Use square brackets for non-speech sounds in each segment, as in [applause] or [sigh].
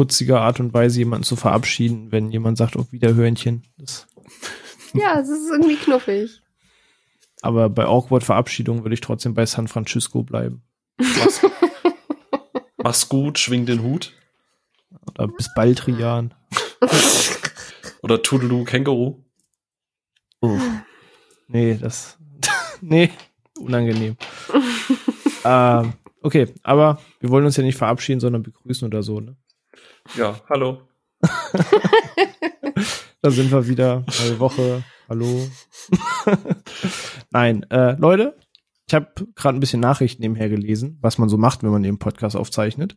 putzige Art und Weise, jemanden zu verabschieden, wenn jemand sagt, auf Wiederhörnchen. Das Ja, es ist irgendwie knuffig. aber bei awkward Verabschiedung würde ich trotzdem bei San Francisco bleiben. Mach's, [laughs] mach's gut, schwing den Hut. Oder bis bald, Rian. [laughs] Oder Toodaloo Känguru. Uff. Nee, das. [laughs] nee, unangenehm. ähm, okay, aber wir wollen uns ja nicht verabschieden, sondern begrüßen oder so, ne? Ja, hallo. [laughs] Da sind wir wieder. Neue Woche. Hallo. [laughs] Nein, äh, Leute, ich habe gerade ein bisschen Nachrichten nebenher gelesen, was man so macht, wenn man eben Podcast aufzeichnet.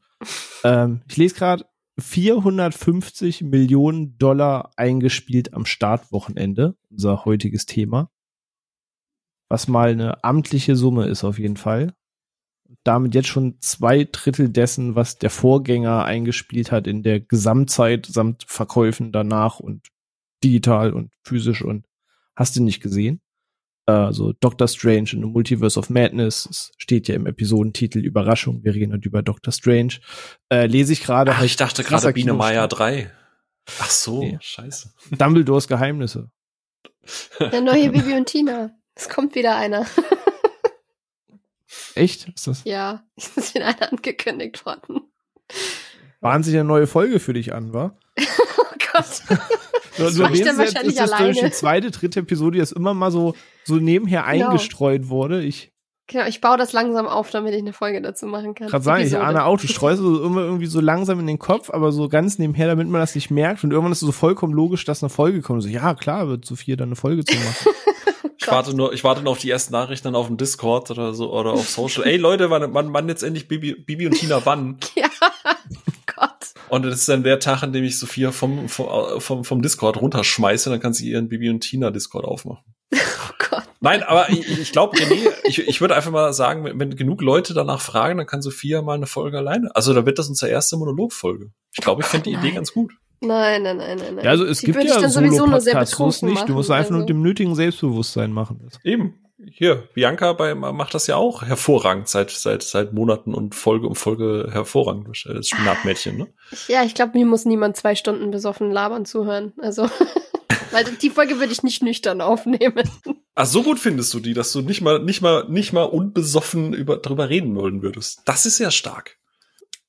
Ähm, ich lese gerade 450 Millionen Dollar eingespielt am Startwochenende, unser heutiges Thema. Was mal eine amtliche Summe ist auf jeden Fall. Damit jetzt schon zwei Drittel dessen, was der Vorgänger eingespielt hat in der Gesamtzeit samt Verkäufen danach und digital und physisch und hast du nicht gesehen. Also Doctor Strange in the Multiverse of Madness, es steht ja im Episodentitel Überraschung, wir reden heute über Doctor Strange. Äh, lese ich gerade. Ach, halt ich dachte gerade Biene. Meier 3. Ach so, Nee. scheiße. Dumbledores Geheimnisse. Der neue Bibi und Tina. Es kommt wieder einer. [laughs] Echt? Ist das Ja, es ist wieder einer angekündigt worden. wahnsinnig eine neue Folge für dich an, war? [laughs] Oh Gott. [laughs] Das mache ich dann wahrscheinlich ist das durch die alleine. zweite, dritte Episode, die jetzt immer mal so, so nebenher Genau. eingestreut wurde. Ich Genau, ich baue das langsam auf, damit ich eine Folge dazu machen kann. gerade sagen, ich ahne auch, du streust so immer irgendwie so langsam in den Kopf, aber so ganz nebenher, damit man das nicht merkt. Und irgendwann ist es so vollkommen logisch, dass eine Folge kommt. So, ja, klar, wird Sophia dann eine Folge zu machen. [laughs] Ich warte nur, ich warte nur auf die ersten Nachrichten dann auf dem Discord oder so oder auf Social. Ey Leute, wann, wann, wann jetzt endlich Bibi, Bibi und Tina wann? [laughs] Ja. [laughs] Gott. Und das ist dann der Tag, an dem ich Sophia vom, vom, vom, vom Discord runterschmeiße, dann kann sie ihren Bibi und Tina Discord aufmachen. Oh Gott. Nein, aber ich, ich glaube, René, ich, ich würde einfach mal sagen, wenn, wenn genug Leute danach fragen, dann kann Sophia mal eine Folge alleine. Also da wird das unsere erste Monologfolge. Ich glaube, ich finde die Idee ganz gut. Nein, nein, nein, nein, nein. Ja, also es Die gibt ja sowieso nur sehr betrunken nicht. Du musst einfach nur also. mit dem nötigen Selbstbewusstsein machen. Eben. Hier, Bianca bei, macht das ja auch hervorragend seit, seit, seit Monaten und Folge um Folge hervorragend. Das Spinatmädchen, ne? Ja, ich glaube, mir muss niemand zwei Stunden besoffen labern zuhören. Also, [laughs] weil die Folge würde ich nicht nüchtern aufnehmen. Ach, so gut findest du die, dass du nicht mal, nicht mal, nicht mal unbesoffen über, drüber reden wollen würdest. Das ist ja stark.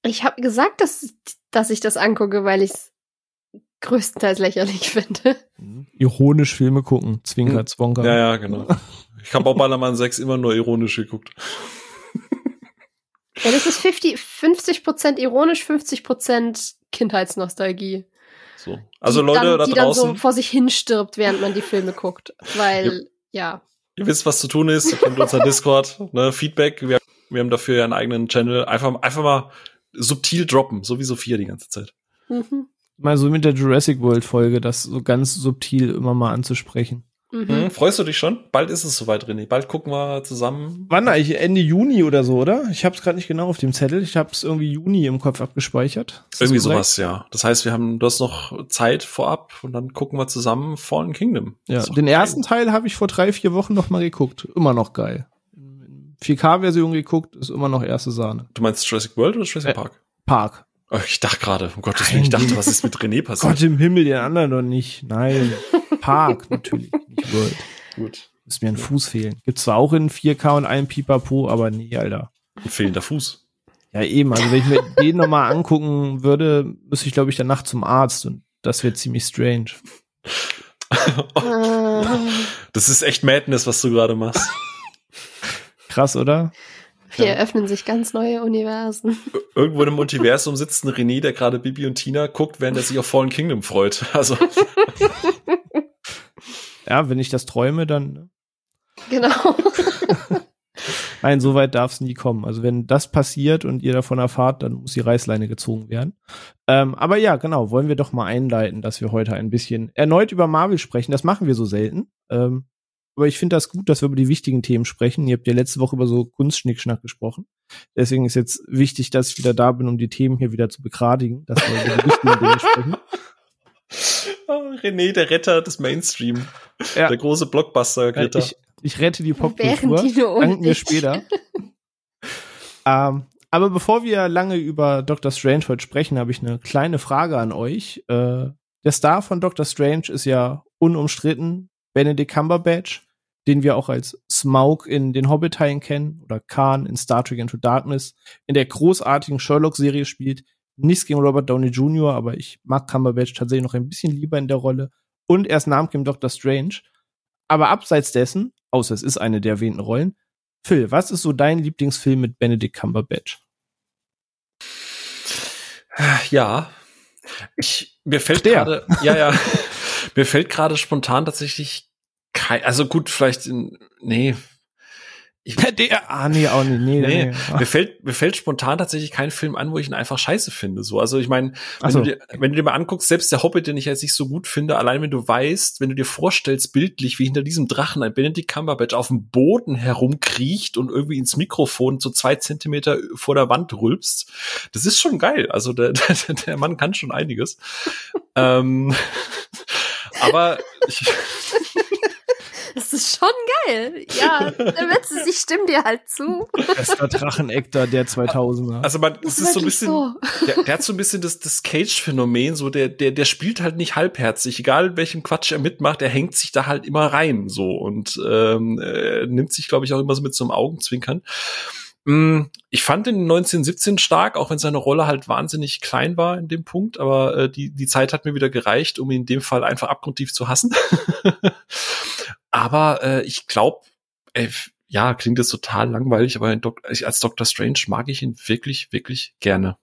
Ich habe gesagt, dass, dass ich das angucke, weil ich es größtenteils lächerlich [laughs] finde. Ironisch Filme gucken, Zwinker, Hm. Zwonker. Ja, ja, genau. Ich habe auch Ballermann 6 immer nur ironisch geguckt. Ja, das ist 50, 50% ironisch, 50% Kindheitsnostalgie. So. Also die Leute dann, da die dann draußen, so vor sich hinstirbt, während man die Filme guckt. Weil, ja. ihr wisst, was zu tun ist. Ihr kennt unser Discord, ne, Feedback. Wir, wir haben dafür ja einen eigenen Channel. Einfach, einfach mal subtil droppen, so wie Sophia die ganze Zeit. Mhm. Mal so mit der Jurassic World Folge, das so ganz subtil immer mal anzusprechen. Mhm. Hm, freust du dich schon? Bald ist es soweit, René. Bald gucken wir zusammen. Wann eigentlich? Ende Juni oder so, oder? Ich habe es gerade nicht genau auf dem Zettel. Ich habe es irgendwie Juni im Kopf abgespeichert. Ist Irgendwie sowas, ja. Das heißt, wir haben, du hast noch Zeit vorab und dann gucken wir zusammen Fallen Kingdom. Ja, den geil. ersten Teil habe ich vor drei, vier Wochen noch mal geguckt. Immer noch geil. 4K-Version geguckt, ist immer noch erste Sahne. Du meinst Jurassic World oder Jurassic Äh, Park? Park. Oh, ich dachte gerade, um Gottes Willen, ich dachte, was ist mit René passiert? Gott im Himmel, den anderen doch nicht. Nein. [laughs] Park, natürlich. Nicht World. Gut. Muss mir ein Fuß fehlen. Gibt's zwar auch in 4K und allem Pipapo, aber nee, Alter. Ein fehlender Fuß. Ja, eben. Also wenn ich mir den noch mal angucken würde, müsste ich, glaube ich, danach zum Arzt und das wäre ziemlich strange. [laughs] Das ist echt Madness, was du gerade machst. Krass, oder? Hier Ja. öffnen sich ganz neue Universen. Irgendwo im Multiversum sitzt ein René, der gerade Bibi und Tina guckt, während er sich auf Fallen Kingdom freut. [laughs] Also, [laughs] Ja, wenn ich das träume, dann. ne? Genau. [laughs] Nein, so weit darf es nie kommen. Also wenn das passiert und ihr davon erfahrt, dann muss die Reißleine gezogen werden. Ähm, aber ja, genau, wollen wir doch mal einleiten, dass wir heute ein bisschen erneut über Marvel sprechen. Das machen wir so selten. Ähm, aber ich finde das gut, dass wir über die wichtigen Themen sprechen. Ihr habt ja letzte Woche über so Kunstschnickschnack gesprochen. Deswegen ist jetzt wichtig, dass ich wieder da bin, um die Themen hier wieder zu begradigen, dass wir über die wichtigen Dinge [laughs] sprechen. oh, René, der Retter des Mainstream. Ja. Der große Blockbuster-Ritter. Ich, ich rette die Popkultur. die nur Danken wir später. ähm, Aber bevor wir lange über Doctor Strange heute sprechen, habe ich eine kleine Frage an euch. Äh, der Star von Doctor Strange ist ja unumstritten Benedict Cumberbatch, den wir auch als Smaug in den Hobbit-Teilen kennen oder Khan in Star Trek Into Darkness, in der großartigen Sherlock-Serie spielt. Nichts gegen Robert Downey Jr., aber ich mag Cumberbatch tatsächlich noch ein bisschen lieber in der Rolle. Und er ist Namenkim Doctor Strange. Aber abseits dessen, außer es ist eine der erwähnten Rollen, Phil, was ist so dein Lieblingsfilm mit Benedict Cumberbatch? Ja, ich mir fällt gerade, ja ja, [laughs] mir fällt gerade spontan tatsächlich kein, also gut, vielleicht in, nee, ich, der, ah, nee, auch nicht. Nee, nee, nee. Mir fällt, mir fällt spontan tatsächlich kein Film an, wo ich ihn einfach scheiße finde. So, also ich meine, wenn, so. du dir, wenn du dir mal anguckst, selbst der Hobbit, den ich jetzt nicht so gut finde, allein wenn du weißt, wenn du dir vorstellst, bildlich, wie hinter diesem Drachen ein Benedict Cumberbatch auf dem Boden herumkriecht und irgendwie ins Mikrofon so zwei Zentimeter vor der Wand rülpst, das ist schon geil. Also der, [laughs] der, der Mann kann schon einiges. ähm, [laughs] aber ich, [laughs] das ist schon geil. Ja, der Witz ist, ich stimme dir halt zu. Bester Dracheneckter der 2000er. Also man, es ist so ein bisschen, so. Der, der, hat so ein bisschen das, das Cage-Phänomen, so der, der, der spielt halt nicht halbherzig, egal in welchem Quatsch er mitmacht, er hängt sich da halt immer rein, so und ähm, äh, nimmt sich, glaube ich, auch immer so mit so einem Augenzwinkern. Mm, ich fand den 1917 stark, auch wenn seine Rolle halt wahnsinnig klein war in dem Punkt, aber äh, die, die Zeit hat mir wieder gereicht, um ihn in dem Fall einfach abgrundtief zu hassen. [laughs] Aber äh, ich glaube, ja, klingt das total langweilig, aber als Dr. Strange mag ich ihn wirklich, wirklich gerne.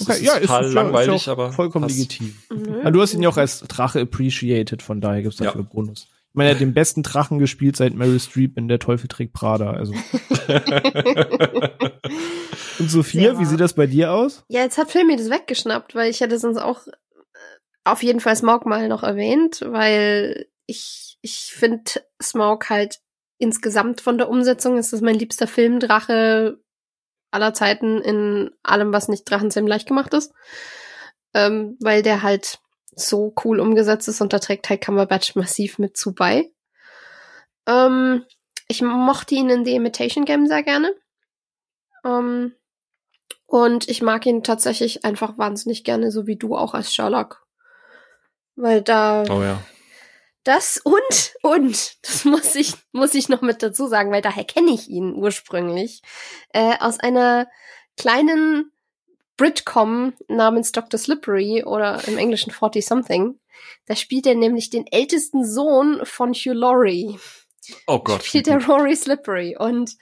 Okay, ist ja, total ist langweilig, ist aber vollkommen passt. legitim. Mhm. Du hast ihn ja auch als Drache appreciated, von daher gibt's dafür ja. Bonus. Ich meine, er hat den besten Drachen gespielt seit Meryl Streep in Der Teufel trägt Prada, also. [laughs] Und Sophia, wie sieht das bei dir aus? Ja, jetzt hat Phil mir das weggeschnappt, weil ich hätte sonst auch äh, auf jeden Fall Smog mal noch erwähnt, weil ich, ich finde Smaug halt insgesamt von der Umsetzung ist das mein liebster Filmdrache aller Zeiten in allem, was nicht Drachenzähm leicht gemacht ist. Ähm, weil der halt so cool umgesetzt ist und da trägt halt Cumberbatch massiv mit zu bei. Ähm, ich mochte ihn in The Imitation Game sehr gerne. Ähm, und ich mag ihn tatsächlich einfach wahnsinnig gerne, so wie du auch als Sherlock. Weil da, oh ja. Das und, und, das muss ich, muss ich noch mit dazu sagen, weil daher kenne ich ihn ursprünglich, äh, aus einer kleinen Britcom namens Dr. Slippery oder im Englischen 40 Something. Da spielt er nämlich den ältesten Sohn von Hugh Laurie. Oh Gott. Spielt er Rory Slippery und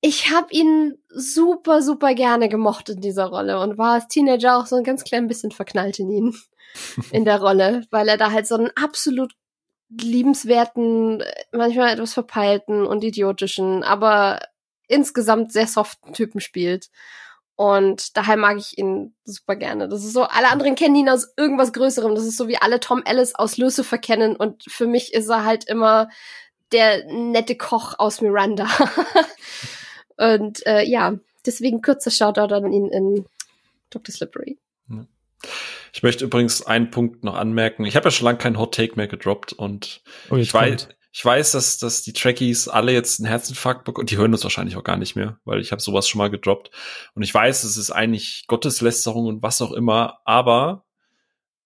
ich habe ihn super, super gerne gemocht in dieser Rolle und war als Teenager auch so ein ganz klein bisschen verknallt in ihn [laughs] in der Rolle, weil er da halt so einen absolut liebenswerten, manchmal etwas verpeilten und idiotischen, aber insgesamt sehr soften Typen spielt. Und daher mag ich ihn super gerne. Das ist so, alle anderen kennen ihn aus irgendwas Größerem. Das ist so wie alle Tom Ellis aus Lucifer kennen. Und für mich ist er halt immer der nette Koch aus Miranda. [laughs] und äh, ja, deswegen kurzer Shoutout an ihn in Dr. Slippery. Ich möchte übrigens einen Punkt noch anmerken. Ich habe ja schon lange keinen Hot Take mehr gedroppt und oh, ich weiß, ich weiß, dass, dass die Trekkies alle jetzt einen Herzinfarkt bekommen und die hören das wahrscheinlich auch gar nicht mehr, weil ich habe sowas schon mal gedroppt. Und ich weiß, es ist eigentlich Gotteslästerung und was auch immer, aber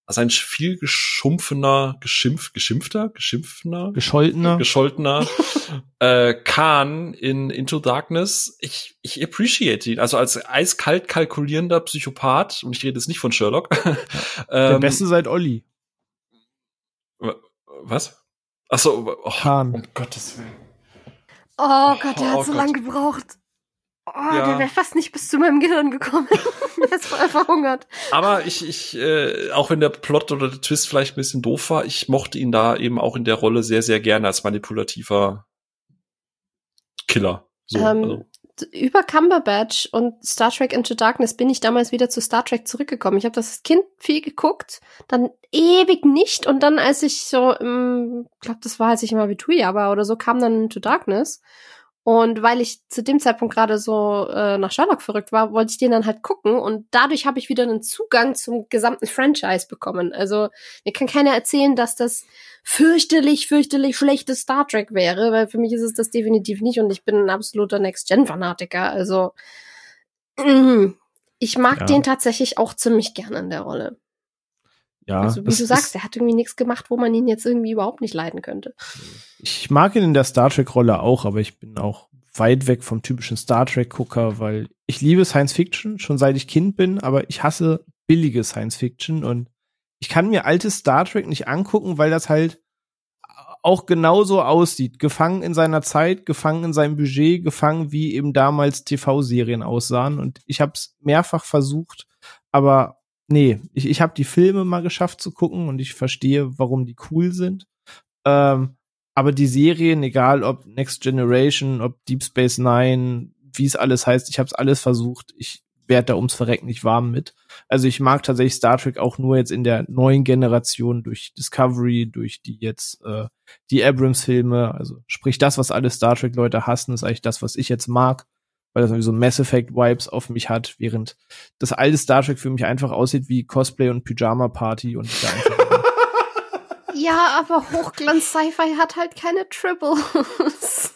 also ein viel geschumpfener, geschimpf, geschimpfter, geschimpfener, gescholtener, gescholtener [laughs] äh, Khan in Into Darkness. Ich, ich appreciate ihn. Also als eiskalt kalkulierender Psychopath, und ich rede jetzt nicht von Sherlock. [laughs] Der ähm, Beste seit Olli. Was? Ach so, oh, Khan. um Gottes Willen. Oh Gott, der oh, hat so lange gebraucht. Oh, ja. der wäre fast nicht bis zu meinem Gehirn gekommen. [laughs] der ist voll verhungert. Aber ich, ich, äh, auch wenn der Plot oder der Twist vielleicht ein bisschen doof war, ich mochte ihn da eben auch in der Rolle sehr, sehr gerne als manipulativer Killer. So, ähm, also. Über Cumberbatch und Star Trek Into Darkness bin ich damals wieder zu Star Trek zurückgekommen. Ich habe das Kind viel geguckt, dann ewig nicht und dann, als ich so, ich glaube, das war, als ich im Abiturjahr war oder so, kam dann Into Darkness und weil ich zu dem Zeitpunkt gerade so äh, nach Sherlock verrückt war, wollte ich den dann halt gucken und dadurch habe ich wieder einen Zugang zum gesamten Franchise bekommen. Also mir kann keiner erzählen, dass das fürchterlich, fürchterlich schlechtes Star Trek wäre, weil für mich ist es das definitiv nicht und ich bin ein absoluter Next-Gen-Fanatiker. Also. [clears throat] Ich mag ja. den tatsächlich auch ziemlich gerne in der Rolle. Ja. Also, wie du sagst, er hat irgendwie nichts gemacht, wo man ihn jetzt irgendwie überhaupt nicht leiden könnte. Ich mag ihn in der Star Trek-Rolle auch, aber ich bin auch weit weg vom typischen Star Trek-Gucker, weil ich liebe Science Fiction, schon seit ich Kind bin, aber ich hasse billige Science Fiction und ich kann mir altes Star Trek nicht angucken, weil das halt auch genauso aussieht. Gefangen in seiner Zeit, gefangen in seinem Budget, gefangen wie eben damals TV-Serien aussahen. Und ich habe es mehrfach versucht, aber nee, ich, ich habe die Filme mal geschafft zu gucken und ich verstehe, warum die cool sind. Ähm, aber die Serien, egal ob Next Generation, ob Deep Space Nine, wie es alles heißt, ich habe es alles versucht. Ich werde da ums Verrecken nicht warm mit. Also ich mag tatsächlich Star Trek auch nur jetzt in der neuen Generation durch Discovery, durch die jetzt äh, die Abrams-Filme. Also sprich das, was alle Star Trek-Leute hassen, ist eigentlich das, was ich jetzt mag, weil das irgendwie so Mass Effect-Vibes auf mich hat, während das alte Star Trek für mich einfach aussieht wie Cosplay und Pyjama-Party und ich da einfach [laughs] Ja, aber Hochglanz-Sci-Fi hat halt keine Triples.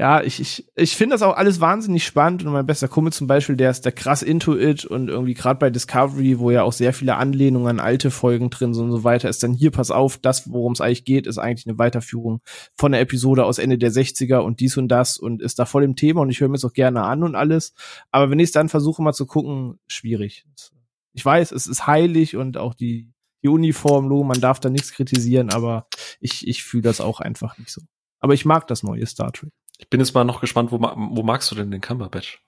Ja, ich, ich, ich finde das auch alles wahnsinnig spannend und mein bester Kumpel zum Beispiel, der ist da krass into it und irgendwie gerade bei Discovery, wo ja auch sehr viele Anlehnungen an alte Folgen drin sind und so weiter, ist dann hier, pass auf, das, worum es eigentlich geht, ist eigentlich eine Weiterführung von der Episode aus Ende der 60er und dies und das und ist da voll im Thema und ich höre mir es auch gerne an und alles. Aber wenn ich es dann versuche mal zu gucken, schwierig. Ich weiß, es ist heilig und auch die, die Uniform, Logo, man darf da nichts kritisieren, aber ich, ich fühle das auch einfach nicht so. Aber ich mag das neue Star Trek. Ich bin jetzt mal noch gespannt, wo, wo magst du denn den Cumberbatch?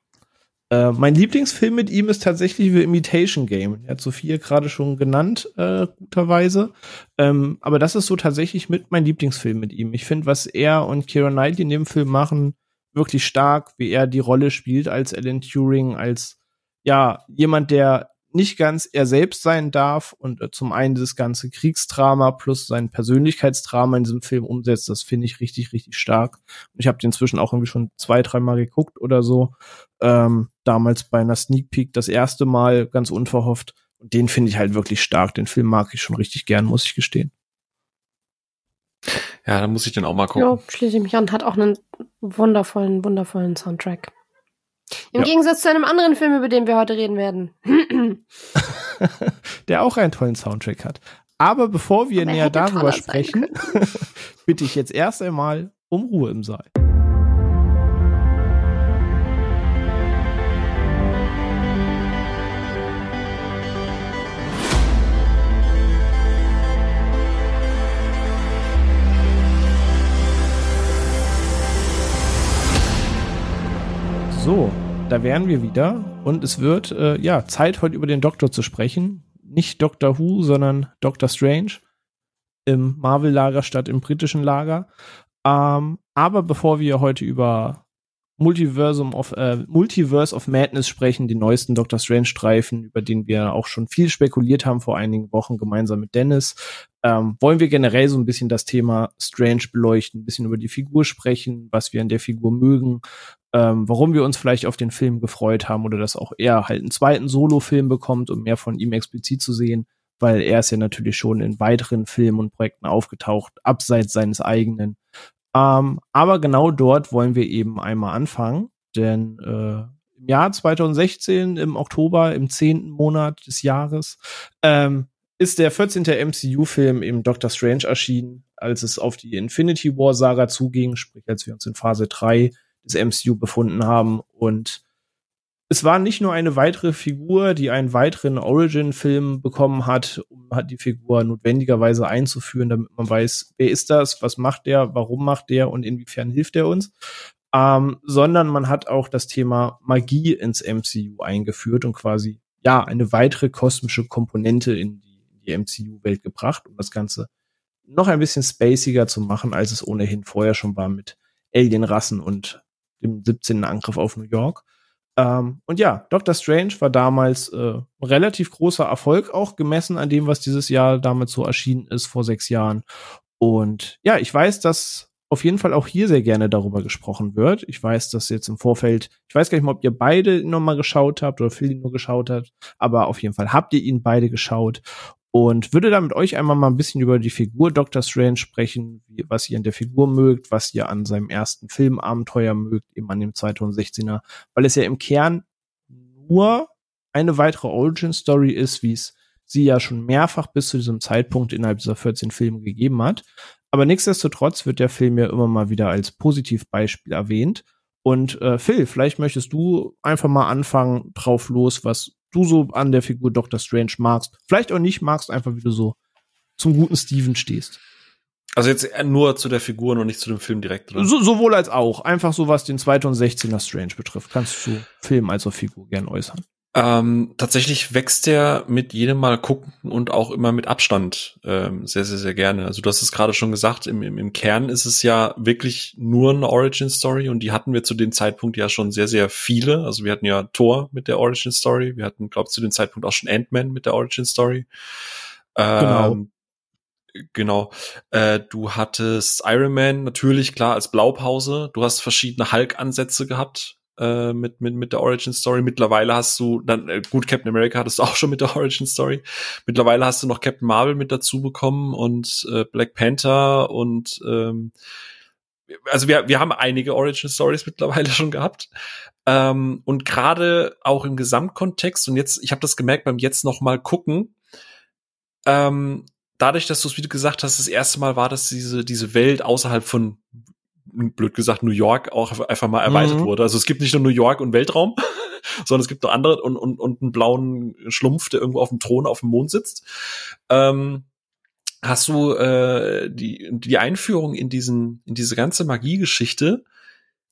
Äh, mein Lieblingsfilm mit ihm ist tatsächlich The Imitation Game. Er hat Sophia gerade schon genannt, äh, guterweise. Ähm, aber das ist so tatsächlich mit mein Lieblingsfilm mit ihm. Ich finde, was er und Kira Knightley in dem Film machen, wirklich stark, wie er die Rolle spielt als Alan Turing, als ja, jemand, der nicht ganz er selbst sein darf und äh, zum einen das ganze Kriegsdrama plus sein Persönlichkeitsdrama in diesem Film umsetzt, das finde ich richtig, richtig stark. Und ich habe den inzwischen auch irgendwie schon zwei, dreimal geguckt oder so. Ähm, damals bei einer Sneak Peek das erste Mal ganz unverhofft. Und den finde ich halt wirklich stark. Den Film mag ich schon richtig gern, muss ich gestehen. Ja, dann muss ich den auch mal gucken. Ja, schließe ich mich an. Hat auch einen wundervollen, wundervollen Soundtrack. Im ja. Gegensatz zu einem anderen Film, über den wir heute reden werden. [laughs] Der auch einen tollen Soundtrack hat. Aber bevor wir Aber näher darüber sprechen, [laughs] bitte ich jetzt erst einmal um Ruhe im Saal. So, da wären wir wieder und es wird äh, ja Zeit, heute über den Doktor zu sprechen. Nicht Doctor Who, sondern Doctor Strange im Marvel-Lager statt im britischen Lager. Ähm, aber bevor wir heute über Multiversum of, äh, Multiverse of Madness sprechen, den neuesten Doctor Strange-Streifen, über den wir auch schon viel spekuliert haben vor einigen Wochen gemeinsam mit Dennis, ähm, wollen wir generell so ein bisschen das Thema Strange beleuchten, ein bisschen über die Figur sprechen, was wir an der Figur mögen, ähm, warum wir uns vielleicht auf den Film gefreut haben oder dass auch er halt einen zweiten Solo-Film bekommt, um mehr von ihm explizit zu sehen, weil er ist ja natürlich schon in weiteren Filmen und Projekten aufgetaucht, abseits seines eigenen. Ähm, aber genau dort wollen wir eben einmal anfangen, denn äh, im Jahr 2016, im Oktober, im zehnten Monat des Jahres, ähm, ist der 14. MCU-Film im Doctor Strange erschienen, als es auf die Infinity War-Saga zuging, sprich als wir uns in Phase 3 des MCU befunden haben. Und es war nicht nur eine weitere Figur, die einen weiteren Origin-Film bekommen hat, um hat die Figur notwendigerweise einzuführen, damit man weiß, wer ist das, was macht der, warum macht der und inwiefern hilft er uns. Ähm, sondern man hat auch das Thema Magie ins MCU eingeführt und quasi ja eine weitere kosmische Komponente in die, die MCU-Welt gebracht, um das Ganze noch ein bisschen spaciger zu machen, als es ohnehin vorher schon war mit Alien-Rassen und dem 17. Angriff auf New York. Ähm, und ja, Doctor Strange war damals äh, relativ großer Erfolg auch gemessen an dem, was dieses Jahr damals so erschienen ist vor sechs Jahren. Und ja, ich weiß, dass auf jeden Fall auch hier sehr gerne darüber gesprochen wird. Ich weiß, dass jetzt im Vorfeld, ich weiß gar nicht mal, ob ihr beide nochmal geschaut habt oder Phil nur geschaut hat, aber auf jeden Fall habt ihr ihn beide geschaut und würde da mit euch einmal mal ein bisschen über die Figur Doctor Strange sprechen, wie, was ihr an der Figur mögt, was ihr an seinem ersten Filmabenteuer mögt, eben an dem 2016er, weil es ja im Kern nur eine weitere Origin-Story ist, wie es sie ja schon mehrfach bis zu diesem Zeitpunkt innerhalb dieser 14 Filme gegeben hat. Aber nichtsdestotrotz wird der Film ja immer mal wieder als Positivbeispiel erwähnt. Und äh, Phil, vielleicht möchtest du einfach mal anfangen drauf los, was du so an der Figur Dr. Strange magst. Vielleicht auch nicht magst, einfach wie du so zum guten Steven stehst. Also jetzt nur zu der Figur und nicht zu dem Film direkt, oder? So, sowohl als auch. Einfach so, was den 2016er Strange betrifft. Kannst du Film als auch Figur gern äußern. Ähm, tatsächlich wächst der mit jedem Mal gucken und auch immer mit Abstand ähm, sehr, sehr, sehr gerne. Also du hast es gerade schon gesagt, im, im, im Kern ist es ja wirklich nur eine Origin-Story und die hatten wir zu dem Zeitpunkt ja schon sehr, sehr viele. Also wir hatten ja Thor mit der Origin-Story, wir hatten, glaube ich, zu dem Zeitpunkt auch schon Ant-Man mit der Origin-Story. Ähm, genau. Genau. Äh, du hattest Iron Man natürlich klar als Blaupause. Du hast verschiedene Hulk-Ansätze gehabt äh, mit, mit, mit der Origin Story. Mittlerweile hast du dann, äh, gut, Captain America hattest du [laughs] auch schon mit der Origin Story. Mittlerweile hast du noch Captain Marvel mit dazu bekommen und äh, Black Panther und ähm, also wir, wir haben einige Origin Stories [laughs] mittlerweile schon gehabt. Ähm, und gerade auch im Gesamtkontext, und jetzt, ich habe das gemerkt beim jetzt noch mal gucken, ähm, dadurch, dass du es, wie du gesagt hast, das erste Mal war, dass diese, diese Welt außerhalb von blöd gesagt, New York auch einfach mal erweitert mhm. wurde. Also es gibt nicht nur New York und Weltraum, [laughs] sondern es gibt noch andere und, und, und einen blauen Schlumpf, der irgendwo auf dem Thron auf dem Mond sitzt. Ähm, hast du äh, die, die Einführung in diesen, in diese ganze Magiegeschichte,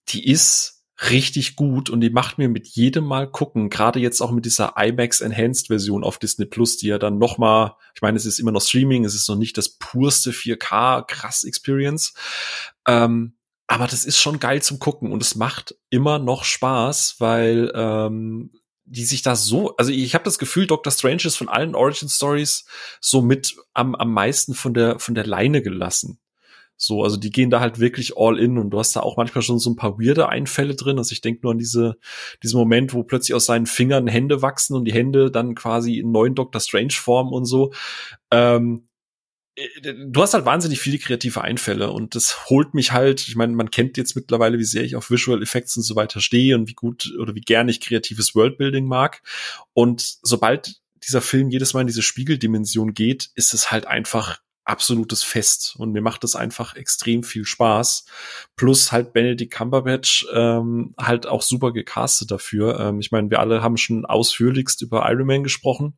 die ist richtig gut und die macht mir mit jedem Mal gucken, gerade jetzt auch mit dieser IMAX Enhanced Version auf Disney Plus, die ja dann noch mal, ich meine, es ist immer noch Streaming, es ist noch nicht das purste 4K krass Experience, ähm, aber das ist schon geil zum Gucken und es macht immer noch Spaß, weil ähm, die sich da so, also ich habe das Gefühl, Doctor Strange ist von allen Origin Stories so mit am, am meisten von der von der Leine gelassen. So, also die gehen da halt wirklich all in und du hast da auch manchmal schon so ein paar weirde Einfälle drin. Also ich denke nur an diese, diesen Moment, wo plötzlich aus seinen Fingern Hände wachsen und die Hände dann quasi in neuen Doctor Strange Form und so. Ähm, äh, du hast halt wahnsinnig viele kreative Einfälle und das holt mich halt, ich meine, man kennt jetzt mittlerweile, wie sehr ich auf Visual Effects und so weiter stehe und wie gut oder wie gern ich kreatives Worldbuilding mag. Und sobald dieser Film jedes Mal in diese Spiegeldimension geht, ist es halt einfach absolutes Fest und mir macht es einfach extrem viel Spaß. Plus halt Benedict Cumberbatch ähm, halt auch super gecastet dafür. Ähm, ich meine, wir alle haben schon ausführlichst über Iron Man gesprochen.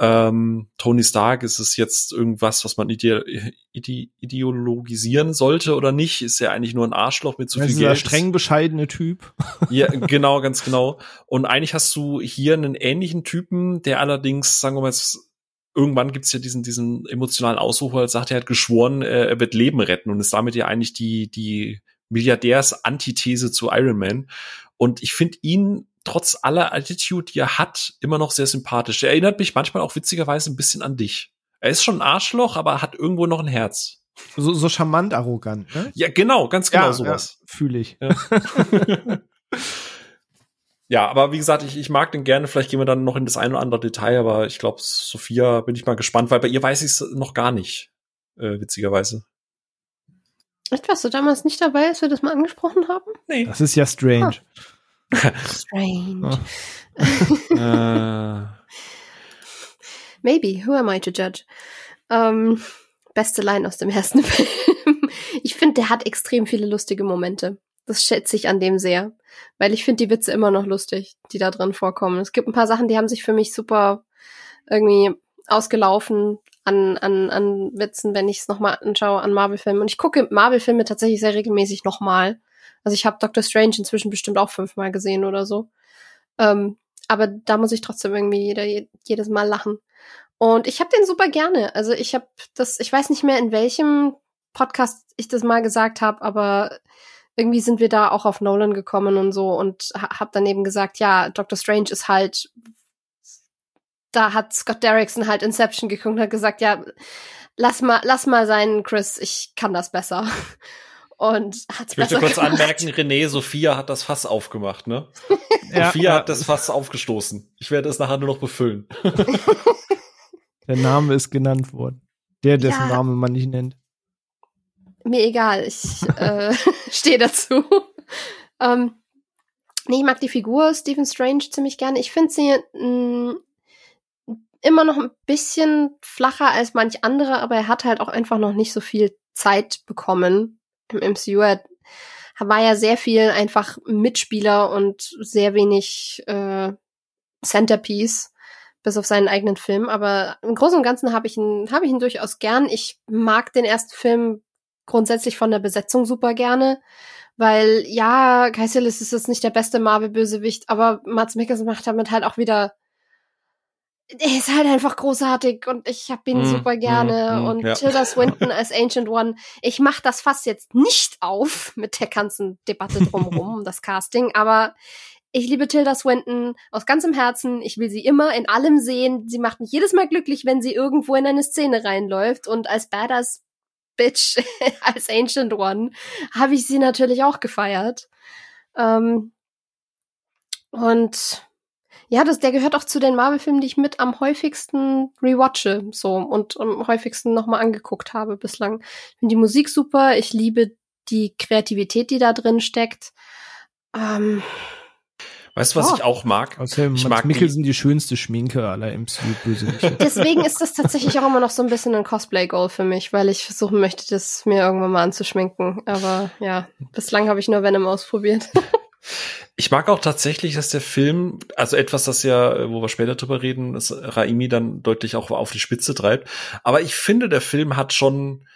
Ähm, Tony Stark ist es jetzt irgendwas, was man ide ide ideologisieren sollte oder nicht? Ist ja eigentlich nur ein Arschloch mit zu so viel Geld. streng bescheidene Typ. ja, [laughs] genau, ganz genau. Und eigentlich hast du hier einen ähnlichen Typen, der allerdings, sagen wir mal irgendwann gibt's ja diesen, diesen emotionalen Ausruf, wo er sagt, er hat geschworen, er wird Leben retten und ist damit ja eigentlich die, die Milliardärs-Antithese zu Iron Man. Und ich finde ihn trotz aller Attitude, die er hat, immer noch sehr sympathisch. Er erinnert mich manchmal auch witzigerweise ein bisschen an dich. Er ist schon ein Arschloch, aber hat irgendwo noch ein Herz. So, so charmant arrogant, ne? Ja, genau, ganz genau ja, sowas. Ja, Fühle ich. Ja. [laughs] ja, aber wie gesagt, ich, ich mag den gerne. Vielleicht gehen wir dann noch in das ein oder andere Detail, aber ich glaube, Sophia bin ich mal gespannt, weil bei ihr weiß ich es noch gar nicht, äh, witzigerweise. Echt, warst du damals nicht dabei, als wir das mal angesprochen haben? Nee. Das ist ja strange. Ah. Strange. uh. [laughs] Maybe. Who am I to judge? Ähm, beste Line aus dem ersten [laughs] Film. ich finde, der hat extrem viele lustige Momente. Das schätze ich an dem sehr. Weil ich finde die Witze immer noch lustig, die da drin vorkommen. Es gibt ein paar Sachen, die haben sich für mich super irgendwie ausgelaufen an, an, an Witzen, wenn ich es nochmal anschaue, an Marvel-Filmen. Und ich gucke Marvel-Filme tatsächlich sehr regelmäßig nochmal. Also ich habe Doctor Strange inzwischen bestimmt auch fünfmal gesehen oder so. Ähm, aber da muss ich trotzdem irgendwie jeder, jedes Mal lachen. Und ich habe den super gerne. Also ich habe das, ich weiß nicht mehr in welchem Podcast ich das mal gesagt habe, aber irgendwie sind wir da auch auf Nolan gekommen und so und habe dann eben gesagt, ja, Doctor Strange ist halt, da hat Scott Derrickson halt Inception geguckt und hat gesagt, ja, lass mal, lass mal sein, Chris, ich kann das besser. [laughs] und hat's Ich möchte kurz [laughs] gemacht. anmerken, René, Sophia hat das Fass aufgemacht, ne? [laughs] ja, Sophia hat das Fass aufgestoßen. Ich werde es nachher nur noch befüllen. [laughs] Der Name ist genannt worden. Der, dessen ja. Name man nicht nennt. Mir egal, ich äh, stehe dazu. ähm, Nee, ich mag die Figur Stephen Strange ziemlich gerne. Ich finde sie mh, mm, immer noch ein bisschen flacher als manch andere, aber er hat halt auch einfach noch nicht so viel Zeit bekommen im MCU. Er war ja sehr viel einfach Mitspieler und sehr wenig äh, Centerpiece bis auf seinen eigenen Film. Aber im Großen und Ganzen habe ich ihn, habe ich ihn durchaus gern. Ich mag den ersten Film grundsätzlich von der Besetzung super gerne. Weil, ja, Kai Silas ist jetzt nicht der beste Marvel-Bösewicht, aber Mats Mikkelsen macht damit halt auch wieder er ist halt einfach großartig und ich hab ihn mm, super gerne. Mm, mm, und ja. Tilda Swinton als Ancient One. Ich mach das fast jetzt nicht auf mit der ganzen Debatte drumherum, um [laughs] das Casting, aber ich liebe Tilda Swinton aus ganzem Herzen. Ich will sie immer in allem sehen. Sie macht mich jedes Mal glücklich, wenn sie irgendwo in eine Szene reinläuft. Und als Badass Bitch, [laughs] als Ancient One, habe ich sie natürlich auch gefeiert. Ähm, und ja, das, der gehört auch zu den Marvel-Filmen, die ich mit am häufigsten rewatche, so und am häufigsten nochmal angeguckt habe bislang. Ich finde die Musik super, ich liebe die Kreativität, die da drin steckt. Ähm, Weißt du, was oh. ich auch mag? Außerdem ich mag Mikkelsen die, die schönste Schminke aller MCU-Bösewichte. [laughs] Deswegen ist das tatsächlich auch immer noch so ein bisschen ein Cosplay-Goal für mich, weil ich versuchen möchte, das mir irgendwann mal anzuschminken. Aber ja, bislang habe ich nur Venom ausprobiert. [laughs] Ich mag auch tatsächlich, dass der Film, also etwas, das ja, wo wir später drüber reden, dass Raimi dann deutlich auch auf die Spitze treibt. Aber ich finde, der Film hat schon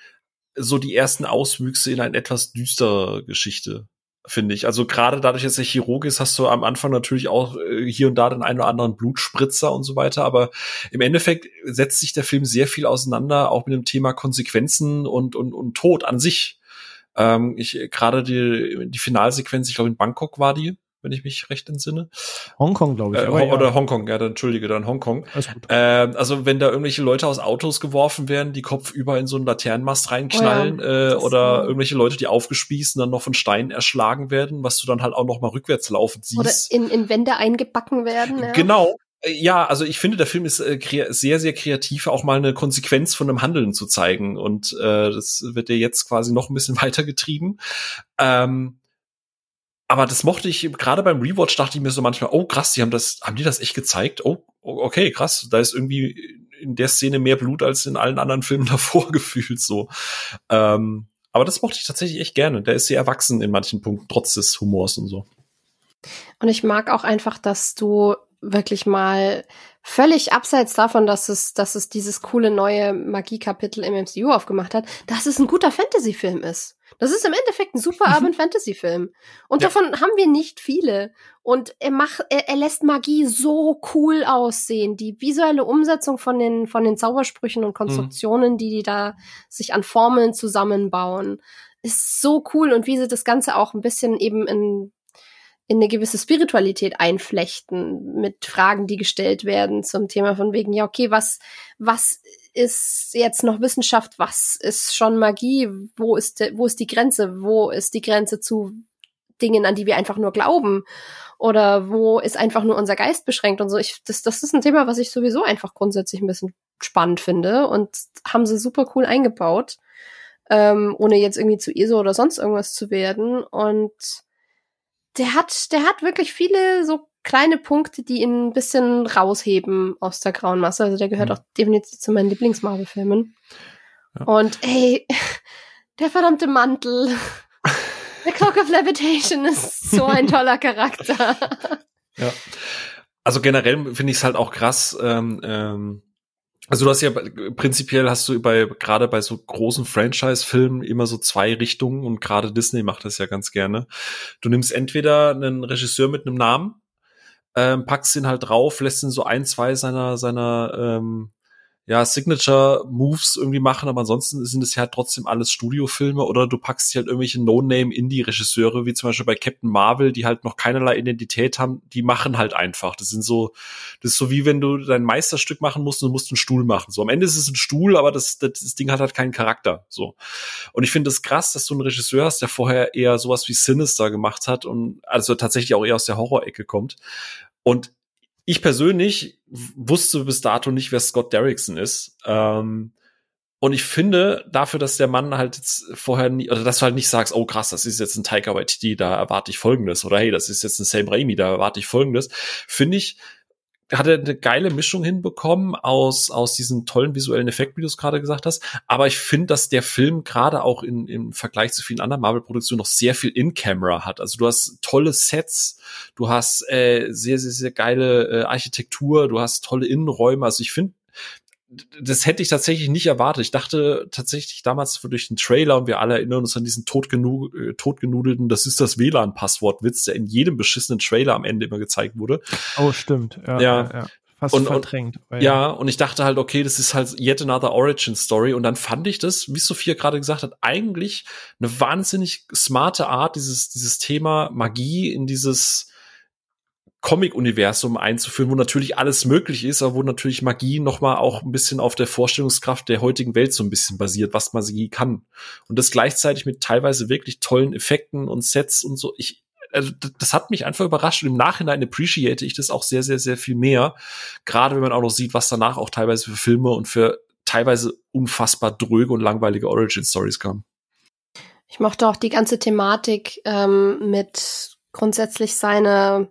so die ersten Auswüchse in eine etwas düstere Geschichte finde ich. Also gerade dadurch, dass er Chirurg ist, hast du am Anfang natürlich auch äh, hier und da den einen oder anderen Blutspritzer und so weiter. Aber im Endeffekt setzt sich der Film sehr viel auseinander, auch mit dem Thema Konsequenzen und, und, und Tod an sich. Ähm, ich gerade die, die Finalsequenz, ich glaube in Bangkok war die, wenn ich mich recht entsinne. Hongkong, glaube ich. Äh, oder ja. Hongkong, ja, dann entschuldige, dann Hongkong. Äh, also wenn da irgendwelche Leute aus Autos geworfen werden, die Kopf über in so einen Laternenmast reinknallen, oh ja. äh, oder ist, irgendwelche Leute, die aufgespießt und dann noch von Steinen erschlagen werden, was du dann halt auch noch mal rückwärts laufen siehst. Oder in, in Wände eingebacken werden. Ja. Genau, ja, also ich finde, der Film ist äh, sehr, sehr kreativ, auch mal eine Konsequenz von einem Handeln zu zeigen. Und äh, das wird ja jetzt quasi noch ein bisschen [laughs] weitergetrieben. Ähm, aber das mochte ich, gerade beim Rewatch dachte ich mir so manchmal, oh krass, die haben das, haben die das echt gezeigt? Oh, okay, krass, da ist irgendwie in der Szene mehr Blut als in allen anderen Filmen [laughs] davor gefühlt so. Ähm, aber das mochte ich tatsächlich echt gerne. Der ist sehr erwachsen in manchen Punkten, trotz des Humors und so. Und ich mag auch einfach, dass du wirklich mal völlig abseits davon, dass es, dass es dieses coole neue Magie-Kapitel im MCU aufgemacht hat, dass es ein guter Fantasy-Film ist. Das ist im Endeffekt ein super Abend-Fantasy-Film. Und ja. davon haben wir nicht viele. Und er macht, er, er lässt Magie so cool aussehen. Die visuelle Umsetzung von den, von den Zaubersprüchen und Konstruktionen, mhm. die die da sich an Formeln zusammenbauen, ist so cool. Und wie sie das Ganze auch ein bisschen eben in in eine gewisse Spiritualität einflechten mit Fragen, die gestellt werden zum Thema von wegen, ja, okay, was, was ist jetzt noch Wissenschaft, was ist schon Magie, wo ist, wo ist die Grenze, wo ist die Grenze zu Dingen, an die wir einfach nur glauben? Oder wo ist einfach nur unser Geist beschränkt und so. Ich, das, das ist ein Thema, was ich sowieso einfach grundsätzlich ein bisschen spannend finde und haben sie super cool eingebaut, ähm, ohne jetzt irgendwie zu ISO oder sonst irgendwas zu werden. Und der hat, der hat wirklich viele so kleine Punkte, die ihn ein bisschen rausheben aus der grauen Masse. Also der gehört mhm. auch definitiv zu meinen Lieblings-Marvel-Filmen. Ja. Und ey, [laughs] der verdammte Mantel. [laughs] The Clock of Levitation ist so ein toller Charakter. Ja. Also generell finde ich es halt auch krass, ähm, ähm, also du hast ja prinzipiell hast du bei gerade bei so großen Franchise-Filmen immer so zwei Richtungen und gerade Disney macht das ja ganz gerne. Du nimmst entweder einen Regisseur mit einem Namen, ähm, packst ihn halt drauf, lässt ihn so ein, zwei seiner seiner ähm, ja, Signature-Moves irgendwie machen, aber ansonsten sind es ja trotzdem alles Studiofilme oder du packst halt irgendwelche No-Name-Indie-Regisseure, wie zum Beispiel bei Captain Marvel, die halt noch keinerlei Identität haben, die machen halt einfach. Das sind so, das ist so wie wenn du dein Meisterstück machen musst und du musst einen Stuhl machen. So, am Ende ist es ein Stuhl, aber das, das, das Ding hat halt keinen Charakter. So. Und ich finde es das krass, dass du einen Regisseur hast, der vorher eher sowas wie Sinister gemacht hat und also tatsächlich auch eher aus der Horror-Ecke kommt. Und ich persönlich wusste bis dato nicht, wer Scott Derrickson ist. Ähm, Und ich finde, dafür, dass der Mann halt jetzt vorher nie, oder dass du halt nicht sagst, oh krass, das ist jetzt ein Taika Waititi, da erwarte ich Folgendes, oder hey, das ist jetzt ein Sam Raimi, da erwarte ich Folgendes, finde ich, hat er eine geile Mischung hinbekommen aus, aus diesen tollen visuellen Effekten, wie du es gerade gesagt hast. Aber ich finde, dass der Film gerade auch in, im Vergleich zu vielen anderen Marvel-Produktionen noch sehr viel In-Camera hat. Also du hast tolle Sets, du hast äh, sehr, sehr, sehr geile äh, Architektur, du hast tolle Innenräume. Also ich finde, das hätte ich tatsächlich nicht erwartet. Ich dachte tatsächlich damals durch den Trailer und wir alle erinnern uns an diesen totgenu äh, totgenudelten, das ist das WLAN-Passwort-Witz, der in jedem beschissenen Trailer am Ende immer gezeigt wurde. Oh, stimmt. Ja. ja. ja fast und, verdrängt. Und, ja. und ich dachte halt, okay, das ist halt yet another Origin Story. Und dann fand ich das, wie Sophia gerade gesagt hat, eigentlich eine wahnsinnig smarte Art, dieses, dieses Thema Magie in dieses Comic-Universum einzuführen, wo natürlich alles möglich ist, aber wo natürlich Magie nochmal auch ein bisschen auf der Vorstellungskraft der heutigen Welt so ein bisschen basiert, was Magie kann. Und das gleichzeitig mit teilweise wirklich tollen Effekten und Sets und so. Ich, also das hat mich einfach überrascht und im Nachhinein appreciate ich das auch sehr, sehr, sehr viel mehr. Gerade wenn man auch noch sieht, was danach auch teilweise für Filme und für teilweise unfassbar dröge und langweilige Origin-Stories kam. Ich mochte auch die ganze Thematik ähm, mit grundsätzlich seine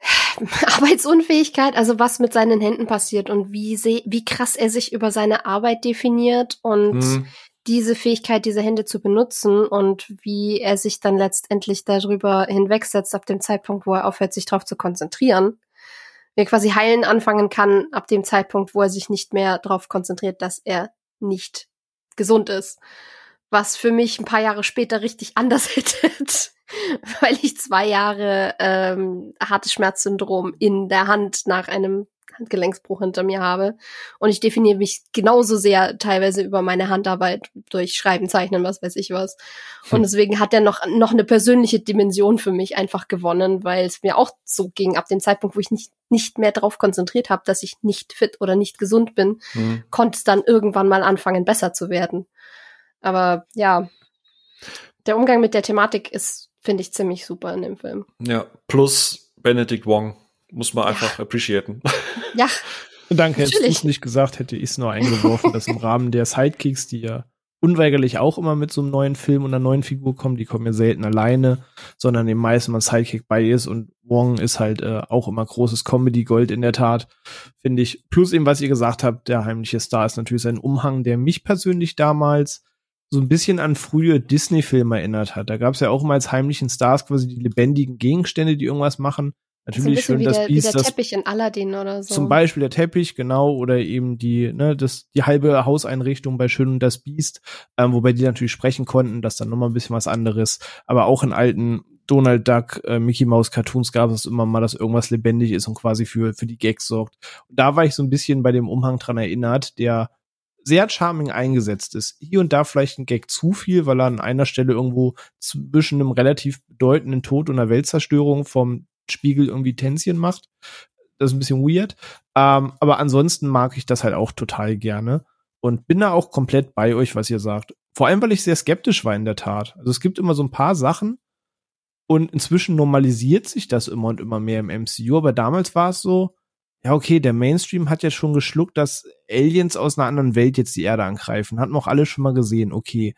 [sighs] Arbeitsunfähigkeit, also was mit seinen Händen passiert und wie, wie krass er sich über seine Arbeit definiert und mhm. diese Fähigkeit, diese Hände zu benutzen und wie er sich dann letztendlich darüber hinwegsetzt ab dem Zeitpunkt, wo er aufhört, sich darauf zu konzentrieren. Wie er quasi heilen anfangen kann ab dem Zeitpunkt, wo er sich nicht mehr darauf konzentriert, dass er nicht gesund ist. Was für mich ein paar Jahre später richtig anders [laughs] hätte [laughs] weil ich zwei Jahre ähm, hartes Schmerzsyndrom in der Hand nach einem Handgelenksbruch hinter mir habe. Und ich definiere mich genauso sehr teilweise über meine Handarbeit durch Schreiben, Zeichnen, was weiß ich was. Und hm. deswegen hat er noch, noch eine persönliche Dimension für mich einfach gewonnen, weil es mir auch so ging, ab dem Zeitpunkt, wo ich nicht, nicht mehr darauf konzentriert habe, dass ich nicht fit oder nicht gesund bin, mhm. konnte es dann irgendwann mal anfangen, besser zu werden. Aber ja, der Umgang mit der Thematik ist finde ich ziemlich super in dem Film. Ja, plus Benedict Wong muss man einfach ja. appreciaten. Ja. [laughs] Danke, hättest du es nicht gesagt, hätte ich es nur eingeworfen, dass im [laughs] Rahmen der Sidekicks, die ja unweigerlich auch immer mit so einem neuen Film und einer neuen Figur kommen, die kommen ja selten alleine, sondern eben meist mal Sidekick bei ist und Wong ist halt äh, auch immer großes Comedy-Gold in der Tat, finde ich. Plus eben, was ihr gesagt habt, der heimliche Star ist natürlich sein Umhang, der mich persönlich damals so ein bisschen an frühe Disney-Filme erinnert hat. Da gab es ja auch mal als heimlichen Stars quasi die lebendigen Gegenstände, die irgendwas machen. Natürlich schön das Biest. Wie der Teppich in Aladdin oder so. Zum Beispiel der Teppich, genau, oder eben die, ne, das, die halbe Hauseinrichtung bei Schön und das Biest, ähm, wobei die natürlich sprechen konnten, das dann nochmal ein bisschen was anderes. Aber auch in alten Donald Duck, äh, Mickey Mouse Cartoons gab es immer mal, dass irgendwas lebendig ist und quasi für, für die Gags sorgt. Und da war ich so ein bisschen bei dem Umhang dran erinnert, der sehr charming eingesetzt ist. Hier und da vielleicht ein Gag zu viel, weil er an einer Stelle irgendwo zwischen einem relativ bedeutenden Tod und einer Weltzerstörung vom Spiegel irgendwie Tänzchen macht. Das ist ein bisschen weird. Ähm, aber ansonsten mag ich das halt auch total gerne und bin da auch komplett bei euch, was ihr sagt. Vor allem, weil ich sehr skeptisch war in der Tat. Also es gibt immer so ein paar Sachen und inzwischen normalisiert sich das immer und immer mehr im MCU, aber damals war es so, ja, okay, der Mainstream hat ja schon geschluckt, dass Aliens aus einer anderen Welt jetzt die Erde angreifen. Hatten auch alle schon mal gesehen, okay.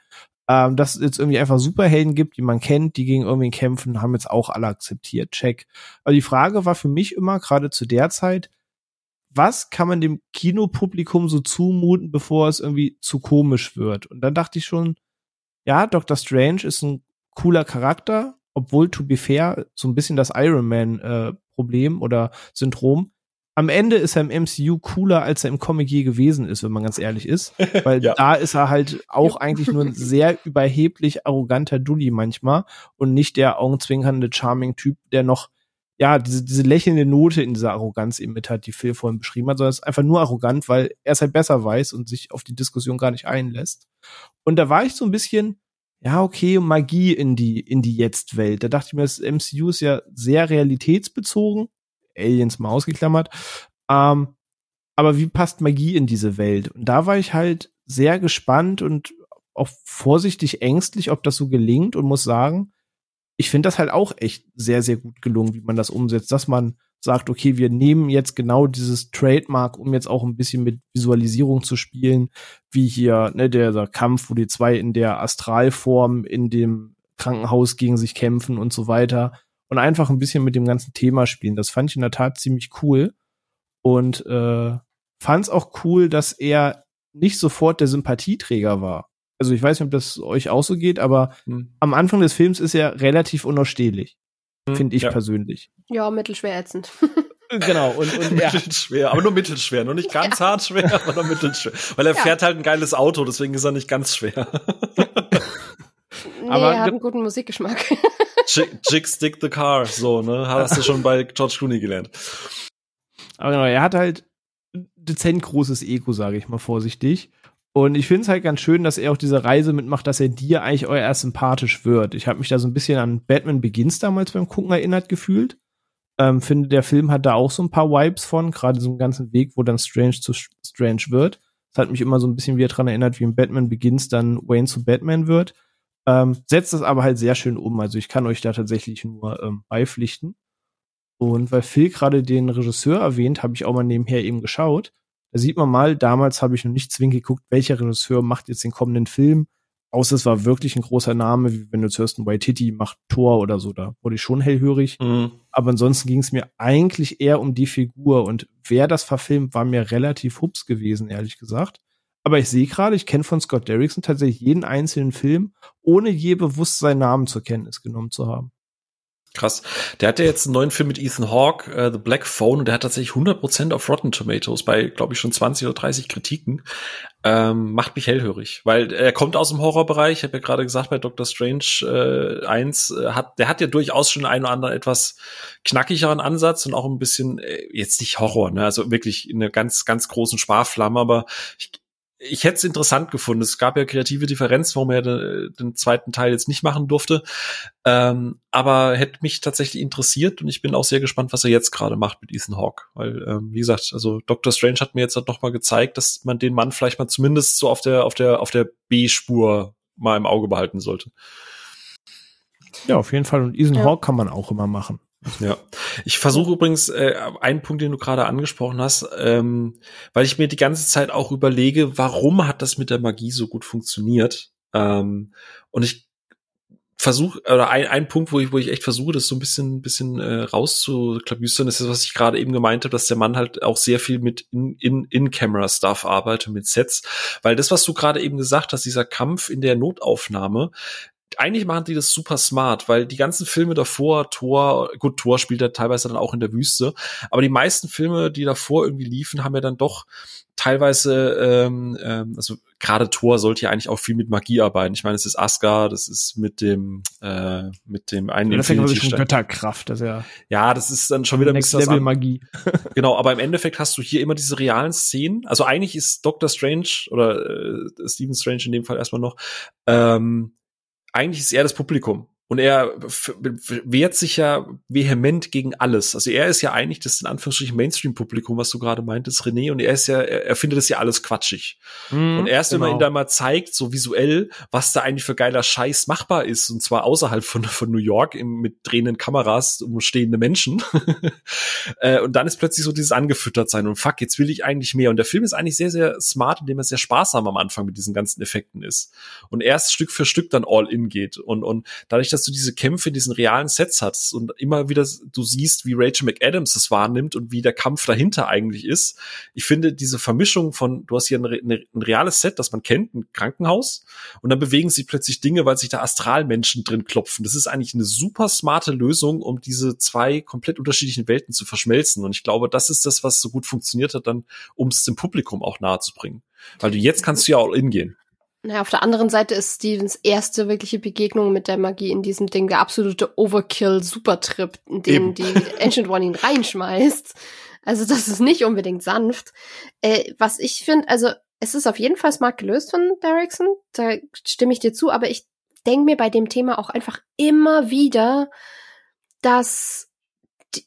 Ähm, dass es jetzt irgendwie einfach Superhelden gibt, die man kennt, die gegen irgendwen kämpfen, haben jetzt auch alle akzeptiert. Check. Aber die Frage war für mich immer, gerade zu der Zeit, was kann man dem Kinopublikum so zumuten, bevor es irgendwie zu komisch wird? Und dann dachte ich schon, ja, Doctor Strange ist ein cooler Charakter, obwohl, to be fair, so ein bisschen das Iron Man äh, Problem oder Syndrom am Ende ist er im MCU cooler, als er im Comic je gewesen ist, wenn man ganz ehrlich ist. Weil [laughs] ja. da ist er halt auch eigentlich nur ein [laughs] sehr überheblich arroganter Dulli manchmal und nicht der augenzwinkernde Charming-Typ, der noch ja, diese, diese lächelnde Note in dieser Arroganz eben mit hat, die Phil vorhin beschrieben hat, sondern ist einfach nur arrogant, weil er es halt besser weiß und sich auf die Diskussion gar nicht einlässt. Und da war ich so ein bisschen, ja, okay, Magie in die, in die Jetzt-Welt. Da dachte ich mir, das MCU ist ja sehr realitätsbezogen Aliens mal ausgeklammert. Ähm, aber wie passt Magie in diese Welt? Und da war ich halt sehr gespannt und auch vorsichtig ängstlich, ob das so gelingt und muss sagen, ich finde das halt auch echt sehr, sehr gut gelungen, wie man das umsetzt, dass man sagt, okay, wir nehmen jetzt genau dieses Trademark, um jetzt auch ein bisschen mit Visualisierung zu spielen, wie hier ne, der, der Kampf, wo die zwei in der Astralform in dem Krankenhaus gegen sich kämpfen und so weiter und einfach ein bisschen mit dem ganzen Thema spielen. Das fand ich in der Tat ziemlich cool und äh, fand es auch cool, dass er nicht sofort der Sympathieträger war. Also ich weiß nicht, ob das euch auch so geht, aber hm. am Anfang des Films ist er relativ unausstehlich. Hm, finde ich ja. persönlich. Ja, mittelschwer ätzend. genau, und, und ja. [laughs] mittelschwer, aber nur mittelschwer, nur nicht ganz ja. hart schwer, [laughs] aber nur mittelschwer. Weil er ja. fährt halt ein geiles Auto, deswegen ist er nicht ganz schwer. [laughs] nee, aber er hat einen guten Musikgeschmack. Jig stick the car, so, ne? Hast du schon bei George Clooney gelernt. Aber genau, er hat halt dezent großes Ego, sage ich mal vorsichtig. Und ich finde es halt ganz schön, dass er auch diese Reise mitmacht, dass er dir eigentlich euer erst sympathisch wird. Ich habe mich da so ein bisschen an Batman Begins damals beim Gucken erinnert gefühlt. Ähm, finde, der Film hat da auch so ein paar Vibes von, gerade so einen ganzen Weg, wo dann Strange zu Strange wird. Das hat mich immer so ein bisschen wieder dran erinnert, wie in Batman Begins dann Wayne zu Batman wird. Ähm, setzt das aber halt sehr schön um. Also ich kann euch da tatsächlich nur ähm, beipflichten. Und weil Phil gerade den Regisseur erwähnt, habe ich auch mal nebenher eben geschaut. Da sieht man mal, damals habe ich noch nicht zwingend geguckt, welcher Regisseur macht jetzt den kommenden Film. Außer es war wirklich ein großer Name, wie wenn du zuerst ein Waititi macht Thor oder so, da wurde ich schon hellhörig. Mhm. Aber ansonsten ging es mir eigentlich eher um die Figur und wer das verfilmt, war mir relativ hups gewesen, ehrlich gesagt. Aber ich sehe gerade, ich kenne von Scott Derrickson tatsächlich jeden einzelnen Film, ohne je bewusst seinen Namen zur Kenntnis genommen zu haben. Krass. Der hat ja jetzt einen neuen Film mit Ethan Hawke, uh, The Black Phone, und der hat tatsächlich 100% auf Rotten Tomatoes bei, glaube ich, schon 20 oder 30 Kritiken. Ähm, macht mich hellhörig, weil er kommt aus dem Horrorbereich. Ich habe ja gerade gesagt, bei Doctor Strange äh, 1, äh, hat, der hat ja durchaus schon einen oder anderen etwas knackigeren Ansatz und auch ein bisschen, äh, jetzt nicht Horror, ne? also wirklich in einer ganz, ganz großen Sparflamme, aber ich, ich hätte es interessant gefunden. Es gab ja kreative Differenz, warum er den, den zweiten Teil jetzt nicht machen durfte. Ähm, aber hätte mich tatsächlich interessiert und ich bin auch sehr gespannt, was er jetzt gerade macht mit Ethan Hawke. Weil, ähm, wie gesagt, also Doctor Strange hat mir jetzt halt noch mal gezeigt, dass man den Mann vielleicht mal zumindest so auf der, auf der, auf der B-Spur mal im Auge behalten sollte. Ja, auf jeden Fall. Und Ethan ja. Hawke kann man auch immer machen. Ja, ich versuche übrigens äh, einen Punkt, den du gerade angesprochen hast, ähm, weil ich mir die ganze Zeit auch überlege, warum hat das mit der Magie so gut funktioniert? Ähm, und ich versuche oder ein, ein Punkt, wo ich wo ich echt versuche, das so ein bisschen bisschen äh, rauszuklabüstern, ist das, was ich gerade eben gemeint habe, dass der Mann halt auch sehr viel mit in in, in Camera Stuff arbeitet, mit Sets, weil das, was du gerade eben gesagt hast, dieser Kampf in der Notaufnahme, eigentlich machen die das super smart, weil die ganzen Filme davor, Thor, gut, Thor spielt ja teilweise dann auch in der Wüste, aber die meisten Filme, die davor irgendwie liefen, haben ja dann doch teilweise, ähm, ähm, also gerade Thor sollte ja eigentlich auch viel mit Magie arbeiten. Ich meine, es ist Asgard, das ist mit dem, äh, mit dem einen ja, Das ist ja schon Götterkraft, das ist ja. Ja, das ist dann schon wieder Next Level Magie. [laughs] genau, aber im Endeffekt hast du hier immer diese realen Szenen. Also eigentlich ist Doctor Strange oder äh, Stephen Strange in dem Fall erstmal noch ähm, eigentlich ist er das Publikum. Und er wehrt sich ja vehement gegen alles. Also er ist ja eigentlich das in Anführungsstrichen Mainstream-Publikum, was du gerade meintest, René. Und er ist ja, er findet das ja alles quatschig. Mm, und erst genau. wenn man genau. ihm da mal zeigt, so visuell, was da eigentlich für geiler Scheiß machbar ist, und zwar außerhalb von, von New York im, mit drehenden Kameras, umstehende Menschen. [laughs] Äh, und dann ist plötzlich so dieses angefüttert sein und fuck, jetzt will ich eigentlich mehr. Und der Film ist eigentlich sehr, sehr smart, indem er sehr sparsam am Anfang mit diesen ganzen Effekten ist. Und erst Stück für Stück dann all in geht. Und, und dadurch, dass dass du diese Kämpfe in diesen realen Sets hast und immer wieder du siehst, wie Rachel McAdams es wahrnimmt und wie der Kampf dahinter eigentlich ist. Ich finde diese Vermischung von, du hast hier ein, ein, ein reales Set, das man kennt, ein Krankenhaus, und dann bewegen sich plötzlich Dinge, weil sich da Astralmenschen drin klopfen. Das ist eigentlich eine super smarte Lösung, um diese zwei komplett unterschiedlichen Welten zu verschmelzen. Und ich glaube, das ist das, was so gut funktioniert hat, dann, um es dem Publikum auch nahe zu bringen. Weil du jetzt kannst du ja all in gehen. Naja, auf der anderen Seite ist Stevens erste wirkliche Begegnung mit der Magie in diesem Ding der absolute Overkill-Supertrip, in den Eben. die Ancient One ihn reinschmeißt. Also das ist nicht unbedingt sanft. Äh, was ich finde, also es ist auf jeden Fall smart gelöst von Derrickson, da stimme ich dir zu, aber ich denke mir bei dem Thema auch einfach immer wieder, dass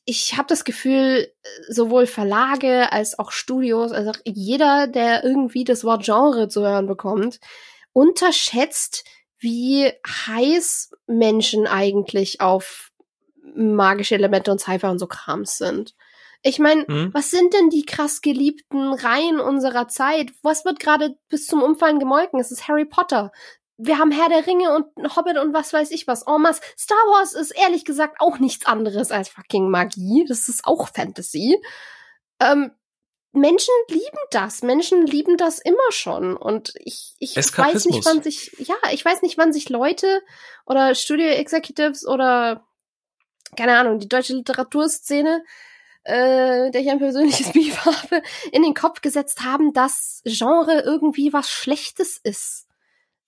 ich habe das Gefühl, sowohl Verlage als auch Studios, also auch jeder, der irgendwie das Wort Genre zu hören bekommt, unterschätzt, wie heiß Menschen eigentlich auf magische Elemente und Cypher und so Krams sind. Ich meine, Mhm. was sind denn die krass geliebten Reihen unserer Zeit? Was wird gerade bis zum Umfallen gemolken? Es ist Harry Potter. Wir haben Herr der Ringe und Hobbit und was weiß ich was. En masse. Star Wars ist ehrlich gesagt auch nichts anderes als fucking Magie. Das ist auch Fantasy. Ähm, Menschen lieben das. Menschen lieben das immer schon. Und ich, ich weiß nicht, wann sich, ja, ich weiß nicht, wann sich Leute oder Studio Executives oder keine Ahnung, die deutsche Literaturszene, äh, der ich ein persönliches Beef [laughs] habe, in den Kopf gesetzt haben, dass Genre irgendwie was Schlechtes ist.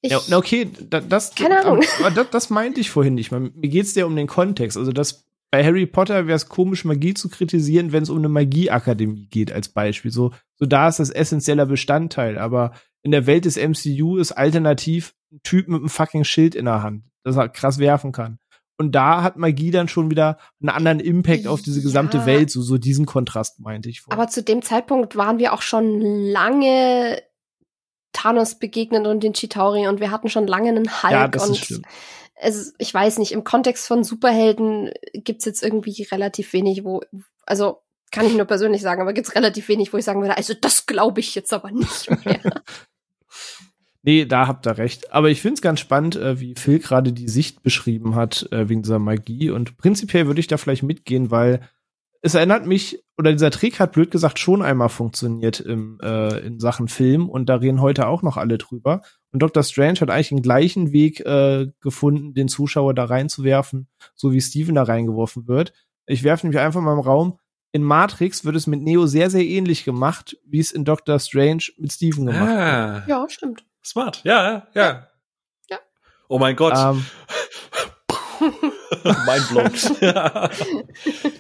Ich, Ja, okay, da, das, Keine Ahnung. Das, das meinte ich vorhin nicht. Mir geht's ja um den Kontext. Also das bei Harry Potter wäre es komisch, Magie zu kritisieren, wenn es um eine Magieakademie geht, als Beispiel. So, so da ist das essentieller Bestandteil. Aber in der Welt des MCU ist alternativ ein Typ mit einem fucking Schild in der Hand, das er krass werfen kann. Und da hat Magie dann schon wieder einen anderen Impact auf diese gesamte Ja. Welt. So, so diesen Kontrast meinte ich vorhin. aber zu dem Zeitpunkt waren wir auch schon lange Thanos begegnet und den Chitauri und wir hatten schon lange einen Hulk ja, das und ist es, ich weiß nicht, im Kontext von Superhelden gibt's jetzt irgendwie relativ wenig, wo, also kann ich nur persönlich sagen, aber gibt's relativ wenig, wo ich sagen würde, also das glaube ich jetzt aber nicht [laughs] mehr. Nee, da habt ihr recht. Aber ich find's ganz spannend, äh, wie Phil gerade die Sicht beschrieben hat, äh, wegen dieser Magie. Und prinzipiell würde ich da vielleicht mitgehen, weil es erinnert mich, oder dieser Trick hat blöd gesagt schon einmal funktioniert im, äh, in Sachen Film und da reden heute auch noch alle drüber. Und Dr. Strange hat eigentlich den gleichen Weg äh, gefunden, den Zuschauer da reinzuwerfen, so wie Steven da reingeworfen wird. Ich werfe nämlich einfach mal im Raum. In Matrix wird es mit Neo sehr, sehr ähnlich gemacht, wie es in Dr. Strange mit Steven gemacht wird. Ah, ja, stimmt. smart. Ja, ja, ja. Ja. Oh mein Gott. Ähm, [laughs] mein Block. [laughs]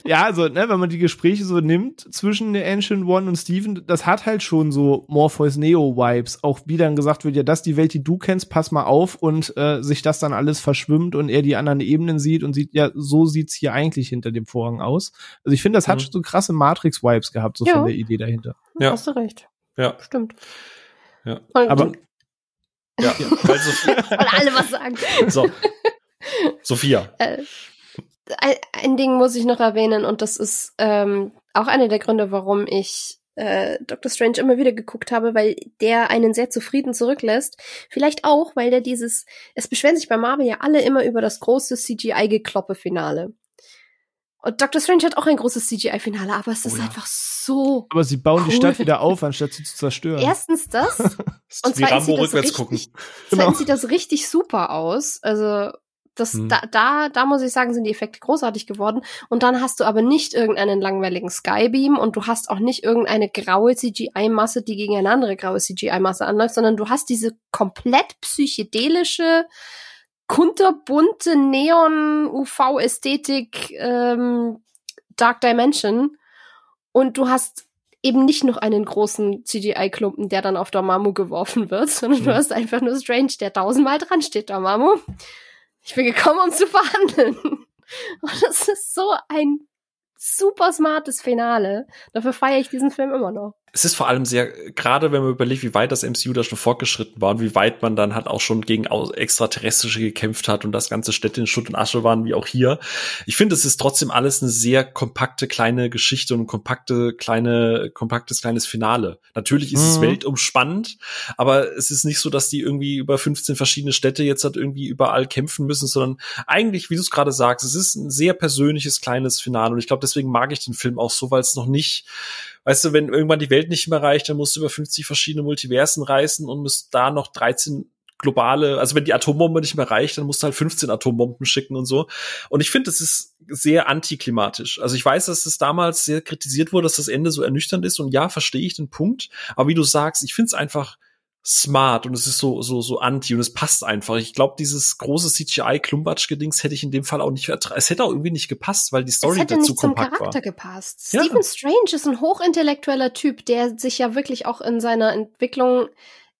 Ja, also, ne, wenn man die Gespräche so nimmt zwischen der Ancient One und Steven, das hat halt schon so Morpheus Neo-Vibes. Auch wie dann gesagt wird, ja, das ist die Welt, die du kennst, pass mal auf und äh, sich das dann alles verschwimmt und er die anderen Ebenen sieht und sieht, ja, so sieht's hier eigentlich hinter dem Vorhang aus. Also ich finde, das hat Mhm. schon so krasse Matrix-Vibes gehabt, so Ja. von der Idee dahinter. Ja. Hast du recht. ja, Stimmt. Ja. Und, Aber ja. [laughs] Weil Sophia, wollen alle was sagen. so. Sophia. [laughs] Äh, ein, Ding muss ich noch erwähnen und das ist ähm, auch einer der Gründe, warum ich äh, Doctor Strange immer wieder geguckt habe, weil der einen sehr zufrieden zurücklässt. Vielleicht auch, weil der dieses, es beschweren sich bei Marvel ja alle immer über das große CGI-Gekloppe-Finale. Und Doctor Strange hat auch ein großes CGI-Finale, aber es Oh ist ja. einfach so. aber sie bauen die Cool. Stadt wieder auf, anstatt sie zu zerstören. Erstens das [laughs] und Wie zweitens Rambo sieht das rückwärts richtig, gucken. Genau. zweitens sieht das richtig super aus. Also das, Hm. da, da, da muss ich sagen, sind die Effekte großartig geworden. Und dann hast du aber nicht irgendeinen langweiligen Skybeam und du hast auch nicht irgendeine graue CGI-Masse, die gegen eine andere graue CGI-Masse anläuft, sondern du hast diese komplett psychedelische, kunterbunte Neon-UV-Ästhetik ähm, Dark Dimension. Und du hast eben nicht noch einen großen CGI-Klumpen, der dann auf Dormammu geworfen wird, [laughs] sondern du Mhm. hast einfach nur Strange, der tausendmal dran steht, Dormammu. Ich bin gekommen, um zu verhandeln. [laughs] Und das ist so ein super smartes Finale. Dafür feiere ich diesen Film immer noch. Es ist vor allem sehr, gerade wenn man überlegt, wie weit das MCU da schon fortgeschritten war und wie weit man dann halt auch schon gegen Extraterrestrische gekämpft hat und das ganze Städte in Schutt und Asche waren, wie auch hier. Ich finde, es ist trotzdem alles eine sehr kompakte kleine Geschichte und ein kompakte kleine, kompaktes kleines Finale. Natürlich ist es Mhm. weltumspannend, aber es ist nicht so, dass die irgendwie über 15 verschiedene Städte jetzt halt irgendwie überall kämpfen müssen, sondern eigentlich, wie du es gerade sagst, es ist ein sehr persönliches kleines Finale und ich glaube, deswegen mag ich den Film auch so, weil es noch nicht weißt du, wenn irgendwann die Welt nicht mehr reicht, dann musst du über 50 verschiedene Multiversen reisen und musst da noch 13 globale, also wenn die Atombombe nicht mehr reicht, dann musst du halt 15 Atombomben schicken und so. Und ich finde, das ist sehr antiklimatisch. Also ich weiß, dass es damals sehr kritisiert wurde, dass das Ende so ernüchternd ist und ja, verstehe ich den Punkt. Aber wie du sagst, ich finde es einfach smart und es ist so so so anti und es passt einfach. Ich glaube, dieses große CGI Klumpatsch-Gedings hätte ich in dem Fall auch nicht Es hätte auch irgendwie nicht gepasst, weil die Es Story hätte dazu nicht zum kompakt Charakter war. gepasst. Ja. Stephen Strange ist ein hochintellektueller Typ, der sich ja wirklich auch in seiner Entwicklung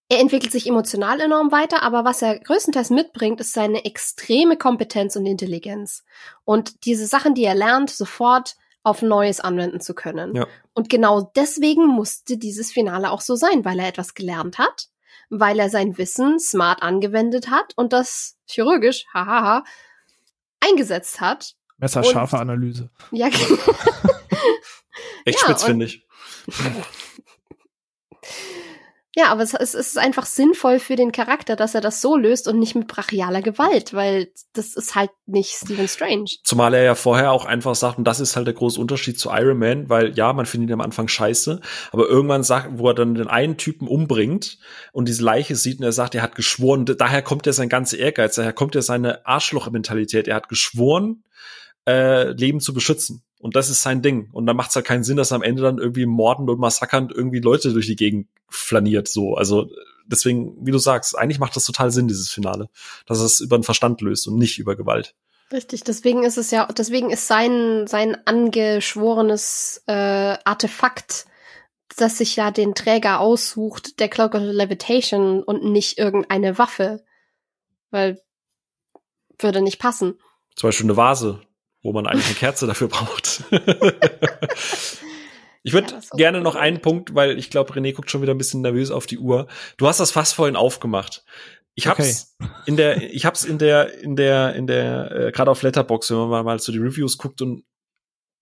er entwickelt sich emotional enorm weiter, aber was er größtenteils mitbringt, ist seine extreme Kompetenz und Intelligenz. Und diese Sachen, die er lernt, sofort auf Neues anwenden zu können. Ja. Und genau deswegen musste dieses Finale auch so sein, weil er etwas gelernt hat, weil er sein Wissen smart angewendet hat und das chirurgisch, hahaha, eingesetzt hat Messerscharfe Analyse. Ja, genau. [laughs] Echt Ja, spitz, und- finde ich. Ja, aber es, es ist einfach sinnvoll für den Charakter, dass er das so löst und nicht mit brachialer Gewalt, weil das ist halt nicht Stephen Strange. Zumal er ja vorher auch einfach sagt, und das ist halt der große Unterschied zu Iron Man, weil ja, man findet ihn am Anfang scheiße, aber irgendwann sagt, wo er dann den einen Typen umbringt und diese Leiche sieht und er sagt, er hat geschworen, daher kommt ja sein ganzer Ehrgeiz, daher kommt ja seine Arschloch-Mentalität. Er hat geschworen, äh, Leben zu beschützen. Und das ist sein Ding. Und dann macht es halt keinen Sinn, dass er am Ende dann irgendwie mordend und massakernd irgendwie Leute durch die Gegend flaniert. So, also deswegen, wie du sagst, eigentlich macht das total Sinn, dieses Finale, dass es über den Verstand löst und nicht über Gewalt. Richtig, deswegen ist es ja, deswegen ist sein, sein angeschworenes äh, Artefakt, das sich ja den Träger aussucht, der Cloak of Levitation und nicht irgendeine Waffe. Weil würde nicht passen. Zum Beispiel eine Vase, wo man eigentlich eine Kerze dafür braucht. [laughs] ich würde Ja, gerne noch einen Punkt, weil ich glaube, René guckt schon wieder ein bisschen nervös auf die Uhr. Du hast das fast vorhin aufgemacht. Ich hab's in der, ich hab's in der, in der, in der, äh, gerade auf Letterbox, wenn man mal, mal so die Reviews guckt und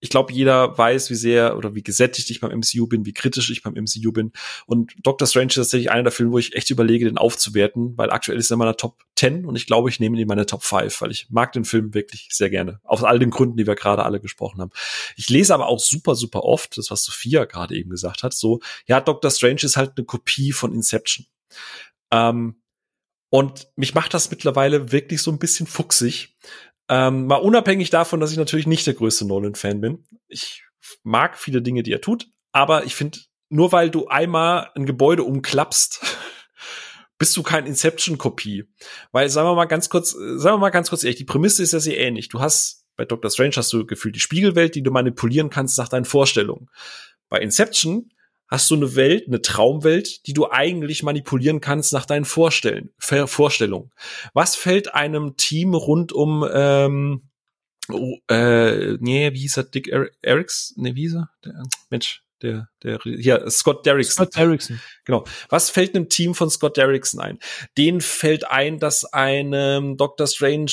ich glaube, jeder weiß, wie sehr oder wie gesättigt ich beim MCU bin, wie kritisch ich beim MCU bin. Und Doctor Strange ist tatsächlich einer der Filme, wo ich echt überlege, den aufzuwerten, weil aktuell ist er in meiner Top 10 und ich glaube, ich nehme ihn in meine Top 5, weil ich mag den Film wirklich sehr gerne. Aus all den Gründen, die wir gerade alle gesprochen haben. Ich lese aber auch super, super oft, das was Sophia gerade eben gesagt hat, so, ja, Doctor Strange ist halt eine Kopie von Inception. Ähm, und mich macht das mittlerweile wirklich so ein bisschen fuchsig. Ähm, mal unabhängig davon, dass ich natürlich nicht der größte Nolan-Fan bin. Ich mag viele Dinge, die er tut, aber ich finde, nur weil du einmal ein Gebäude umklappst, [laughs] bist du kein Inception-Kopie. Weil, sagen wir mal ganz kurz, äh, sagen wir mal ganz kurz ehrlich, die Prämisse ist ja sehr ähnlich. Du hast, bei Doctor Strange hast du gefühlt die Spiegelwelt, die du manipulieren kannst nach deinen Vorstellungen. Bei Inception hast du eine Welt, eine Traumwelt, die du eigentlich manipulieren kannst nach deinen Vorstellen, Vorstellungen. Was fällt einem Team rund um ähm, oh, äh, nee, wie hieß er, Dick er Erics? Nee, wie hieß er? Der, Mensch, der, der, hier, Scott Derrickson. Scott Derrickson. Genau. Was fällt einem Team von Scott Derrickson ein? Denen fällt ein, dass einem Dr. Strange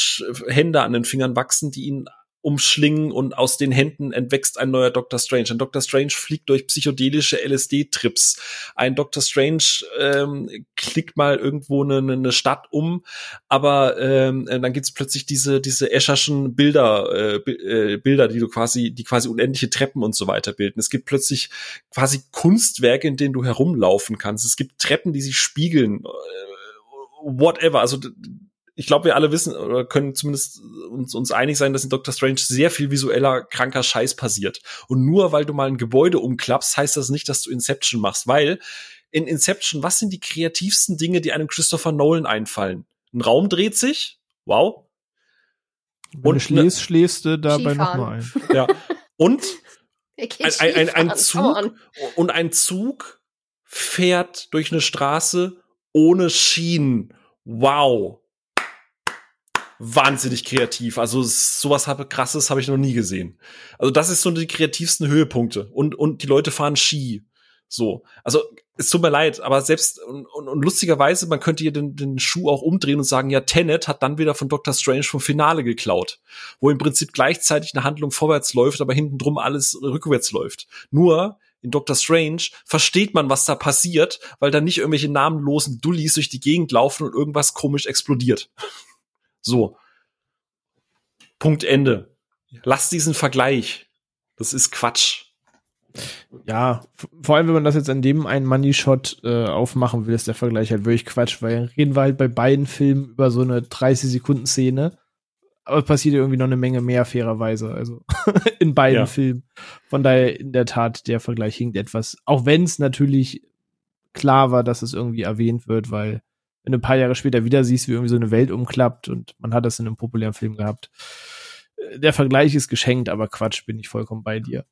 Hände an den Fingern wachsen, die ihn umschlingen und aus den Händen entwächst ein neuer Dr. Strange. Ein Dr. Strange fliegt durch psychedelische LSD-Trips. Ein Dr. Strange ähm, klickt mal irgendwo eine, eine Stadt um, aber ähm, dann gibt's plötzlich diese diese Escherschen Bilder äh, äh, Bilder, die du quasi die quasi unendliche Treppen und so weiter bilden. Es gibt plötzlich quasi Kunstwerke, in denen du herumlaufen kannst. Es gibt Treppen, die sich spiegeln. äh, Whatever. Also ich glaube, wir alle wissen oder können zumindest uns, uns einig sein, dass in Doctor Strange sehr viel visueller, kranker Scheiß passiert. Und nur weil du mal ein Gebäude umklappst, heißt das nicht, dass du Inception machst, weil in Inception, was sind die kreativsten Dinge, die einem Christopher Nolan einfallen? Ein Raum dreht sich, wow. Wenn Und du schläfst, schläfst du dabei noch Skifahren. mal ein. [laughs] Ja. Und ein, ein, ein, ein Zug und ein Zug fährt durch eine Straße ohne Schienen. Wow. Wahnsinnig kreativ. Also sowas habe krasses habe ich noch nie gesehen. Also das ist so die kreativsten Höhepunkte und und die Leute fahren Ski. So. Also es tut mir leid, aber selbst und, und, und lustigerweise, man könnte hier den, den Schuh auch umdrehen und sagen, ja, Tenet hat dann wieder von Doctor Strange vom Finale geklaut, wo im Prinzip gleichzeitig eine Handlung vorwärts läuft, aber hinten drum alles rückwärts läuft. Nur in Doctor Strange versteht man, was da passiert, weil da nicht irgendwelche namenlosen Dullis durch die Gegend laufen und irgendwas komisch explodiert. So. Punkt Ende. Lass diesen Vergleich. Das ist Quatsch. Ja, vor allem, wenn man das jetzt an dem einen Money-Shot äh, aufmachen will, ist der Vergleich halt wirklich Quatsch, weil reden wir halt bei beiden Filmen über so eine 30-Sekunden-Szene. Aber es passiert irgendwie noch eine Menge mehr, fairerweise. Also [laughs] in beiden Ja. Filmen. Von daher in der Tat, der Vergleich hinkt etwas. Auch wenn es natürlich klar war, dass es irgendwie erwähnt wird, weil wenn du ein paar Jahre später wieder siehst, wie irgendwie so eine Welt umklappt und man hat das in einem populären Film gehabt. Äh, Der Vergleich ist geschenkt, aber Quatsch, bin ich vollkommen bei dir.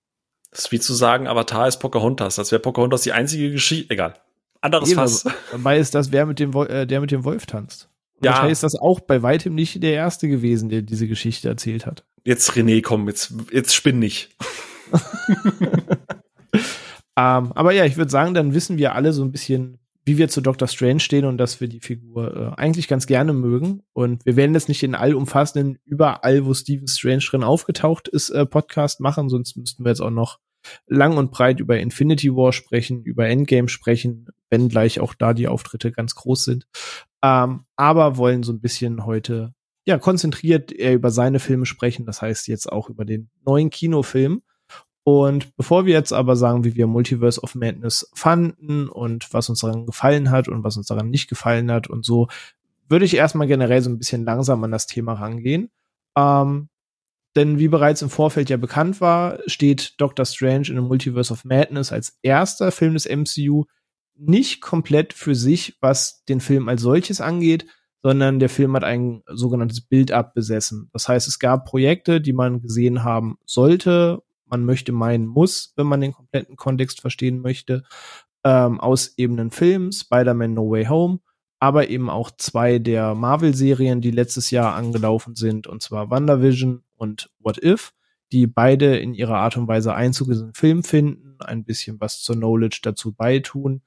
Das ist wie zu sagen, Avatar ist Pocahontas. Als wäre Pocahontas die einzige Geschichte. Egal. Anderes Eben, Fass. Dabei ist das, wer mit dem, äh, der mit dem Wolf tanzt. Und Ja. Wahrscheinlich ist das auch bei weitem nicht der Erste gewesen, der diese Geschichte erzählt hat. Jetzt René, komm, jetzt, jetzt spinn nicht. [laughs] Ähm, aber ja, ich würde sagen, dann wissen wir alle so ein bisschen, wie wir zu Doctor Strange stehen und dass wir die Figur äh, eigentlich ganz gerne mögen. Und wir werden jetzt nicht den allumfassenden, überall, wo Stephen Strange drin aufgetaucht ist, äh, Podcast machen, sonst müssten wir jetzt auch noch lang und breit über Infinity War sprechen, über Endgame sprechen, wenn gleich auch da die Auftritte ganz groß sind. Ähm, aber wollen so ein bisschen heute ja konzentriert eher über seine Filme sprechen, das heißt jetzt auch über den neuen Kinofilm. Und bevor wir jetzt aber sagen, wie wir Multiverse of Madness fanden und was uns daran gefallen hat und was uns daran nicht gefallen hat und so, würde ich erstmal generell so ein bisschen langsam an das Thema rangehen. Ähm, denn wie bereits im Vorfeld ja bekannt war, steht Doctor Strange in the Multiverse of Madness als erster Film des MCU nicht komplett für sich, was den Film als solches angeht, sondern der Film hat ein sogenanntes Build-up besessen. Das heißt, es gab Projekte, die man gesehen haben sollte man möchte meinen muss, wenn man den kompletten Kontext verstehen möchte, ähm, aus eben einem Film, Spider-Man No Way Home, aber eben auch zwei der Marvel-Serien, die letztes Jahr angelaufen sind, und zwar WandaVision und What If, die beide in ihrer Art und Weise Einzug in den Film finden, ein bisschen was zur Knowledge dazu beitun.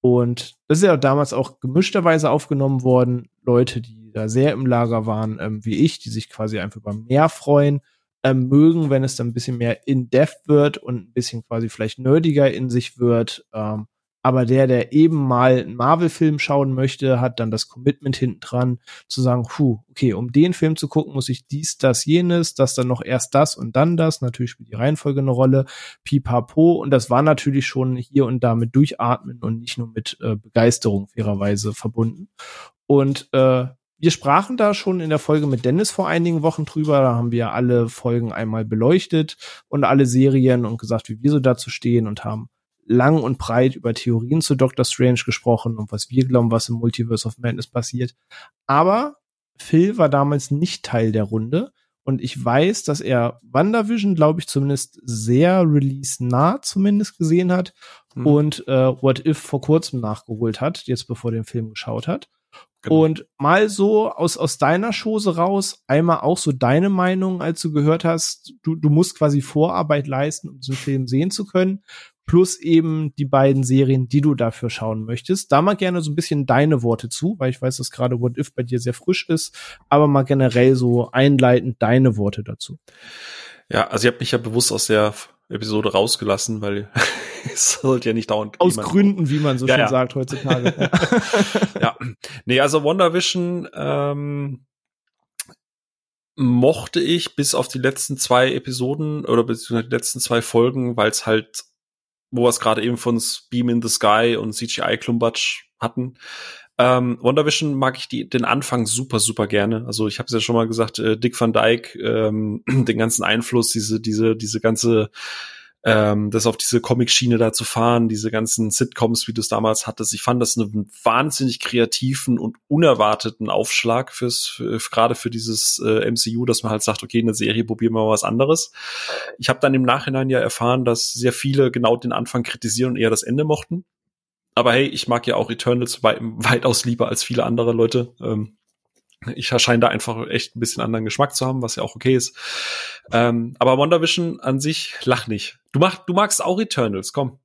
Und das ist ja damals auch gemischterweise aufgenommen worden. Leute, die da sehr im Lager waren, ähm, wie ich, die sich quasi einfach über mehr freuen ähm, mögen, wenn es dann ein bisschen mehr in-depth wird und ein bisschen quasi vielleicht nerdiger in sich wird. Ähm, aber der, der eben mal einen Marvel-Film schauen möchte, hat dann das Commitment hinten dran, zu sagen, puh, okay, um den Film zu gucken, muss ich dies, das, jenes, das dann noch erst das und dann das. Natürlich spielt die Reihenfolge eine Rolle. Pipapo. Und das war natürlich schon hier und da mit Durchatmen und nicht nur mit äh, Begeisterung fairerweise verbunden. Und äh, wir sprachen da schon in der Folge mit Dennis vor einigen Wochen drüber. Da haben wir alle Folgen einmal beleuchtet und alle Serien und gesagt, wie wir so dazu stehen und haben lang und breit über Theorien zu Doctor Strange gesprochen und was wir glauben, was im Multiverse of Madness passiert. Aber Phil war damals nicht Teil der Runde und ich weiß, dass er WandaVision, glaube ich, zumindest sehr release-nah zumindest gesehen hat mhm. und äh, What If vor kurzem nachgeholt hat, jetzt bevor den Film geschaut hat. Genau. Und mal so aus, aus deiner Chose raus, einmal auch so deine Meinung, als du gehört hast, du, du musst quasi Vorarbeit leisten, um diesen Film sehen zu können, plus eben die beiden Serien, die du dafür schauen möchtest. Da mal gerne so ein bisschen deine Worte zu, weil ich weiß, dass gerade What If bei dir sehr frisch ist, aber mal generell so einleitend deine Worte dazu. Ja, also ich habe mich ja bewusst aus der Episode rausgelassen, weil [laughs] es sollte ja nicht dauernd. Aus Gründen, wie man so ja, schön ja. sagt heutzutage. [laughs] ja, nee, also WandaVision ähm, mochte ich bis auf die letzten zwei Episoden oder beziehungsweise die letzten zwei Folgen, weil es halt, wo wir es gerade eben von Beam in the Sky und CGI-Klumbatsch hatten, ähm, WandaVision mag ich die, den Anfang super, super gerne. Also ich habe es ja schon mal gesagt, äh, Dick Van Dyke, ähm, [clears throat] den ganzen Einfluss, diese, diese, diese ganze ähm, das auf diese Comic-Schiene da zu fahren, diese ganzen Sitcoms, wie du es damals hattest. Ich fand das einen wahnsinnig kreativen und unerwarteten Aufschlag fürs, für, gerade für dieses äh, MCU, dass man halt sagt, okay, eine Serie probieren wir mal was anderes. Ich habe dann im Nachhinein ja erfahren, dass sehr viele genau den Anfang kritisieren und eher das Ende mochten. Aber hey, ich mag ja auch Eternals weit, weitaus lieber als viele andere Leute. Ähm, ich erscheine da einfach echt ein bisschen anderen Geschmack zu haben, was ja auch okay ist. Ähm, aber WandaVision an sich lach nicht. Du, mach, du magst auch Eternals, komm.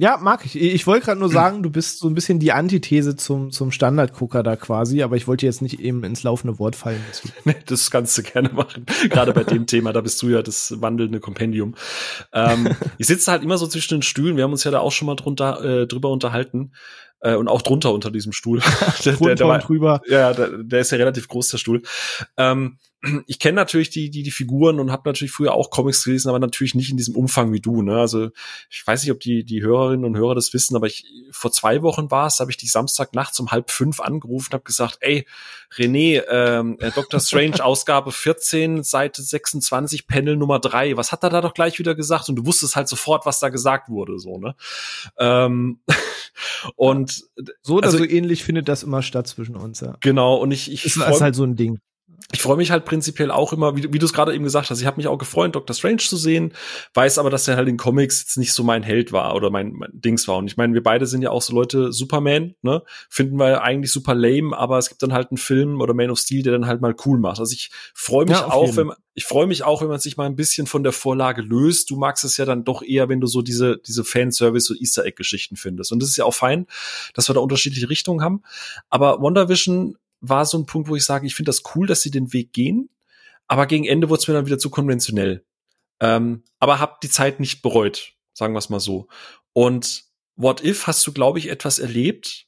Ja, mag ich. Ich wollte gerade nur sagen, du bist so ein bisschen die Antithese zum, zum Standardgucker da quasi, aber ich wollte jetzt nicht eben ins laufende Wort fallen. [laughs] Nee, das kannst du gerne machen. Gerade bei dem Thema, da bist du ja das wandelnde Kompendium. Ähm, ich sitze halt immer so zwischen den Stühlen. Wir haben uns ja da auch schon mal drunter, äh, drüber unterhalten äh, und auch drunter unter diesem Stuhl. [laughs] der, der, der war, drüber. Ja, der, der ist ja relativ groß, der Stuhl. Ähm, ich kenne natürlich die, die, die Figuren und habe natürlich früher auch Comics gelesen, aber natürlich nicht in diesem Umfang wie du. Ne? Also ich weiß nicht, ob die, die Hörerinnen und Hörer das wissen, aber ich vor zwei Wochen war es, habe ich dich Samstag nachts um halb fünf angerufen, habe gesagt, ey, René, ähm, äh, Dr. Strange [laughs] Ausgabe 14, Seite 26, Panel Nummer drei. was hat er da doch gleich wieder gesagt? Und du wusstest halt sofort, was da gesagt wurde, so, ne? Ähm, [laughs] und so oder also, so ähnlich findet das immer statt zwischen uns, ja. Genau, und ich, ich ist, ist halt so ein Ding ich freue mich halt prinzipiell auch immer, wie, wie du es gerade eben gesagt hast, ich habe mich auch gefreut, Dr. Strange zu sehen, weiß aber, dass er halt in Comics jetzt nicht so mein Held war oder mein, mein Dings war. Und ich meine, wir beide sind ja auch so Leute, Superman, ne? Finden wir eigentlich super lame, aber es gibt dann halt einen Film oder Man of Steel, der dann halt mal cool macht. Also ich freue mich ja, auch, wenn man, ich freue mich auch, wenn man sich mal ein bisschen von der Vorlage löst. Du magst es ja dann doch eher, wenn du so diese, diese Fanservice- und Easter Egg-Geschichten findest. Und das ist ja auch fein, dass wir da unterschiedliche Richtungen haben. Aber WandaVision war so ein Punkt, wo ich sage, ich finde das cool, dass sie den Weg gehen, aber gegen Ende wurde es mir dann wieder zu konventionell. Ähm, aber hab die Zeit nicht bereut, sagen wir es mal so. Und What If hast du, glaube ich, etwas erlebt,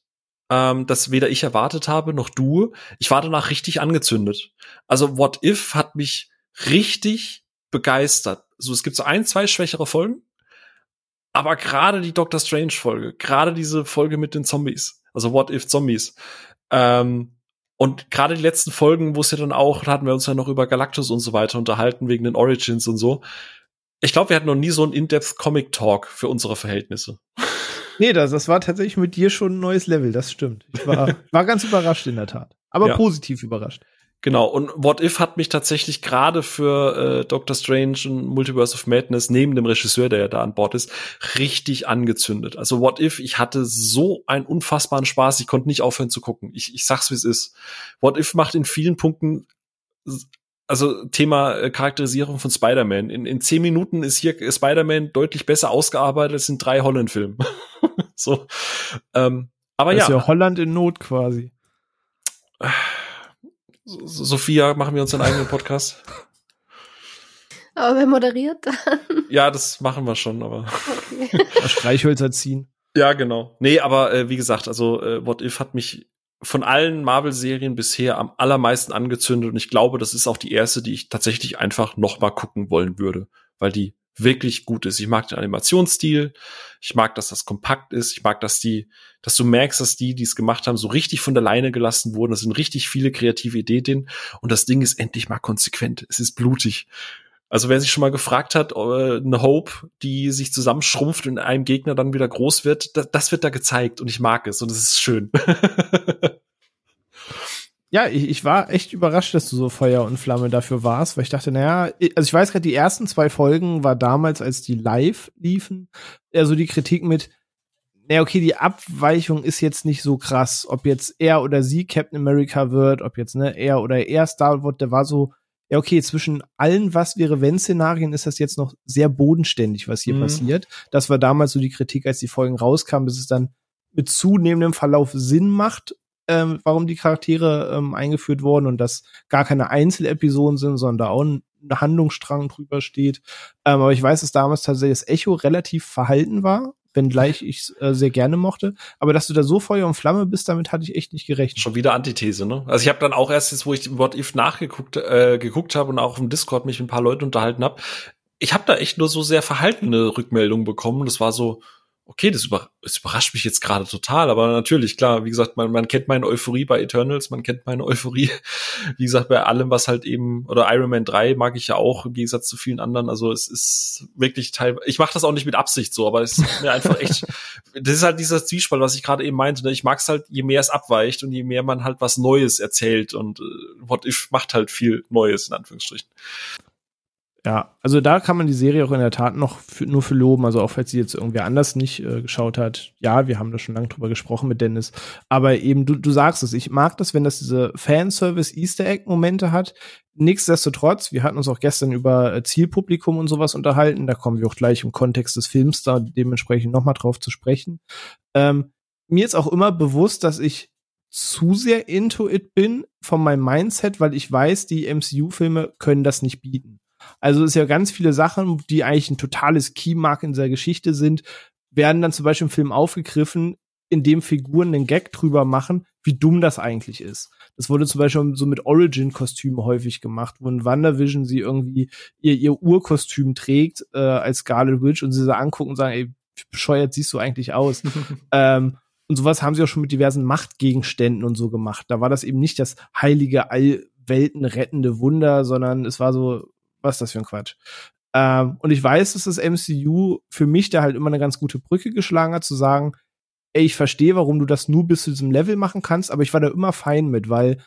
ähm, das weder ich erwartet habe noch du. Ich war danach richtig angezündet. Also What If hat mich richtig begeistert. So, es gibt so ein, zwei schwächere Folgen, aber gerade die Doctor Strange Folge, gerade diese Folge mit den Zombies, also What If Zombies, ähm, und gerade die letzten Folgen, wo es ja dann auch, da hatten wir uns ja noch über Galactus und so weiter unterhalten, wegen den Origins und so. Ich glaube, wir hatten noch nie so einen In-Depth Comic Talk für unsere Verhältnisse. [laughs] Nee, das, das war tatsächlich mit dir schon ein neues Level, das stimmt. Ich war, [laughs] war ganz überrascht in der Tat. Aber ja. positiv überrascht. Genau, und What If hat mich tatsächlich gerade für äh, Doctor Strange und Multiverse of Madness neben dem Regisseur, der ja da an Bord ist, richtig angezündet. Also What If, ich hatte so einen unfassbaren Spaß, ich konnte nicht aufhören zu gucken. Ich, ich sag's, wie es ist. What If macht in vielen Punkten also Thema äh, Charakterisierung von Spider-Man. In, in zehn Minuten ist hier Spider-Man deutlich besser ausgearbeitet als in drei Holland-Filmen. [laughs] so. Ähm, aber das ja. Ist ja Holland in Not quasi. Sophia, machen wir uns einen eigenen Podcast? [laughs] Aber wer moderiert dann? Ja, das machen wir schon, aber. Okay. [laughs] Streichhölzer ziehen. Ja, genau. Nee, aber äh, wie gesagt, also äh, What If hat mich von allen Marvel-Serien bisher am allermeisten angezündet und ich glaube, das ist auch die erste, die ich tatsächlich einfach noch mal gucken wollen würde, weil die wirklich gut ist. Ich mag den Animationsstil, ich mag, dass das kompakt ist, ich mag, dass die, dass du merkst, dass die, die es gemacht haben, so richtig von der Leine gelassen wurden. Es sind richtig viele kreative Ideen drin und das Ding ist endlich mal konsequent. Es ist blutig. Also wer sich schon mal gefragt hat, äh, eine Hope, die sich zusammenschrumpft und in einem Gegner dann wieder groß wird, das, das wird da gezeigt und ich mag es und es ist schön. [laughs] ja, ich, ich war echt überrascht, dass du so Feuer und Flamme dafür warst, weil ich dachte, naja, also ich weiß gerade, die ersten zwei Folgen war damals, als die live liefen, eher so die Kritik mit, naja, okay, die Abweichung ist jetzt nicht so krass, ob jetzt er oder sie Captain America wird, ob jetzt ne, er oder er Star wird, der war so, ja, okay, zwischen allen was wäre wenn Szenarien ist das jetzt noch sehr bodenständig, was hier mhm. passiert. Das war damals so die Kritik, als die Folgen rauskamen, bis es dann mit zunehmendem Verlauf Sinn macht, ähm, warum die Charaktere ähm, eingeführt wurden und dass gar keine Einzelepisoden sind, sondern da auch ein Handlungsstrang drüber steht. Ähm, aber ich weiß, dass damals tatsächlich das Echo relativ verhalten war, wenngleich [laughs] ich es äh, sehr gerne mochte. Aber dass du da so Feuer und Flamme bist, damit hatte ich echt nicht gerechnet. Schon wieder Antithese, ne? Also ich habe dann auch erst jetzt, wo ich What If nachgeguckt äh, geguckt habe und auch im Discord mich mit ein paar Leuten unterhalten habe, ich habe da echt nur so sehr verhaltene Rückmeldungen bekommen. Das war so, okay, das, über, das überrascht mich jetzt gerade total, aber natürlich, klar, wie gesagt, man, man kennt meine Euphorie bei Eternals, man kennt meine Euphorie, [laughs] wie gesagt, bei allem, was halt eben, oder Iron Man 3 mag ich ja auch, im Gegensatz zu vielen anderen, also es ist wirklich Teil, ich mache das auch nicht mit Absicht so, aber es ist mir einfach echt, [laughs] das ist halt dieser Zwiespalt, was ich gerade eben meinte, ne? ich mag es halt, je mehr es abweicht und je mehr man halt was Neues erzählt und äh, What If macht halt viel Neues, in Anführungsstrichen. Ja, also da kann man die Serie auch in der Tat noch für, nur für loben. Also auch falls sie jetzt irgendwer anders nicht äh, geschaut hat. Ja, wir haben da schon lange drüber gesprochen mit Dennis. Aber eben, du, du sagst es, ich mag das, wenn das diese Fanservice Easter Egg Momente hat. Nichtsdestotrotz, wir hatten uns auch gestern über äh, Zielpublikum und sowas unterhalten. Da kommen wir auch gleich im Kontext des Films da dementsprechend nochmal drauf zu sprechen. Ähm, mir ist auch immer bewusst, dass ich zu sehr into it bin von meinem Mindset, weil ich weiß, die MCU-Filme können das nicht bieten. Also es ist ja ganz viele Sachen, die eigentlich ein totales Keymark in dieser Geschichte sind, werden dann zum Beispiel im Film aufgegriffen, in dem Figuren einen Gag drüber machen, wie dumm das eigentlich ist. Das wurde zum Beispiel so mit Origin-Kostümen häufig gemacht, wo in WandaVision sie irgendwie ihr, ihr Urkostüm trägt äh, als Scarlet Witch und sie so angucken und sagen, ey, bescheuert siehst du eigentlich aus? [laughs] ähm, und sowas haben sie auch schon mit diversen Machtgegenständen und so gemacht. Da war das eben nicht das heilige Allwelten rettende Wunder, sondern es war so, was ist das für ein Quatsch? Ähm, und ich weiß, dass das MCU für mich da halt immer eine ganz gute Brücke geschlagen hat, zu sagen, ey, ich verstehe, warum du das nur bis zu diesem Level machen kannst, aber ich war da immer fein mit, weil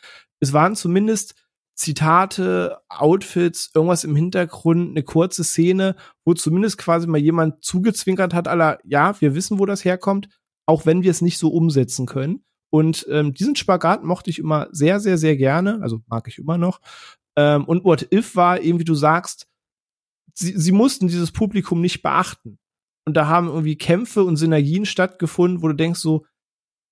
es waren zumindest Zitate, Outfits, irgendwas im Hintergrund, eine kurze Szene, wo zumindest quasi mal jemand zugezwinkert hat, aller, ja, wir wissen, wo das herkommt, auch wenn wir es nicht so umsetzen können. Und ähm, diesen Spagat mochte ich immer sehr, sehr, sehr gerne, also mag ich immer noch. Ähm, und What If war eben, wie du sagst, sie, sie mussten dieses Publikum nicht beachten. Und da haben irgendwie Kämpfe und Synergien stattgefunden, wo du denkst so,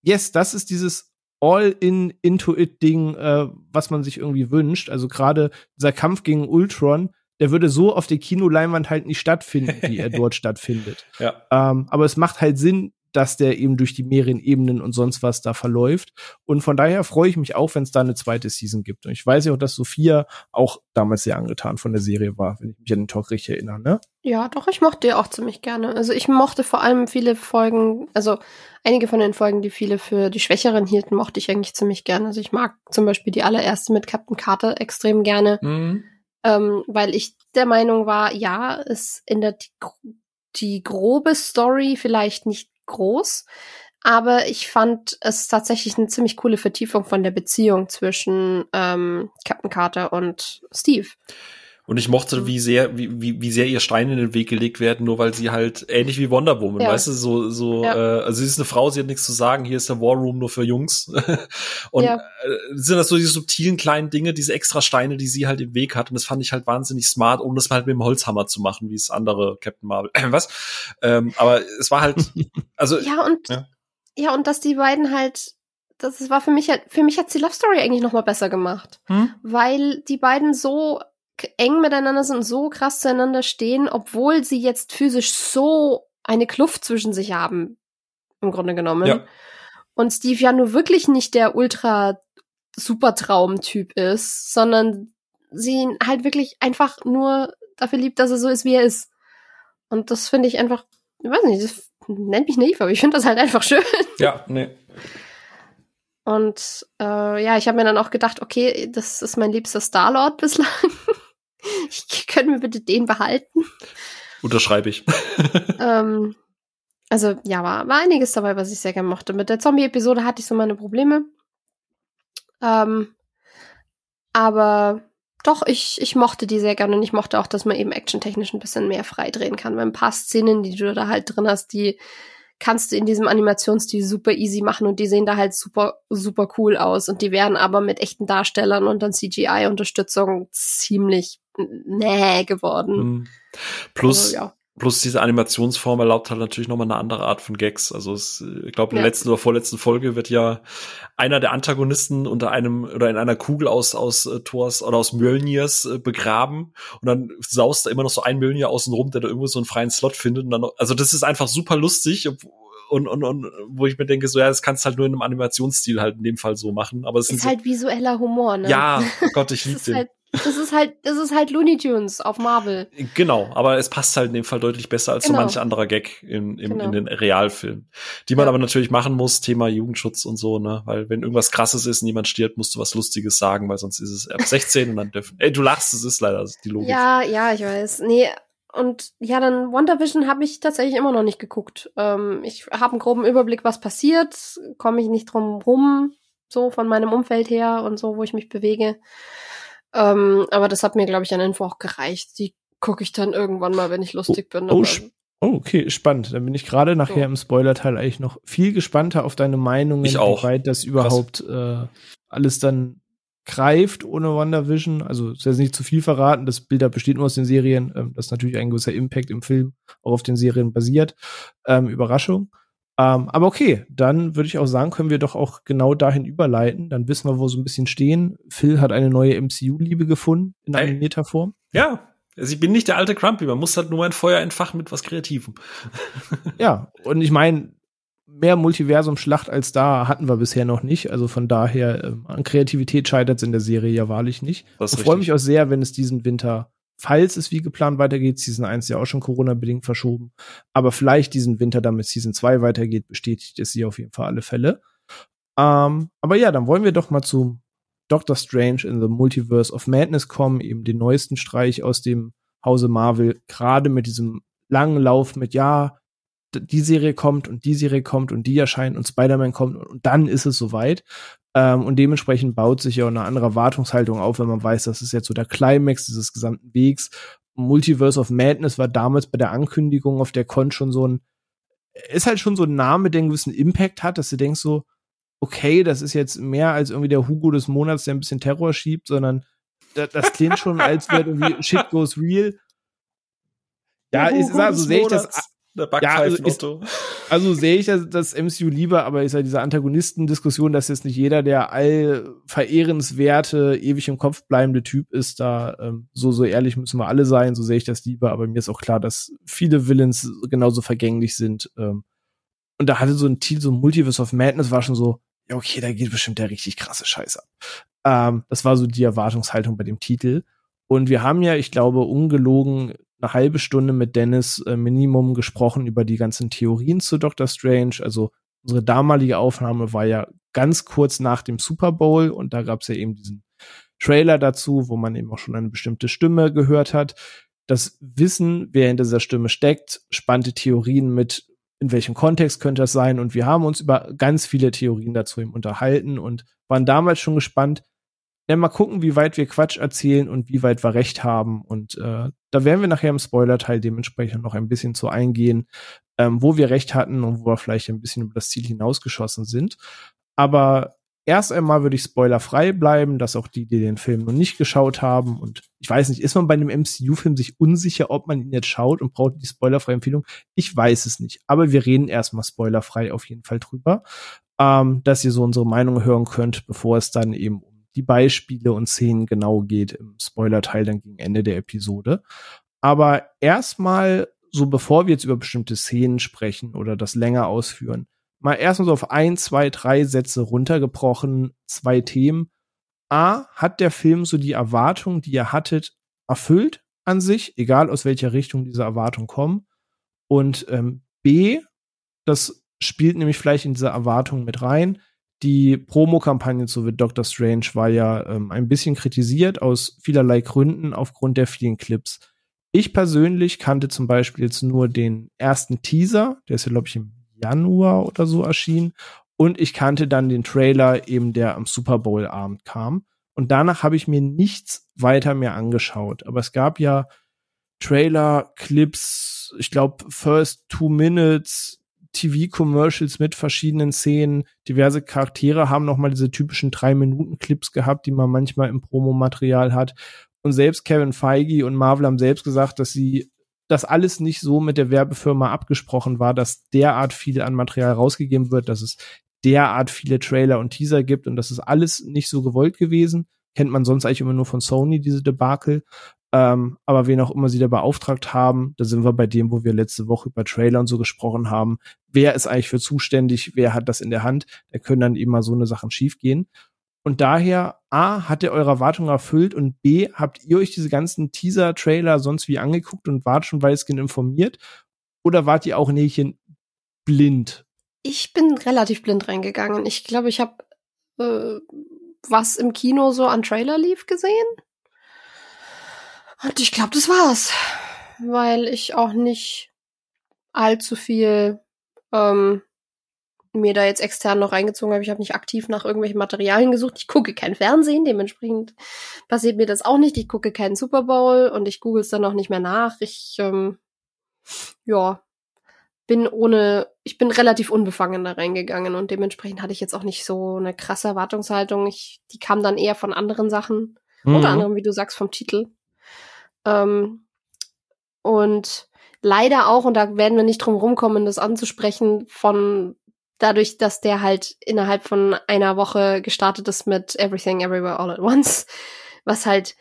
yes, das ist dieses All-in into it Ding, äh, was man sich irgendwie wünscht. Also gerade dieser Kampf gegen Ultron, der würde so auf der Kinoleinwand halt nicht stattfinden, wie er [laughs] dort stattfindet. Ja. Ähm, aber es macht halt Sinn, dass der eben durch die mehreren Ebenen und sonst was da verläuft. Und von daher freue ich mich auch, wenn es da eine zweite Season gibt. Und ich weiß ja auch, dass Sophia auch damals sehr angetan von der Serie war, wenn ich mich an den Talk richtig erinnere, ne? Ja, doch, ich mochte die auch ziemlich gerne. Also ich mochte vor allem viele Folgen, also einige von den Folgen, die viele für die Schwächeren hielten, mochte ich eigentlich ziemlich gerne. Also ich mag zum Beispiel die allererste mit Captain Carter extrem gerne, Mhm. ähm, weil ich der Meinung war, ja, es ändert die, die grobe Story vielleicht nicht groß, aber ich fand es tatsächlich eine ziemlich coole Vertiefung von der Beziehung zwischen ähm, Captain Carter und Steve. Und ich mochte, wie sehr, wie, wie, wie sehr ihr Steine in den Weg gelegt werden, nur weil sie halt ähnlich wie Wonder Woman, Ja. weißt du, so, so, Ja. äh, also sie ist eine Frau, sie hat nichts zu sagen, hier ist der War Room nur für Jungs. [laughs] und Ja. äh, sind das so diese subtilen kleinen Dinge, diese extra Steine, die sie halt im Weg hat. Und das fand ich halt wahnsinnig smart, um das mal halt mit dem Holzhammer zu machen, wie es andere Captain Marvel, [clears throat] was? Ähm, aber es war halt, [laughs] also, Ja, und Ja. ja. und dass die beiden halt, das war für mich halt, für mich hat die Love Story eigentlich noch mal besser gemacht, hm? weil die beiden so eng miteinander sind und so krass zueinander stehen, obwohl sie jetzt physisch so eine Kluft zwischen sich haben, im Grunde genommen. Ja. Und Steve ja nur wirklich nicht der ultra Supertraum-Typ ist, sondern sie ihn halt wirklich einfach nur dafür liebt, dass er so ist, wie er ist. Und das finde ich einfach, ich weiß nicht, das nennt mich naiv, aber ich finde das halt einfach schön. ja, nee. Und äh, ja, ich habe mir dann auch gedacht, okay, das ist mein liebster Starlord bislang. [laughs] ich könnte mir bitte den behalten. Unterschreibe ich. [laughs] ähm, also ja, war, war einiges dabei, was ich sehr gerne mochte. Mit der Zombie-Episode hatte ich so meine Probleme. Ähm, aber doch, ich, ich mochte die sehr gerne und ich mochte auch, dass man eben actiontechnisch ein bisschen mehr frei drehen kann. Weil ein paar Szenen, die du da halt drin hast, die kannst du in diesem Animationsstil super easy machen und die sehen da halt super, super cool aus. Und die werden aber mit echten Darstellern und dann CGI-Unterstützung ziemlich näh geworden. Hm. Plus, Also, ja. Plus diese Animationsform erlaubt halt natürlich nochmal eine andere Art von Gags. Also es, ich glaube, in der Ja. letzten oder vorletzten Folge wird ja einer der Antagonisten unter einem oder in einer Kugel aus aus äh, Thors oder aus Mjölnirs äh, begraben und dann saust da immer noch so ein Mjölnir außen rum, der da irgendwo so einen freien Slot findet und dann also das ist einfach super lustig und, und, und wo ich mir denke, so ja, das kannst du halt nur in einem Animationsstil halt in dem Fall so machen. Aber es Ist so, halt visueller Humor, ne? ja, [laughs] oh Gott, ich liebe den. halt, das ist halt, das ist halt Looney Tunes auf Marvel. Genau, aber es passt halt in dem Fall deutlich besser als Genau. so manch anderer Gag in, im, Genau. in den Realfilmen. Die man Ja. aber natürlich machen muss, Thema Jugendschutz und so, ne? Weil wenn irgendwas krasses ist und jemand stirbt, musst du was Lustiges sagen, weil sonst ist es ab 16 und dann dürfen. Ey, du lachst, es ist leider die Logik. Ja, ja, ich weiß. Nee, und ja, dann WandaVision habe ich tatsächlich immer noch nicht geguckt. Ähm, ich habe einen groben Überblick, was passiert, komme ich nicht drum rum, so von meinem Umfeld her und so, wo ich mich bewege. Ähm, aber das hat mir, glaube ich, an Info auch gereicht. Die gucke ich dann irgendwann mal, wenn ich lustig bin. oh, aber- sp- Oh, okay, spannend. Dann bin ich gerade nachher So. im Spoilerteil eigentlich noch viel gespannter auf deine Meinungen, Ich auch. wie weit das überhaupt äh, alles dann greift ohne WandaVision. Also ist jetzt nicht zu viel verraten. Das Bild besteht nur aus den Serien. Ähm, das ist natürlich ein gewisser Impact im Film auch auf den Serien basiert. Ähm, Überraschung. Ähm, aber okay, dann würde ich auch sagen, können wir doch auch genau dahin überleiten. Dann wissen wir, wo so ein bisschen stehen. Phil hat eine neue MCU-Liebe gefunden in animierter Form. Ja. Also ich bin nicht der alte Crumpy, man muss halt nur ein Feuer entfachen mit was Kreativem. [laughs] Ja, und ich meine, mehr Multiversum-Schlacht als da hatten wir bisher noch nicht. Also von daher, ähm, an Kreativität scheitert es in der Serie ja wahrlich nicht. Ich freue mich auch sehr, wenn es diesen Winter, falls es wie geplant weitergeht, Season 1 ja auch schon Corona-bedingt verschoben, aber vielleicht diesen Winter damit Season 2 weitergeht, bestätigt es sie auf jeden Fall alle Fälle. Ähm, aber ja, dann wollen wir doch mal zu Doctor Strange in the Multiverse of Madness kommen, eben den neuesten Streich aus dem Hause Marvel, gerade mit diesem langen Lauf mit, ja, die Serie kommt und die Serie kommt und die erscheint und Spider-Man kommt und dann ist es soweit. Ähm, und dementsprechend baut sich ja auch eine andere Erwartungshaltung auf, wenn man weiß, das ist jetzt so der Climax dieses gesamten Wegs. Multiverse of Madness war damals bei der Ankündigung auf der Con schon so ein, ist halt schon so ein Name, der einen gewissen Impact hat, dass du denkst so, okay, das ist jetzt mehr als irgendwie der Hugo des Monats, der ein bisschen Terror schiebt, sondern das, das klingt schon, als wäre irgendwie [laughs] Shit goes real. Ja, ich sag, so sehe ich das. Ja, also, ist, also sehe ich das, MCU lieber, aber ist ja diese Antagonistendiskussion, dass jetzt nicht jeder der all verehrenswerte, ewig im Kopf bleibende Typ ist, da ähm, so, so ehrlich müssen wir alle sein, so sehe ich das lieber, aber mir ist auch klar, dass viele Villains genauso vergänglich sind. Ähm, und da hatte so ein Titel, so Multiverse of Madness war schon so, ja, okay, da geht bestimmt der richtig krasse Scheiß ab. Ähm, das war so die Erwartungshaltung bei dem Titel. Und wir haben ja, ich glaube, ungelogen eine halbe Stunde mit Dennis äh, Minimum gesprochen über die ganzen Theorien zu Doctor Strange. Also unsere damalige Aufnahme war ja ganz kurz nach dem Super Bowl und da gab es ja eben diesen Trailer dazu, wo man eben auch schon eine bestimmte Stimme gehört hat. Das Wissen, wer hinter dieser Stimme steckt, spannte Theorien mit, in welchem Kontext könnte das sein. Und wir haben uns über ganz viele Theorien dazu eben unterhalten und waren damals schon gespannt. Ja, mal gucken, wie weit wir Quatsch erzählen und wie weit wir recht haben. Und äh, da werden wir nachher im Spoiler-Teil dementsprechend noch ein bisschen zu eingehen, ähm, wo wir recht hatten und wo wir vielleicht ein bisschen über das Ziel hinausgeschossen sind. Aber erst einmal würde ich spoilerfrei bleiben, dass auch die, die den Film noch nicht geschaut haben und ich weiß nicht, ist man bei einem MCU-Film sich unsicher, ob man ihn jetzt schaut und braucht die spoilerfreie Empfehlung? Ich weiß es nicht. Aber wir reden erstmal spoilerfrei auf jeden Fall drüber, ähm, dass ihr so unsere Meinung hören könnt, bevor es dann eben um die Beispiele und Szenen genau geht im Spoiler-Teil dann gegen Ende der Episode. Aber erstmal, so bevor wir jetzt über bestimmte Szenen sprechen oder das länger ausführen, mal erstmal so auf ein, zwei, drei Sätze runtergebrochen, zwei Themen. A, hat der Film so die Erwartungen, die ihr hattet, erfüllt an sich, egal aus welcher Richtung diese Erwartungen kommen. Und ähm, B, das spielt nämlich vielleicht in diese Erwartungen mit rein. Die Promo-Kampagne zu The Doctor Strange war ja ähm, ein bisschen kritisiert aus vielerlei Gründen aufgrund der vielen Clips. Ich persönlich kannte zum Beispiel jetzt nur den ersten Teaser, der ist ja, glaube ich, im Januar oder so erschienen. Und ich kannte dann den Trailer eben, der am Super Bowl Abend kam. Und danach habe ich mir nichts weiter mehr angeschaut. Aber es gab ja Trailer, Clips, ich glaube, First Two Minutes, TV-Commercials mit verschiedenen Szenen. Diverse Charaktere haben nochmal diese typischen drei-Minuten-Clips gehabt, die man manchmal im Promomaterial hat. Und selbst Kevin Feige und Marvel haben selbst gesagt, dass sie das alles nicht so mit der Werbefirma abgesprochen war, dass derart viel an Material rausgegeben wird, dass es derart viele Trailer und Teaser gibt und das ist alles nicht so gewollt gewesen. Kennt man sonst eigentlich immer nur von Sony, diese Debakel. Ähm, aber wen auch immer sie da beauftragt haben, da sind wir bei dem, wo wir letzte Woche über Trailer und so gesprochen haben. Wer ist eigentlich für zuständig? Wer hat das in der Hand? Da können dann eben mal so eine Sachen schiefgehen. Und daher, A, hat er eure Erwartungen erfüllt und B, habt ihr euch diese ganzen Teaser, Trailer sonst wie angeguckt und wart schon weitestgehend informiert? Oder wart ihr auch Nähchen blind? Ich bin relativ blind reingegangen. Ich glaube, ich habe äh, was im Kino so an Trailer lief gesehen. Und ich glaube, das war's. Weil ich auch nicht allzu viel ähm, mir da jetzt extern noch reingezogen habe. Ich habe nicht aktiv nach irgendwelchen Materialien gesucht. Ich gucke kein Fernsehen, dementsprechend passiert mir das auch nicht. Ich gucke keinen Super Bowl und ich google es dann noch nicht mehr nach. Ich, ähm, ja, bin ohne, ich bin relativ unbefangen da reingegangen und dementsprechend hatte ich jetzt auch nicht so eine krasse Erwartungshaltung. Ich, die kam dann eher von anderen Sachen, mhm. unter anderem, wie du sagst, vom Titel. Ähm, und leider auch, und da werden wir nicht drum rumkommen, das anzusprechen, von dadurch, dass der halt innerhalb von einer Woche gestartet ist mit Everything Everywhere All at Once, was halt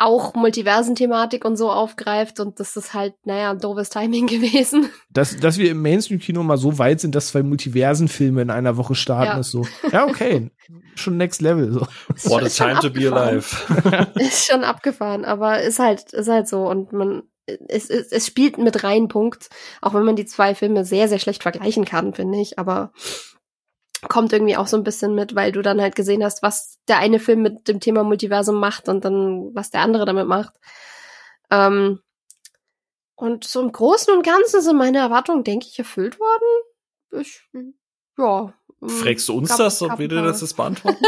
auch Multiversen-Thematik und so aufgreift und das ist halt, naja, doofes Timing [laughs] gewesen. Dass, dass wir im Mainstream-Kino mal so weit sind, dass zwei Multiversen-Filme in einer Woche starten, ja. ist so. Ja, okay. schon next level. So. [laughs] What a time to be alive. [laughs] ist schon abgefahren, aber ist halt, ist halt so und man, es, es, es spielt mit rein, Punkt. Auch wenn man die zwei Filme sehr, sehr schlecht vergleichen kann, finde ich. Aber kommt irgendwie auch so ein bisschen mit, weil du dann halt gesehen hast, was der eine Film mit dem Thema Multiversum macht und dann was der andere damit macht. Ähm, und so im Großen und Ganzen sind meine Erwartungen, denke ich, erfüllt worden. Ich, ja, Fragst du uns gab, das, ob wir dir das jetzt beantworten?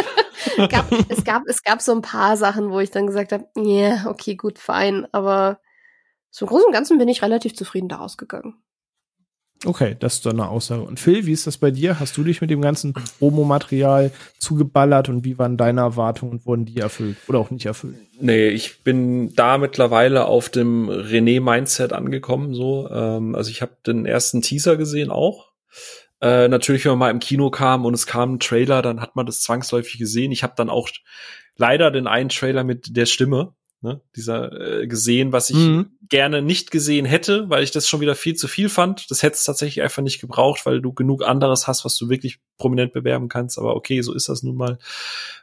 [laughs] gab, es, gab, es gab so ein paar Sachen, wo ich dann gesagt habe, ja, yeah, okay, gut, fein, aber so im Großen und Ganzen bin ich relativ zufrieden daraus gegangen. Okay, das ist doch eine Aussage. Und Phil, wie ist das bei dir? Hast du dich mit dem ganzen Promomaterial zugeballert und wie waren deine Erwartungen und wurden die erfüllt oder auch nicht erfüllt? Nee, ich bin da mittlerweile auf dem René-Mindset angekommen. So, ähm, also ich habe den ersten Teaser gesehen auch. Äh, natürlich, wenn man mal im Kino kam und es kam ein Trailer, dann hat man das zwangsläufig gesehen. Ich habe dann auch leider den einen Trailer mit der Stimme ne, dieser äh, gesehen, was ich mhm. gerne nicht gesehen hätte, weil ich das schon wieder viel zu viel fand. Das hätte es tatsächlich einfach nicht gebraucht, weil du genug anderes hast, was du wirklich prominent bewerben kannst. Aber okay, so ist das nun mal.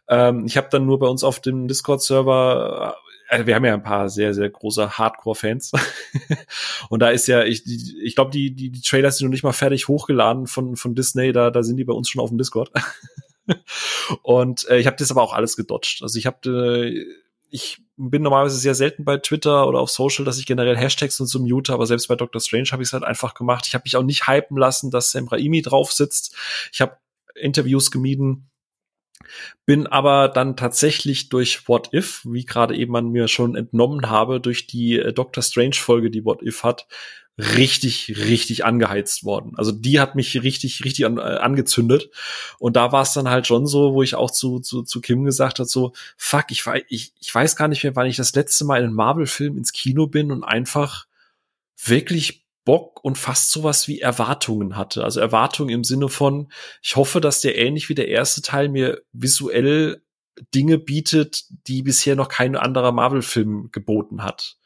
Ähm, ich habe dann nur bei uns auf dem Discord-Server also wir haben ja ein paar sehr, sehr große Hardcore-Fans. [laughs] und da ist ja, ich, ich glaube, die, die, die Trailers sind noch nicht mal fertig hochgeladen von, von Disney, da, da sind die bei uns schon auf dem Discord. [laughs] und äh, ich habe das aber auch alles gedodged. Also ich habe äh, ich bin normalerweise sehr selten bei Twitter oder auf Social, dass ich generell Hashtags und so mute, aber selbst bei Doctor Strange habe ich es halt einfach gemacht. Ich habe mich auch nicht hypen lassen, dass Sam Raimi drauf sitzt. Ich habe Interviews gemieden, bin aber dann tatsächlich durch What If, wie gerade eben man mir schon entnommen habe, durch die äh, Doctor Strange Folge, die What If hat, richtig, richtig angeheizt worden. Also die hat mich richtig, richtig an, äh, angezündet. Und da war es dann halt schon so, wo ich auch zu, zu, zu Kim gesagt hat, so, fuck, ich, ich, ich weiß gar nicht mehr, wann ich das letzte Mal in einem Marvel-Film ins Kino bin und einfach wirklich Bock und fast sowas wie Erwartungen hatte. Also Erwartungen im Sinne von, ich hoffe, dass der ähnlich wie der erste Teil mir visuell Dinge bietet, die bisher noch kein anderer Marvel-Film geboten hat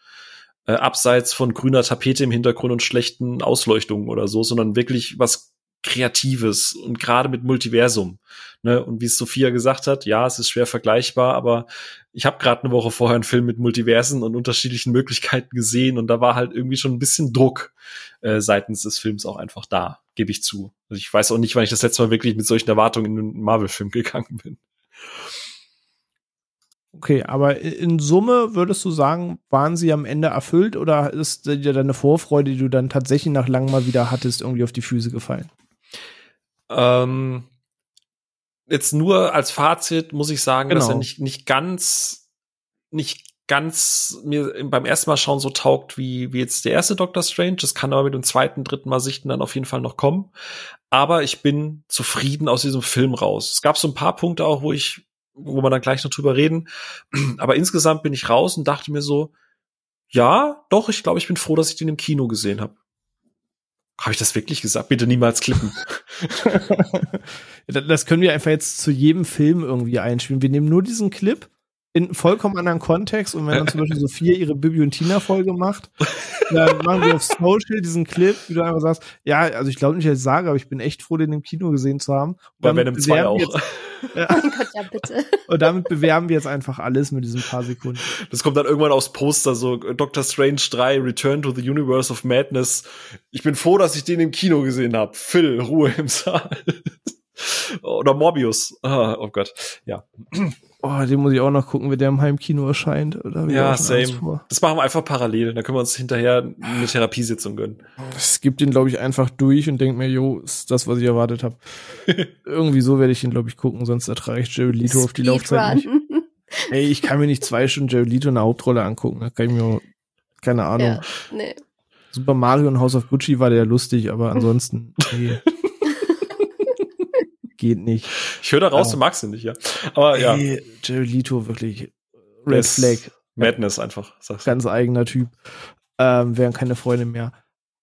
äh, abseits von grüner Tapete im Hintergrund und schlechten Ausleuchtungen oder so, sondern wirklich was Kreatives und gerade mit Multiversum. Ne? Und wie es Sophia gesagt hat, ja, es ist schwer vergleichbar, aber ich habe gerade eine Woche vorher einen Film mit Multiversen und unterschiedlichen Möglichkeiten gesehen und da war halt irgendwie schon ein bisschen Druck äh, seitens des Films auch einfach da, gebe ich zu. Also ich weiß auch nicht, wann ich das letzte Mal wirklich mit solchen Erwartungen in einen Marvel-Film [laughs] gegangen bin. Okay, aber in Summe würdest du sagen, waren sie am Ende erfüllt oder ist dir deine Vorfreude, die du dann tatsächlich nach langem mal wieder hattest, irgendwie auf die Füße gefallen? Ähm, jetzt nur als Fazit muss ich sagen, genau. dass er nicht, nicht ganz, nicht ganz mir beim ersten Mal schauen so taugt wie, wie jetzt der erste Doctor Strange. Das kann aber mit dem zweiten, dritten Mal sichten dann auf jeden Fall noch kommen. Aber ich bin zufrieden aus diesem Film raus. Es gab so ein paar Punkte auch, wo ich wo wir dann gleich noch drüber reden. [clears throat] Aber insgesamt bin ich raus und dachte mir so, ja, doch, ich glaube, ich bin froh, dass ich den im Kino gesehen habe. Habe ich das wirklich gesagt? Bitte niemals klippen. [laughs] [laughs] das können wir einfach jetzt zu jedem Film irgendwie einspielen. Wir nehmen nur diesen Clip in vollkommen anderen Kontext und wenn dann zum Beispiel [laughs] Sophia ihre Bibi und Tina Folge macht, dann machen wir auf Social diesen Clip, wie du einfach sagst, ja, also ich glaube nicht, dass ich sage, aber ich bin echt froh, den im Kino gesehen zu haben. Bei Venom 2 auch. Jetzt, [laughs] ja. Oh Gott, ja, bitte. Und damit bewerben wir jetzt einfach alles mit diesen paar Sekunden. Das kommt dann irgendwann aufs Poster, so Doctor Strange 3, Return to the Universe of Madness. Ich bin froh, dass ich den im Kino gesehen habe. Phil, Ruhe im Saal. [laughs] Oder Morbius. Ah, oh Gott, ja. [clears throat] Oh, den muss ich auch noch gucken, wie der im Heimkino erscheint. Oder ja, same. Das machen wir einfach parallel. Da können wir uns hinterher eine Therapiesitzung gönnen. Es gibt den, glaube ich, einfach durch und denke mir, jo, ist das, was ich erwartet habe. [laughs] Irgendwie so werde ich den, glaube ich, gucken, sonst ertrage ich Jared Leto auf die Laufzeit nicht. [laughs] Ey, ich kann mir nicht zwei Stunden Jared Leto in der Hauptrolle angucken. Da kann ich mir, keine Ahnung. Ja, nee. Super Mario und House of Gucci war der lustig, aber ansonsten, nee [laughs] geht nicht. Ich höre da raus, du magst ihn nicht, ja. Aber ja. Hey, Jerry Lito, wirklich Red Flag. Madness einfach. Sagst Ganz eigener Typ. Ähm, wären keine Freunde mehr.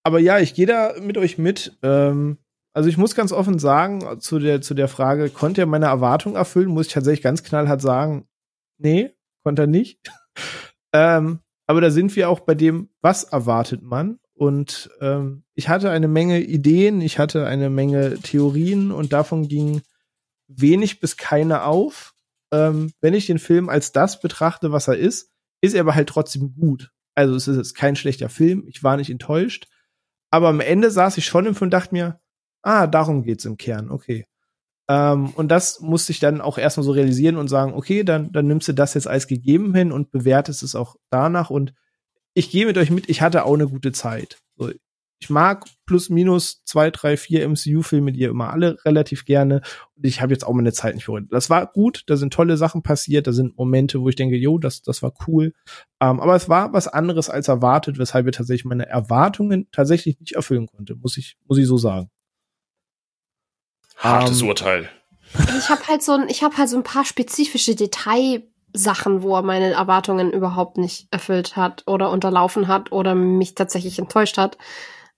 Aber ja, ich gehe da mit euch mit. Ähm, also ich muss ganz offen sagen, zu der, zu der Frage, konnte er meine Erwartung erfüllen, muss ich tatsächlich ganz knallhart sagen, nee, konnte er nicht. [laughs] ähm, aber da sind wir auch bei dem, was erwartet man? Und ähm, ich hatte eine Menge Ideen, ich hatte eine Menge Theorien und davon ging wenig bis keine auf. Ähm, wenn ich den Film als das betrachte, was er ist, ist er aber halt trotzdem gut. Also es ist jetzt kein schlechter Film, ich war nicht enttäuscht. Aber am Ende saß ich schon im Film und dachte mir, ah, darum geht's im Kern, okay. Ähm, und das musste ich dann auch erstmal so realisieren und sagen, okay, dann, dann nimmst du das jetzt als gegeben hin und bewertest es auch danach und ich gehe mit euch mit, ich hatte auch eine gute Zeit. So, ich mag plus minus zwei, drei, vier MCU-Filme, die ihr immer alle relativ gerne. Und ich habe jetzt auch meine Zeit nicht für. Das war gut, da sind tolle Sachen passiert, da sind Momente, wo ich denke, jo, das, das war cool. Ähm, aber es war was anderes als erwartet, weshalb wir tatsächlich meine Erwartungen tatsächlich nicht erfüllen konnte, muss ich, muss ich so sagen. Hartes um, ähm, Urteil. Ich habe halt so ein, ich habe halt so ein paar spezifische Detailsachen, wo er meine Erwartungen überhaupt nicht erfüllt hat oder unterlaufen hat oder mich tatsächlich enttäuscht hat.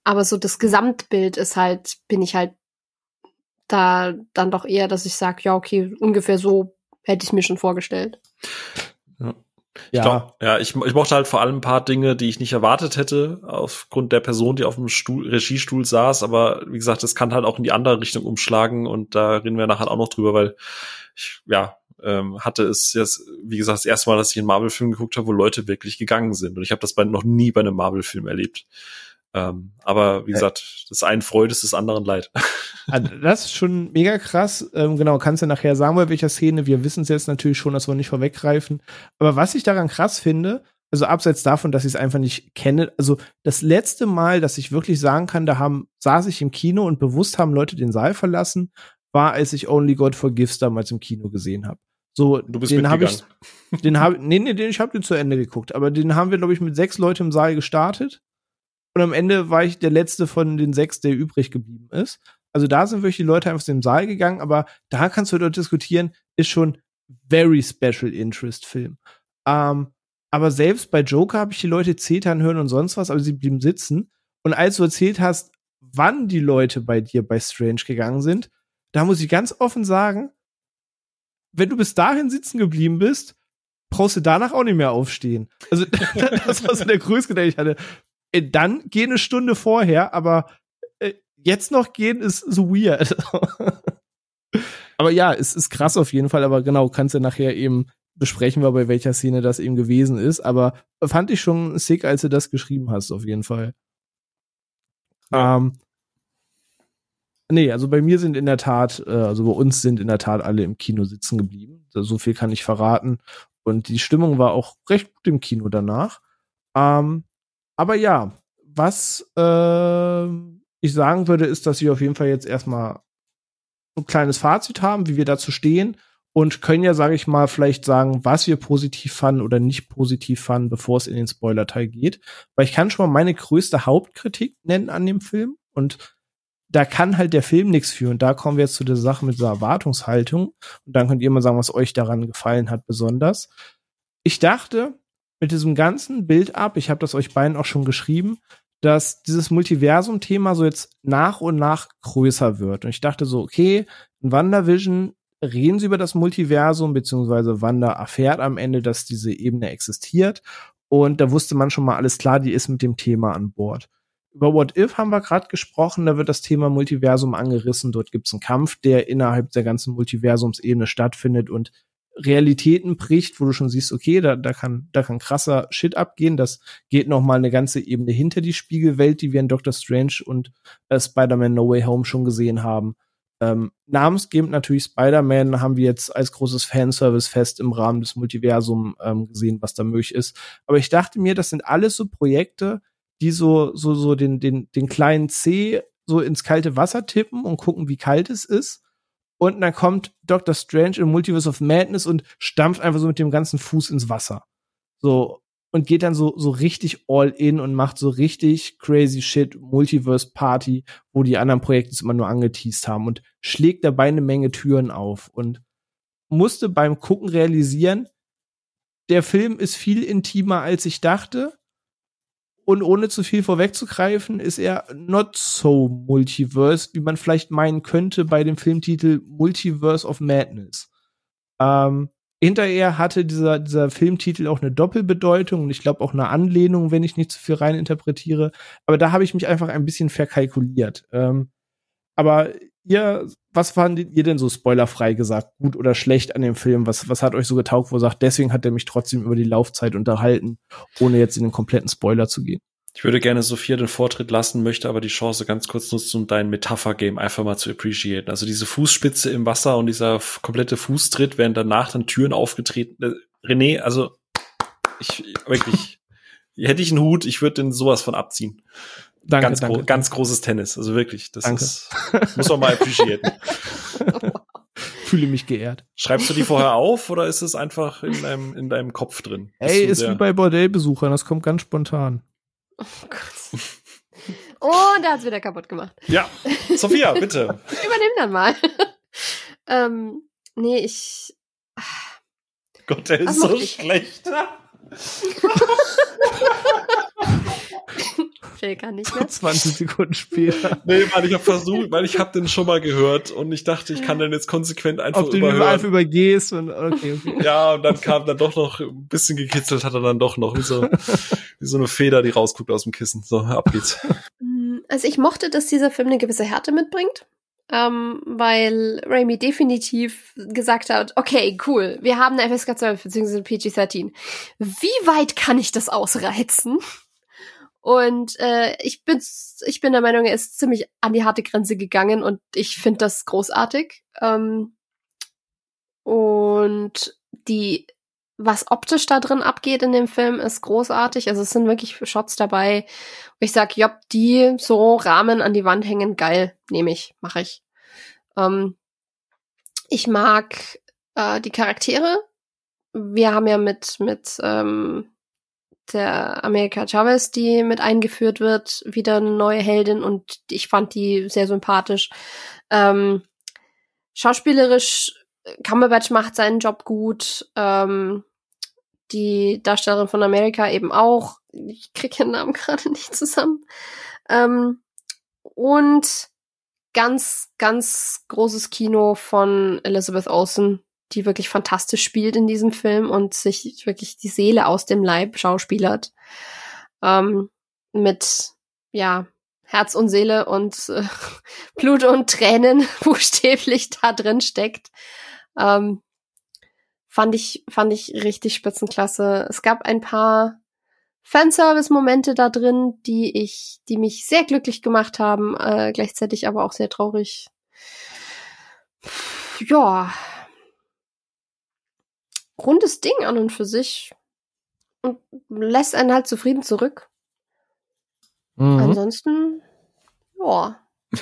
Aber so das Gesamtbild ist halt, bin ich halt da dann doch eher, dass ich sage, ja, okay, ungefähr so hätte ich mir schon vorgestellt. Ja. Ich ja. Glaub, ja, ich, ich mochte halt vor allem ein paar Dinge, die ich nicht erwartet hätte, aufgrund der Person, die auf dem Stuhl, Regiestuhl saß. Aber wie gesagt, das kann halt auch in die andere Richtung umschlagen und da reden wir nachher auch noch drüber, weil ich, ja, ähm, hatte es jetzt, wie gesagt, das erste Mal, dass ich einen Marvel-Film geguckt habe, wo Leute wirklich gegangen sind. Und ich habe das bei, noch nie bei einem Marvel-Film erlebt. Ähm, aber wie gesagt, das einen Freude ist des anderen Leid. Also das ist schon mega krass. Ähm, genau, kannst du nachher sagen, bei welcher Szene. Wir wissen es jetzt natürlich schon, dass wir nicht vorweggreifen. Aber was ich daran krass finde, also abseits davon, dass ich es einfach nicht kenne, also das letzte Mal, dass ich wirklich sagen kann, da haben, saß ich im Kino und bewusst haben Leute den Saal verlassen, war, als ich Only God Forgives damals im Kino gesehen habe. So, du bist den habe ich, [laughs] den habe, [laughs] nee, nee, den ich habe den zu Ende geguckt, aber den haben wir glaube ich mit sechs Leuten im Saal gestartet und am Ende war ich der letzte von den sechs, der übrig geblieben ist. Also da sind wirklich die Leute einfach aus dem Saal gegangen, aber da kannst du dort diskutieren, ist schon very special interest Film. Ähm, aber selbst bei Joker habe ich die Leute zetern hören und sonst was, aber sie blieben sitzen. Und als du erzählt hast, wann die Leute bei dir bei Strange gegangen sind, da muss ich ganz offen sagen, wenn du bis dahin sitzen geblieben bist, brauchst du danach auch nicht mehr aufstehen. Also [laughs] das war so der größte, den ich hatte. Äh, dann geh eine Stunde vorher, aber äh, jetzt noch gehen ist so weird. [laughs] aber ja, es ist krass auf jeden Fall, aber genau, kannst du nachher eben besprechen wir, bei welcher Szene das eben gewesen ist, aber fand ich schon sick, als du das geschrieben hast, auf jeden Fall. Ja. Ähm, nee, also bei mir sind in der Tat, äh, also bei uns sind in der Tat alle im Kino sitzen geblieben. So viel kann ich verraten. Und die Stimmung war auch recht gut im Kino danach. Ähm, aber ja, was äh, ich sagen würde, ist, dass wir auf jeden Fall jetzt erstmal ein kleines Fazit haben, wie wir dazu stehen und können ja, sage ich mal, vielleicht sagen, was wir positiv fanden oder nicht positiv fanden, bevor es in den Spoiler-Teil geht. Weil ich kann schon mal meine größte Hauptkritik nennen an dem Film und da kann halt der Film nichts für. Und da kommen wir jetzt zu der Sache mit dieser Erwartungshaltung. Und dann könnt ihr mal sagen, was euch daran gefallen hat besonders. Ich dachte, mit diesem ganzen Bild ab, ich habe das euch beiden auch schon geschrieben, dass dieses Multiversum-Thema so jetzt nach und nach größer wird. Und ich dachte so, okay, in WandaVision reden sie über das Multiversum, beziehungsweise Wanda erfährt am Ende, dass diese Ebene existiert. Und da wusste man schon mal alles klar, die ist mit dem Thema an Bord. Über What If haben wir gerade gesprochen, da wird das Thema Multiversum angerissen. Dort gibt es einen Kampf, der innerhalb der ganzen Multiversumsebene stattfindet und Realitäten bricht, wo du schon siehst, okay, da, da kann, da kann krasser Shit abgehen. Das geht noch mal eine ganze Ebene hinter die Spiegelwelt, die wir in Doctor Strange und äh, Spider-Man No Way Home schon gesehen haben. Ähm, namensgebend natürlich Spider-Man haben wir jetzt als großes Fanservice-Fest im Rahmen des Multiversums ähm, gesehen, was da möglich ist. Aber ich dachte mir, das sind alles so Projekte, die so, so, so den, den, den kleinen C so ins kalte Wasser tippen und gucken, wie kalt es ist und dann kommt Doctor Strange im Multiverse of Madness und stampft einfach so mit dem ganzen Fuß ins Wasser. So und geht dann so so richtig all in und macht so richtig crazy shit Multiverse Party, wo die anderen Projekte es immer nur angeteased haben und schlägt dabei eine Menge Türen auf und musste beim gucken realisieren, der Film ist viel intimer als ich dachte und ohne zu viel vorwegzugreifen, ist er not so multiverse, wie man vielleicht meinen könnte bei dem Filmtitel Multiverse of Madness. Ähm, hinterher hatte dieser, dieser Filmtitel auch eine Doppelbedeutung und ich glaube auch eine Anlehnung, wenn ich nicht zu viel rein interpretiere. Aber da habe ich mich einfach ein bisschen verkalkuliert. Ähm, aber ihr, was fandet ihr denn so spoilerfrei gesagt, gut oder schlecht an dem Film? Was, was hat euch so getaugt, wo ihr sagt, deswegen hat er mich trotzdem über die Laufzeit unterhalten, ohne jetzt in den kompletten Spoiler zu gehen? Ich würde gerne Sophia den Vortritt lassen, möchte aber die Chance ganz kurz nutzen, um dein Metapher-Game einfach mal zu appreciaten. Also diese Fußspitze im Wasser und dieser komplette Fußtritt, während danach dann Türen aufgetreten. Äh, René, also ich wirklich, [laughs] hätte ich einen Hut, ich würde den sowas von abziehen. Danke, ganz, danke. Gro ganz großes Tennis. Also wirklich, das Danke. ist, muss man mal appreciaten. [laughs] [laughs] Fühle mich geehrt. Schreibst du die vorher auf oder ist es einfach in deinem, in deinem Kopf drin? Bist Ey, ist wie bei Bordellbesuchern, das kommt ganz spontan. Oh Gott. Und er hat's wieder kaputt gemacht. Ja, [laughs] Sophia, bitte. Übernimm dann mal. ähm, nee, ich. Gott, der ist so schlecht. [laughs] Phil kann nicht mehr. 20 Sekunden später. [laughs] Nee, weil ich habe versucht, weil ich habe den schon mal gehört und ich dachte, ich kann den jetzt konsequent einfach Ob du den überhören. einfach übergehst und okay, okay. Ja, und dann kam dann doch noch ein bisschen gekitzelt, hat er dann doch noch wie so, wie so eine Feder, die rausguckt aus dem Kissen. So, ab geht's. Mm, Also ich mochte, dass dieser Film eine gewisse Härte mitbringt. Ähm, weil Raimi definitiv gesagt hat, okay, cool, wir haben eine FSK 12 bzw. PG-13. Wie weit kann ich das ausreizen? Und äh, ich, bin, ich bin der Meinung, er ist ziemlich an die harte Grenze gegangen und ich finde das großartig. Ähm, und die, was optisch da drin abgeht in dem Film, ist großartig. Also es sind wirklich Shots dabei, wo ich sag, ja, die so Rahmen an die Wand hängen, geil, nehme ich, mache ich. Ähm, ich mag äh, die Charaktere. Wir haben ja mit mit ähm, der America Chavez, die mit eingeführt wird, wieder eine neue Heldin und ich fand die sehr sympathisch. Ähm, schauspielerisch, Cumberbatch macht seinen Job gut. Ähm, die Darstellerin von America eben auch. Ich krieg ihren Namen [laughs] gerade nicht zusammen. Ähm, und ganz, ganz großes Kino von Elizabeth Olsen, die wirklich fantastisch spielt in diesem Film und sich wirklich die Seele aus dem Leib schauspielert. Ähm, mit, ja, Herz und Seele und äh, [laughs] Blut und Tränen [laughs] buchstäblich da drin steckt. Ähm, fand ich, fand ich richtig spitzenklasse. Es gab ein paar Fanservice-Momente da drin, die ich, die mich sehr glücklich gemacht haben, äh, gleichzeitig aber auch sehr traurig. Ja. Rundes Ding an und für sich. Und lässt einen halt zufrieden zurück. Mhm. Ansonsten, ja. [laughs]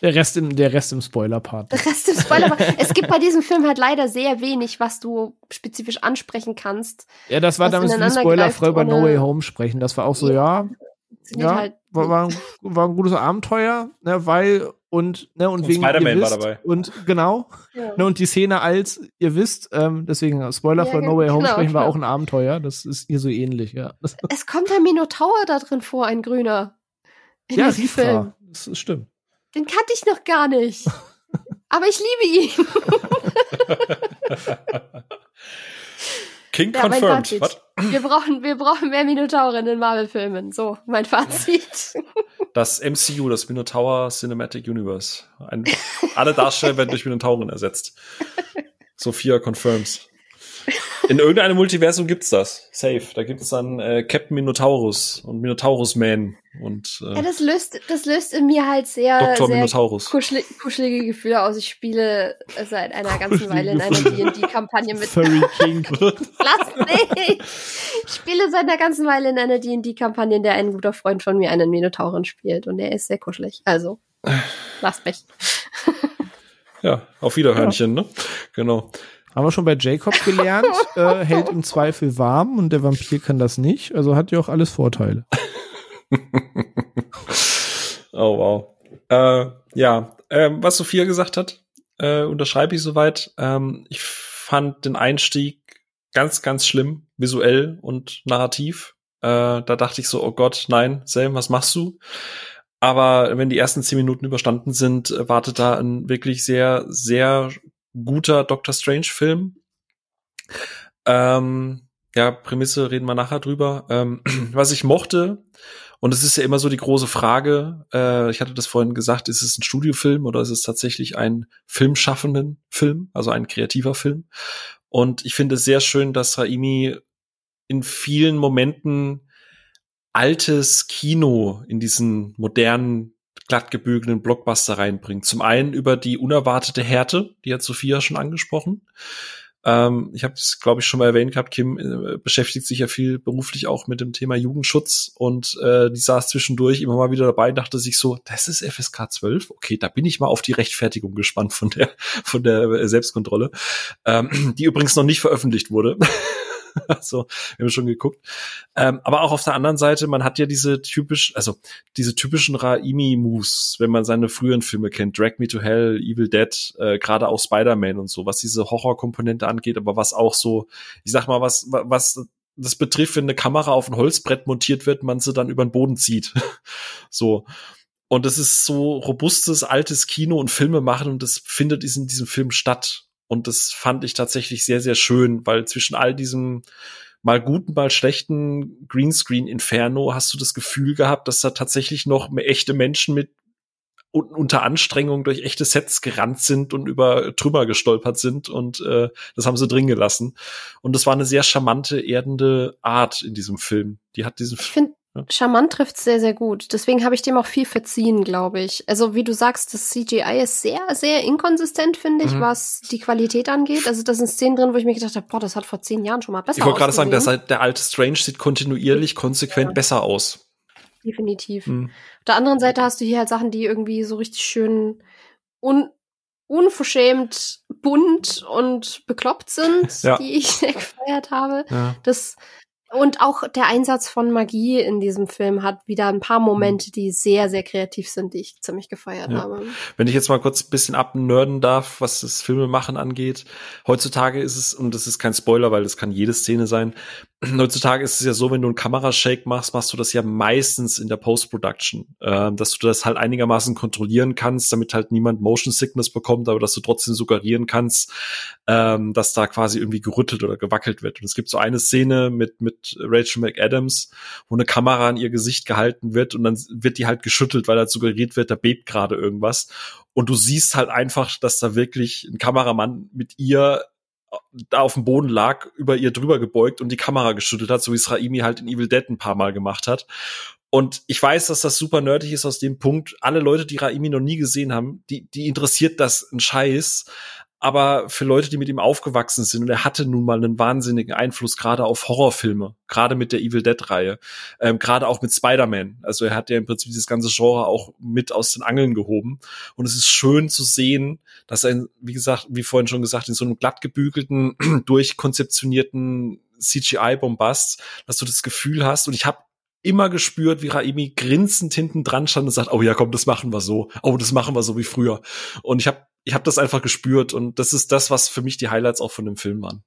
Der Rest im, der Rest im Spoiler-Part. Der Rest ist Spoiler. aber es gibt bei diesem Film halt leider sehr wenig, was du spezifisch ansprechen kannst. Ja, das war damals wie spoilerfrei greift bei No Way Home sprechen. Das war auch so, ja, ja, halt war, war, ein, war ein gutes Abenteuer, ne, weil und ne und, Und wegen Spider-Man ihr war wisst, dabei. und genau ja. ne und die Szene als ihr wisst, ähm, deswegen Spoiler Ja, für No Way Home genau, sprechen war klar. auch ein Abenteuer. Das ist hier so ähnlich, ja. Das, [laughs] Es kommt ein Minotaur da drin vor, ein grüner. In ja, diesem Film. Rifa, das ist stimmt. Den kannte ich noch gar nicht. [laughs] Aber ich liebe ihn. [laughs] King Ja, confirmed. Wir brauchen, wir brauchen mehr Minotauren in Marvel-Filmen. So, mein Fazit. Das MCU, das Minotaur Cinematic Universe. Ein, alle Darsteller werden durch Minotauren ersetzt. Sophia confirms. In irgendeinem Multiversum gibt's das. Safe. Da gibt's dann äh, Captain Minotaurus und Minotaurus Man und Ja, äh, das löst, das löst in mir halt sehr, Dr. sehr Minotaurus. kuschel, kuschelige Gefühle aus. Ich spiele seit einer ganzen [laughs] Weile in einer D&D-Kampagne mit Furry [laughs] King. Lass mich! Ich spiele seit einer ganzen Weile in einer D&D-Kampagne, in der ein guter Freund von mir einen Minotauren spielt und der ist sehr kuschelig. Also, [sighs] lasst mich. Ja, auf Wiederhörnchen, ne? Genau. Haben wir schon bei Jacob [laughs] gelernt, äh, hält im Zweifel warm und der Vampir kann das nicht. Also hat ja auch alles Vorteile. [laughs] Oh, wow. Äh, ja, ähm, was Sophia gesagt hat, äh, unterschreibe ich soweit. Ähm, ich fand den Einstieg ganz, ganz schlimm, visuell und narrativ. Äh, da dachte ich so, oh Gott, nein, Sam, was machst du? Aber wenn die ersten zehn Minuten überstanden sind, äh, wartet da ein wirklich sehr, sehr guter Doctor Strange-Film. Ähm, ja, Prämisse reden wir nachher drüber. Ähm, [clears throat] was ich mochte, und es ist ja immer so die große Frage, äh, ich hatte das vorhin gesagt, ist es ein Studiofilm oder ist es tatsächlich ein filmschaffenden Film, also ein kreativer Film? Und ich finde es sehr schön, dass Raimi in vielen Momenten altes Kino in diesen modernen, glattgebügelten Blockbuster reinbringt. Zum einen über die unerwartete Härte, die hat Sophia schon angesprochen. Ähm, ich habe es, glaube ich, schon mal erwähnt gehabt, Kim äh, beschäftigt sich ja viel beruflich auch mit dem Thema Jugendschutz und äh, die saß zwischendurch immer mal wieder dabei und dachte sich so, das ist FSK 12? Okay, da bin ich mal auf die Rechtfertigung gespannt von der, von der Selbstkontrolle, ähm, die übrigens noch nicht veröffentlicht wurde. [laughs] [laughs] also, wir haben schon geguckt. Ähm, aber auch auf der anderen Seite, man hat ja diese typisch, also diese typischen Raimi-Moves, wenn man seine früheren Filme kennt, Drag Me to Hell, Evil Dead, äh, gerade auch Spider-Man und so, was diese Horrorkomponente angeht, aber was auch so, ich sag mal, was, was das betrifft, wenn eine Kamera auf ein Holzbrett montiert wird, man sie dann über den Boden zieht. [laughs] so. Und das ist so robustes, altes Kino und Filme machen und das findet in diesem Film statt. Und das fand ich tatsächlich sehr, sehr schön, weil zwischen all diesem mal guten, mal schlechten Greenscreen-Inferno hast du das Gefühl gehabt, dass da tatsächlich noch echte Menschen mit unter Anstrengung durch echte Sets gerannt sind und über Trümmer gestolpert sind und äh, das haben sie drin gelassen. Und das war eine sehr charmante, erdende Art in diesem Film. Die hat diesen. Ich finde Charmant trifft sehr, sehr gut. Deswegen habe ich dem auch viel verziehen, glaube ich. Also wie du sagst, das CGI ist sehr, sehr inkonsistent, finde ich, mhm. was die Qualität angeht. Also das sind Szenen drin, wo ich mir gedacht habe, boah, das hat vor zehn Jahren schon mal besser Ich wollte gerade sagen, der, der alte Strange sieht kontinuierlich, konsequent ja. besser aus. Definitiv. Mhm. Auf der anderen Seite hast du hier halt Sachen, die irgendwie so richtig schön un unverschämt bunt und bekloppt sind, ja. die ich sehr [laughs] gefeiert habe. Ja. Das und auch der Einsatz von Magie in diesem Film hat wieder ein paar Momente, die sehr, sehr kreativ sind, die ich ziemlich gefeiert ja. habe. Wenn ich jetzt mal kurz ein bisschen abnörden darf, was das Filmemachen angeht. Heutzutage ist es, und das ist kein Spoiler, weil das kann jede Szene sein, [clears throat] heutzutage ist es ja so, wenn du einen Kamerashake machst, machst du das ja meistens in der Post-Production, äh, dass du das halt einigermaßen kontrollieren kannst, damit halt niemand Motion Sickness bekommt, aber dass du trotzdem suggerieren kannst, ähm, dass da quasi irgendwie gerüttelt oder gewackelt wird. Und es gibt so eine Szene mit, mit Rachel McAdams, wo eine Kamera an ihr Gesicht gehalten wird und dann wird die halt geschüttelt, weil da suggeriert wird, da bebt gerade irgendwas. Und du siehst halt einfach, dass da wirklich ein Kameramann mit ihr da auf dem Boden lag, über ihr drüber gebeugt und die Kamera geschüttelt hat, so wie es Raimi halt in Evil Dead ein paar Mal gemacht hat. Und ich weiß, dass das super nerdig ist aus dem Punkt. Alle Leute, die Raimi noch nie gesehen haben, die, die interessiert das ein Scheiß aber für Leute, die mit ihm aufgewachsen sind, und er hatte nun mal einen wahnsinnigen Einfluss gerade auf Horrorfilme, gerade mit der Evil Dead-Reihe, ähm, gerade auch mit Spider-Man. Also er hat ja im Prinzip dieses ganze Genre auch mit aus den Angeln gehoben. Und es ist schön zu sehen, dass er, wie gesagt, wie vorhin schon gesagt, in so einem glattgebügelten, [clears throat] durchkonzeptionierten CGI-Bombast, dass du das Gefühl hast, und ich habe immer gespürt, wie Raimi grinsend hinten dran stand und sagt, oh ja, komm, das machen wir so. Oh, das machen wir so wie früher. Und ich habe ich hab das einfach gespürt und das ist das, was für mich die Highlights auch von dem Film waren.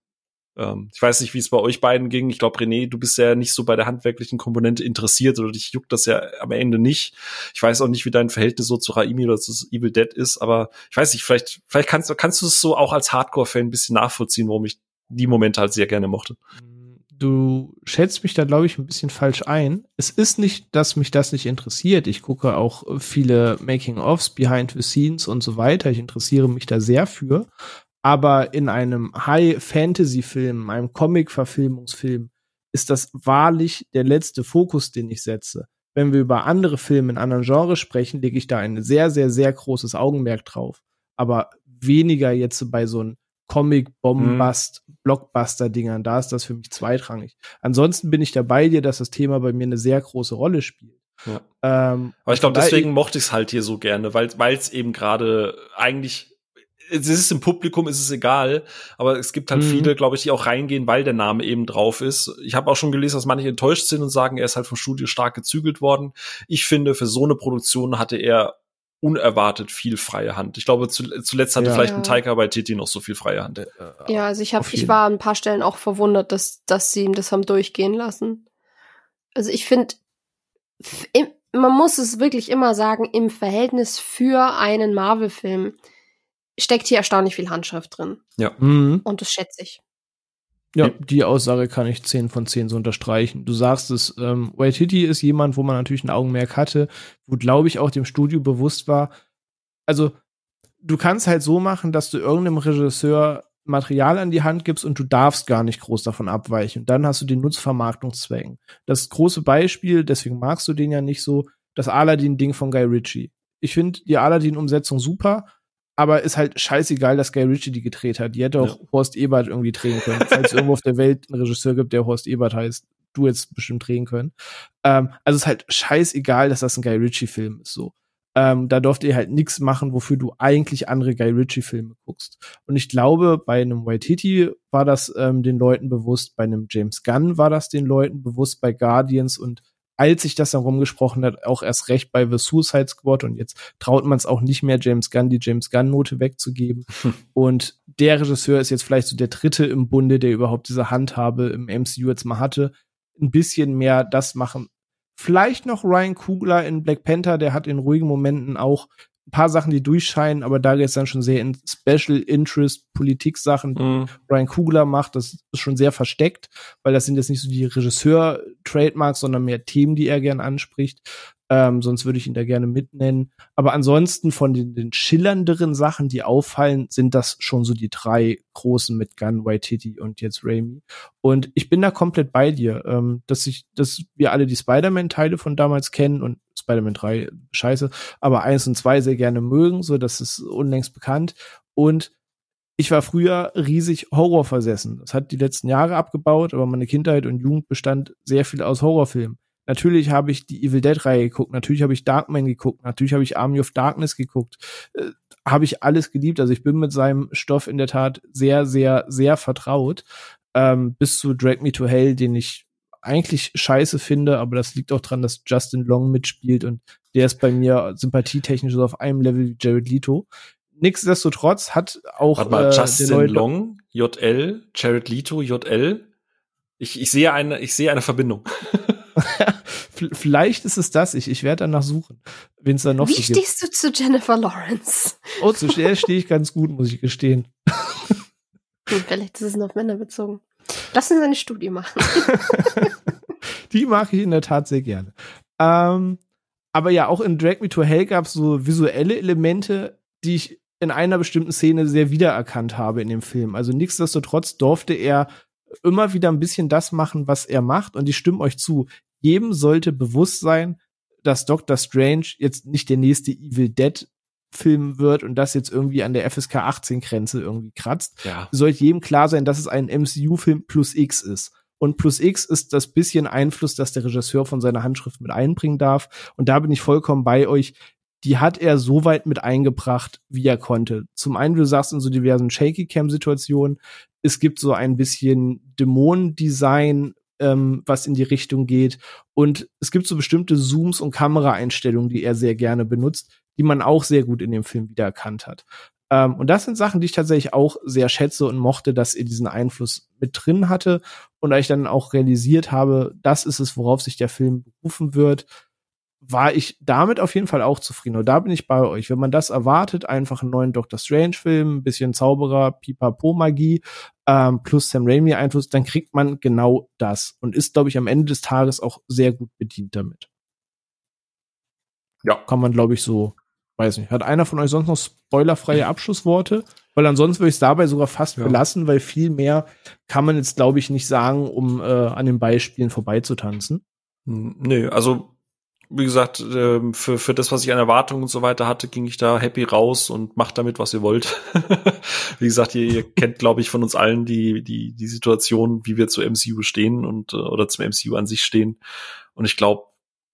Ähm, ich weiß nicht, wie es bei euch beiden ging. Ich glaube, René, du bist ja nicht so bei der handwerklichen Komponente interessiert oder dich juckt das ja am Ende nicht. Ich weiß auch nicht, wie dein Verhältnis so zu Raimi oder zu Evil Dead ist, aber ich weiß nicht, vielleicht, vielleicht kannst, kannst du es so auch als Hardcore-Fan ein bisschen nachvollziehen, warum ich die Momente halt sehr gerne mochte. Mhm du schätzt mich da, glaube ich, ein bisschen falsch ein. Es ist nicht, dass mich das nicht interessiert. Ich gucke auch viele Making-ofs, Behind the Scenes und so weiter. Ich interessiere mich da sehr für. Aber in einem High-Fantasy-Film, einem Comic-Verfilmungsfilm, ist das wahrlich der letzte Fokus, den ich setze. Wenn wir über andere Filme in anderen Genres sprechen, lege ich da ein sehr, sehr, sehr großes Augenmerk drauf. Aber weniger jetzt bei so einem Comic-Bombast, mhm. Blockbuster-Dingern. Da ist das für mich zweitrangig. Ansonsten bin ich da bei dir, dass das Thema bei mir eine sehr große Rolle spielt. Ja. Ähm, Aber ich glaube, deswegen mochte ich es halt hier so gerne, weil es eben gerade eigentlich es ist im Publikum, ist es egal, aber es gibt halt mhm. viele, glaube ich, die auch reingehen, weil der Name eben drauf ist. Ich habe auch schon gelesen, dass manche enttäuscht sind und sagen, er ist halt vom Studio stark gezügelt worden. Ich finde, für so eine Produktion hatte er unerwartet viel freie Hand. Ich glaube, zu, zuletzt hatte ja. vielleicht ein Taika bei Titi noch so viel freie Hand. Ja, also ich habe, ich war an ein paar Stellen auch verwundert, dass, dass sie ihm das haben durchgehen lassen. Also ich finde, man muss es wirklich immer sagen, im Verhältnis für einen Marvel-Film steckt hier erstaunlich viel Handschrift drin. Ja. Mhm. Und das schätze ich. Ja, die Aussage kann ich 10 von 10 so unterstreichen. Du sagst es, ähm, Waititi ist jemand, wo man natürlich ein Augenmerk hatte, wo, glaube ich, auch dem Studio bewusst war, also du kannst halt so machen, dass du irgendeinem Regisseur Material an die Hand gibst und du darfst gar nicht groß davon abweichen. Dann hast du den Nutzvermarktungszwängen. Das große Beispiel, deswegen magst du den ja nicht so, das Aladdin-Ding von Guy Ritchie. Ich finde die Aladdin-Umsetzung super, aber ist halt scheißegal, dass Guy Ritchie die gedreht hat. Die hätte auch ja. Horst Ebert irgendwie drehen können. Falls es irgendwo auf der Welt einen Regisseur gibt, der Horst Ebert heißt, du jetzt bestimmt drehen können. Ähm, also ist halt scheißegal, dass das ein Guy Ritchie-Film ist so. Ähm, da durfte ihr halt nichts machen, wofür du eigentlich andere Guy Ritchie-Filme guckst. Und ich glaube, bei einem Waititi war das ähm, den Leuten bewusst, bei einem James Gunn war das den Leuten bewusst, bei Guardians und als sich das dann rumgesprochen hat, auch erst recht bei The Suicide Squad und jetzt traut man es auch nicht mehr, James Gunn die James Gunn-Note wegzugeben. [laughs] Und der Regisseur ist jetzt vielleicht so der dritte im Bunde, der überhaupt diese Handhabe im MCU jetzt mal hatte. Ein bisschen mehr das machen. Vielleicht noch Ryan Kugler in Black Panther, der hat in ruhigen Momenten auch paar Sachen, die durchscheinen, aber da geht es dann schon sehr in Special Interest Politik-Sachen, die mhm. Ryan Kugler macht. Das ist schon sehr versteckt, weil das sind jetzt nicht so die Regisseur-Trademarks, sondern mehr Themen, die er gern anspricht. Ähm, sonst würde ich ihn da gerne mitnennen. Aber ansonsten von den, den schillernderen Sachen, die auffallen, sind das schon so die drei großen mit Gun, Waititi und jetzt Raimi. Und ich bin da komplett bei dir, ähm, dass ich, dass wir alle die Spider-Man-Teile von damals kennen und Spider-Man 3 scheiße, aber eins und zwei sehr gerne mögen, so das ist unlängst bekannt. Und ich war früher riesig Horror versessen. Das hat die letzten Jahre abgebaut, aber meine Kindheit und Jugend bestand sehr viel aus Horrorfilmen. Natürlich habe ich die Evil Dead Reihe geguckt, natürlich habe ich Darkman geguckt, natürlich habe ich Army of Darkness geguckt. Äh, habe ich alles geliebt. Also ich bin mit seinem Stoff in der Tat sehr, sehr, sehr vertraut. Ähm, bis zu Drag Me to Hell, den ich eigentlich scheiße finde, aber das liegt auch dran, dass Justin Long mitspielt und der ist bei mir sympathietechnisch so auf einem Level wie Jared Leto. Nichtsdestotrotz hat auch Warte mal, äh, Justin Long, JL, Jared Leto, JL. Ich, ich sehe eine, ich sehe eine Verbindung. [laughs] Vielleicht ist es das. Ich, ich werde danach suchen, wen es da noch Wie so stehst du zu Jennifer Lawrence? Oh, zu der stehe ich ganz gut, muss ich gestehen. Gut, vielleicht ist es auf Männer bezogen. Lass uns eine Studie machen. [laughs] Die mag ich in der Tat sehr gerne. Ähm, aber ja, auch in Drag Me to Hell gab es so visuelle Elemente, die ich in einer bestimmten Szene sehr wiedererkannt habe in dem Film. Also nichtsdestotrotz durfte er immer wieder ein bisschen das machen, was er macht. Und ich stimme euch zu. Jedem sollte bewusst sein, dass Doctor Strange jetzt nicht der nächste Evil Dead Film wird und das jetzt irgendwie an der FSK 18 Grenze irgendwie kratzt. Ja. Sollte jedem klar sein, dass es ein MCU Film plus X ist. Und plus X ist das bisschen Einfluss, das der Regisseur von seiner Handschrift mit einbringen darf. Und da bin ich vollkommen bei euch. Die hat er so weit mit eingebracht, wie er konnte. Zum einen, du sagst in so diversen Shaky Cam Situationen, es gibt so ein bisschen Dämonendesign, ähm, was in die Richtung geht. Und es gibt so bestimmte Zooms und Kameraeinstellungen, die er sehr gerne benutzt, die man auch sehr gut in dem Film wiedererkannt hat. Ähm, und das sind Sachen, die ich tatsächlich auch sehr schätze und mochte, dass er diesen Einfluss mit drin hatte. Und da ich dann auch realisiert habe, das ist es, worauf sich der Film berufen wird, war ich damit auf jeden Fall auch zufrieden. Und da bin ich bei euch. Wenn man das erwartet, einfach einen neuen Doctor Strange-Film, ein bisschen Zauberer, Pipapo-Magie, ähm, plus Sam Raimi-Einfluss, dann kriegt man genau das und ist, glaube ich, am Ende des Tages auch sehr gut bedient damit. Ja. Kann man, glaube ich, so, weiß nicht. Hat einer von euch sonst noch spoilerfreie Abschlussworte? Weil ansonsten würde ich es dabei sogar fast ja. belassen, weil viel mehr kann man jetzt, glaube ich, nicht sagen, um äh, an den Beispielen vorbeizutanzen. Nö, also wie gesagt, ähm, für, für das, was ich an Erwartungen und so weiter hatte, ging ich da happy raus und macht damit, was ihr wollt. [laughs] wie gesagt, ihr, ihr kennt, glaube ich, von uns allen die, die, die Situation, wie wir zu MCU stehen und äh, oder zum MCU an sich stehen. Und ich glaube,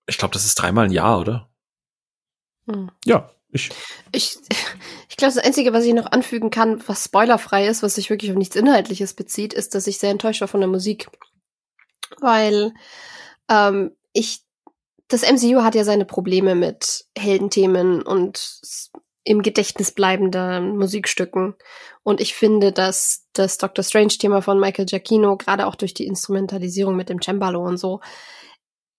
ich glaube, das ist dreimal ein Jahr, oder? Hm. Ja, ich. Ich, [laughs] ich glaube, das Einzige, was ich noch anfügen kann, was spoilerfrei ist, was sich wirklich auf nichts Inhaltliches bezieht, ist, dass ich sehr enttäuscht war von der Musik. Weil ähm, ich das MCU hat ja seine Probleme mit Heldenthemen und im Gedächtnis bleibenden Musikstücken. Und ich finde, dass das Doctor Strange-Thema von Michael Giacchino, gerade auch durch die Instrumentalisierung mit dem Cembalo und so,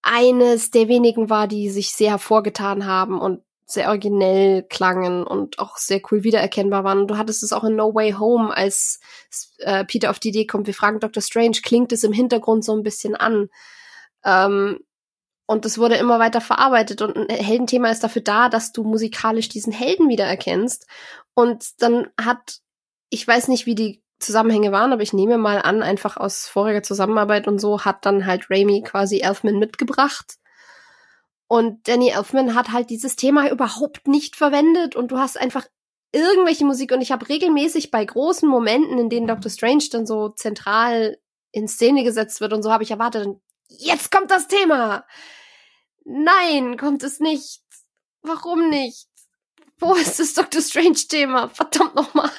eines der wenigen war, die sich sehr hervorgetan haben und sehr originell klangen und auch sehr cool wiedererkennbar waren. Du hattest es auch in No Way Home, als äh, Peter auf die Idee kommt, wir fragen Doctor Strange, klingt es im Hintergrund so ein bisschen an. Ähm, und es wurde immer weiter verarbeitet. Und ein Heldenthema ist dafür da, dass du musikalisch diesen Helden wiedererkennst. Und dann hat, ich weiß nicht, wie die Zusammenhänge waren, aber ich nehme mal an, einfach aus voriger Zusammenarbeit und so hat dann halt Raimi quasi Elfman mitgebracht. Und Danny Elfman hat halt dieses Thema überhaupt nicht verwendet und du hast einfach irgendwelche Musik und ich habe regelmäßig bei großen Momenten, in denen Doctor Strange dann so zentral in Szene gesetzt wird und so habe ich erwartet, jetzt kommt das Thema. Nein, kommt es nicht. Warum nicht? Wo ist das Doctor Strange-Thema? Verdammt nochmal.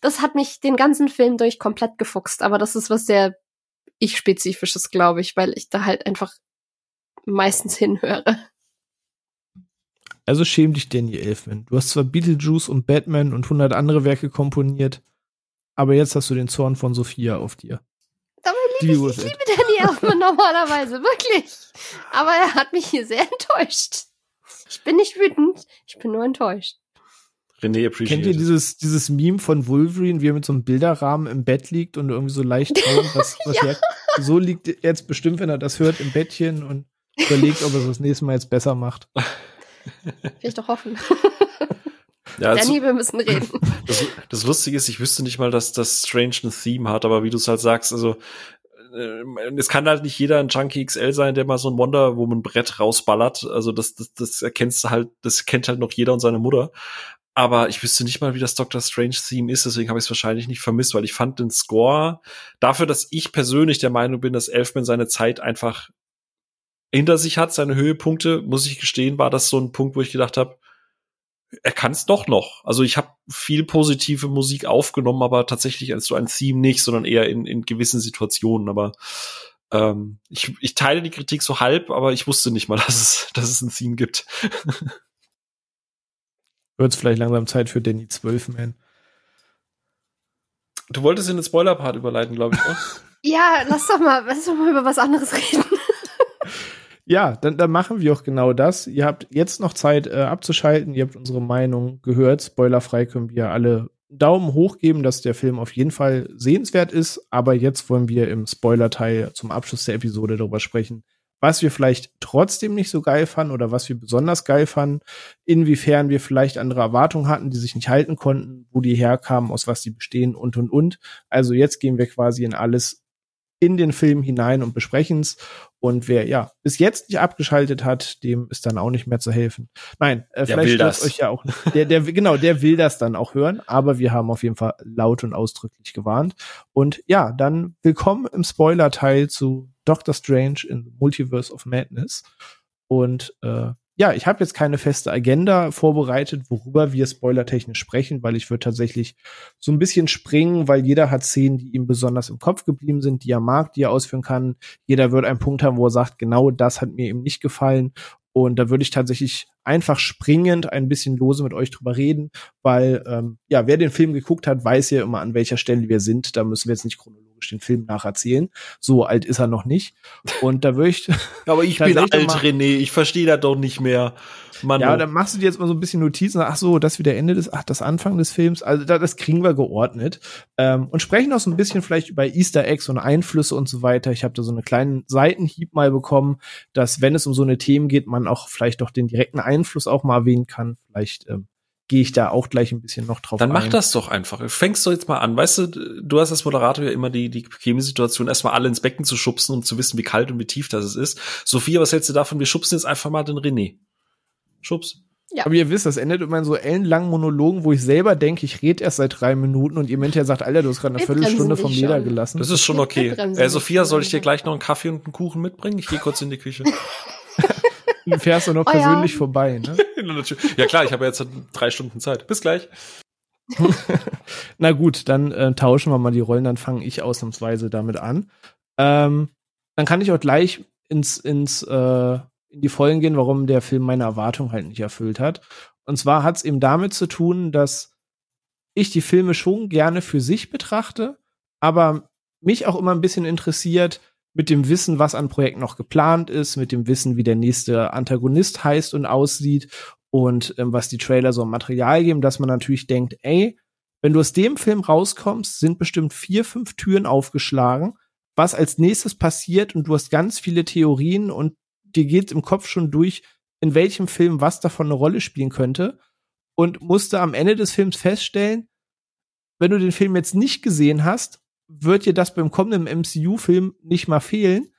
Das hat mich den ganzen Film durch komplett gefuchst, aber das ist was sehr ich-spezifisches, glaube ich, weil ich da halt einfach meistens hinhöre. Also schäm dich, Danny Elfman. Du hast zwar Beetlejuice und Batman und hundert andere Werke komponiert, aber jetzt hast du den Zorn von Sophia auf dir. Dabei liebe ich, ich liebe Danny Elfman normalerweise, wirklich. Aber er hat mich hier sehr enttäuscht. Ich bin nicht wütend, ich bin nur enttäuscht. René appreciate Kennt ihr dieses, dieses Meme von Wolverine, wie er mit so einem Bilderrahmen im Bett liegt und irgendwie so leicht traurig, was, [laughs] was ja. so liegt jetzt bestimmt, wenn er das hört, im Bettchen und überlegt, ob er es das nächste Mal jetzt besser macht. Will ich doch hoffen. [laughs] Ja, also, Danny, wir müssen reden. [laughs] Das, das, Lustige ist, ich wüsste nicht mal, dass das Strange ein Theme hat, aber wie du es halt sagst, also äh, es kann halt nicht jeder ein Junkie XL sein, der mal so ein Wonder Woman Brett rausballert. Also das, das, das erkennst du halt, das kennt halt noch jeder und seine Mutter. Aber ich wüsste nicht mal, wie das Doctor Strange Theme ist, deswegen habe ich es wahrscheinlich nicht vermisst, weil ich fand den Score dafür, dass ich persönlich der Meinung bin, dass Elfman seine Zeit einfach hinter sich hat, seine Höhepunkte, muss ich gestehen, war das so ein Punkt, wo ich gedacht habe, er kann es doch noch. Also ich habe viel positive Musik aufgenommen, aber tatsächlich als so ein Theme nicht, sondern eher in, in gewissen Situationen. Aber ähm, ich, ich teile die Kritik so halb, aber ich wusste nicht mal, [laughs] dass es, dass es ein Theme gibt. [laughs] Wird es vielleicht langsam Zeit für Danny 12 Man. Du wolltest in den Spoiler-Part überleiten, glaube ich, oder? [laughs] ja, lass doch mal, lass doch mal über was anderes reden. Ja, dann, dann machen wir auch genau das. Ihr habt jetzt noch Zeit äh, abzuschalten. Ihr habt unsere Meinung gehört. Spoilerfrei können wir alle Daumen hoch geben, dass der Film auf jeden Fall sehenswert ist. Aber jetzt wollen wir im Spoiler-Teil zum Abschluss der Episode darüber sprechen, was wir vielleicht trotzdem nicht so geil fanden oder was wir besonders geil fanden, inwiefern wir vielleicht andere Erwartungen hatten, die sich nicht halten konnten, wo die herkamen, aus was die bestehen und und und. Also jetzt gehen wir quasi in alles in den Film hinein und besprechen es. Und wer ja bis jetzt nicht abgeschaltet hat, dem ist dann auch nicht mehr zu helfen. Nein, äh, vielleicht stört euch ja auch. Der, der genau, der will das dann auch hören. Aber wir haben auf jeden Fall laut und ausdrücklich gewarnt. Und ja, dann willkommen im Spoiler-Teil zu Doctor Strange in the Multiverse of Madness. Und äh, ja, ich habe jetzt keine feste Agenda vorbereitet, worüber wir spoilertechnisch sprechen, weil ich würde tatsächlich so ein bisschen springen, weil jeder hat Szenen, die ihm besonders im Kopf geblieben sind, die er mag, die er ausführen kann. Jeder wird einen Punkt haben, wo er sagt, genau das hat mir eben nicht gefallen. Und da würde ich tatsächlich einfach springend ein bisschen lose mit euch drüber reden, weil ähm, ja, wer den Film geguckt hat, weiß ja immer, an welcher Stelle wir sind. Da müssen wir jetzt nicht chronologisch den Film nacherzählen. So alt ist er noch nicht. Und da würde ich. [laughs] Aber ich bin alt, René. Ich verstehe das doch nicht mehr. Mann, ja, dann machst du dir jetzt mal so ein bisschen Notizen. Ach so, das wieder Ende des, ach, das Anfang des Films. Also da, das kriegen wir geordnet. Ähm, und sprechen auch so ein bisschen vielleicht über Easter Eggs und Einflüsse und so weiter. Ich habe da so einen kleinen Seitenhieb mal bekommen, dass wenn es um so eine Themen geht, man auch vielleicht doch den direkten Einfluss auch mal erwähnen kann. Vielleicht ähm, gehe ich da auch gleich ein bisschen noch drauf Dann ein. mach das doch einfach. Fängst du jetzt mal an. Weißt du, du hast als Moderator ja immer die, die Chemiesituation, erstmal alle ins Becken zu schubsen, um zu wissen, wie kalt und wie tief das ist. Sophia, was hältst du davon? Wir schubsen jetzt einfach mal den René. Schubs. Ja. Aber ihr wisst, das endet immer in so ellenlangen Monologen, wo ich selber denke, ich rede erst seit drei Minuten und ihr hinterher sagt, Alter, du hast gerade eine Viertelstunde vom Leder gelassen. Das ist schon okay. Äh, Sophia, soll ich dir gleich noch einen Kaffee und einen Kuchen mitbringen? Ich gehe kurz in die Küche. [laughs] du fährst du noch [laughs] oh, persönlich ja. vorbei, ne? [laughs] ja klar, ich habe jetzt drei Stunden Zeit. Bis gleich. [laughs] Na gut, dann äh, tauschen wir mal die Rollen, dann fange ich ausnahmsweise damit an. Ähm, dann kann ich auch gleich ins, ins äh, in die Vollen gehen, warum der Film meine Erwartung halt nicht erfüllt hat. Und zwar hat es eben damit zu tun, dass ich die Filme schon gerne für sich betrachte, aber mich auch immer ein bisschen interessiert mit dem Wissen, was an Projekten noch geplant ist, mit dem Wissen, wie der nächste Antagonist heißt und aussieht und ähm, was die Trailer so am Material geben, dass man natürlich denkt, ey, wenn du aus dem Film rauskommst, sind bestimmt vier, fünf Türen aufgeschlagen, was als nächstes passiert und du hast ganz viele Theorien und dir geht im Kopf schon durch, in welchem Film was davon eine Rolle spielen könnte und musste am Ende des Films feststellen, wenn du den Film jetzt nicht gesehen hast, wird dir das beim kommenden MCU-Film nicht mal fehlen,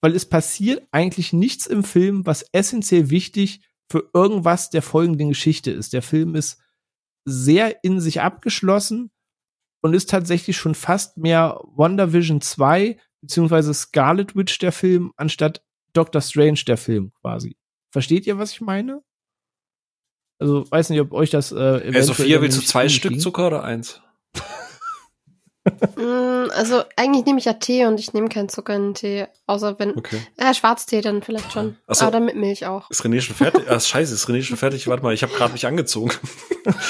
weil es passiert eigentlich nichts im Film, was essentiell wichtig für irgendwas der folgenden Geschichte ist. Der Film ist sehr in sich abgeschlossen und ist tatsächlich schon fast mehr Wonder Vision 2 beziehungsweise Scarlet Witch der Film anstatt Doctor Strange der Film quasi. Versteht ihr, was ich meine? Also weiß nicht, ob euch das äh, Hey, Sophia, willst du zwei Stück Zucker oder eins? Mm, also eigentlich nehme ich ja Tee und ich nehme keinen Zucker in den Tee, außer wenn okay. äh, Schwarztee dann vielleicht schon, so, aber dann mit Milch auch. Ist René schon fertig? ah, scheiße, ist René schon fertig? Warte mal, ich habe gerade mich angezogen.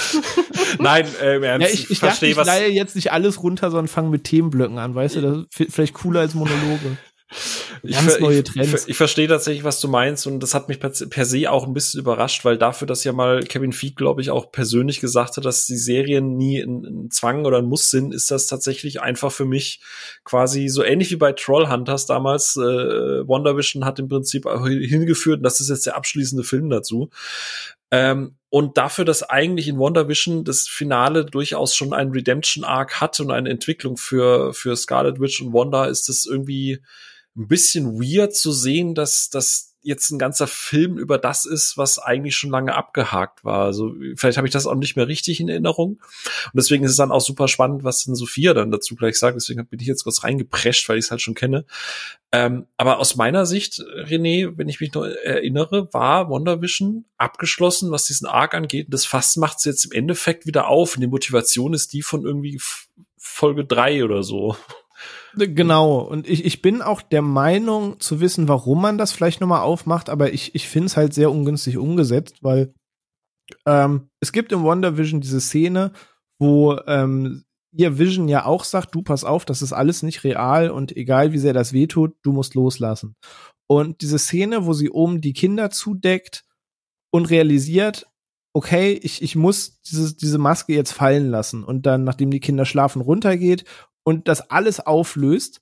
[laughs] Nein, äh, im Ernst, ja, ich, ich verstehe was. Ich leihe jetzt nicht alles runter, sondern fange mit Themenblöcken an, weißt du, das ist vielleicht cooler als Monologe. [laughs] Ganz ich, neue Trends. Ich, ich, verstehe tatsächlich, was du meinst und das hat mich per, per, se auch ein bisschen überrascht, weil dafür, dass ja mal Kevin Feige, glaube ich, auch persönlich gesagt hat, dass die Serien nie ein, ein Zwang oder ein Muss sind, ist das tatsächlich einfach für mich quasi so ähnlich wie bei Trollhunters damals. Äh, WandaVision hat im Prinzip auch hingeführt und das ist jetzt der abschließende Film dazu. Ähm, und dafür, dass eigentlich in WandaVision das Finale durchaus schon einen Redemption Arc hat und eine Entwicklung für, für Scarlet Witch und Wanda, ist das irgendwie ein bisschen weird zu sehen, dass das jetzt ein ganzer Film über das ist, was eigentlich schon lange abgehakt war. Also vielleicht habe ich das auch nicht mehr richtig in Erinnerung. Und deswegen ist es dann auch super spannend, was denn Sophia dann dazu gleich sagt. Deswegen bin ich jetzt kurz reingeprescht, weil ich es halt schon kenne. Ähm, aber aus meiner Sicht, René, wenn ich mich noch erinnere, war WandaVision abgeschlossen, was diesen Arc angeht. Das Fass macht es jetzt im Endeffekt wieder auf. Und die Motivation ist die von irgendwie Folge drei oder so. Genau, und ich, ich bin auch der Meinung zu wissen, warum man das vielleicht nochmal aufmacht, aber ich, ich finde es halt sehr ungünstig umgesetzt, weil ähm, es gibt im Wonder Vision diese Szene, wo ähm, ihr Vision ja auch sagt, du pass auf, das ist alles nicht real und egal wie sehr das wehtut, du musst loslassen. Und diese Szene, wo sie oben die Kinder zudeckt und realisiert, okay, ich, ich muss diese, diese Maske jetzt fallen lassen und dann, nachdem die Kinder schlafen, runtergeht und das alles auflöst.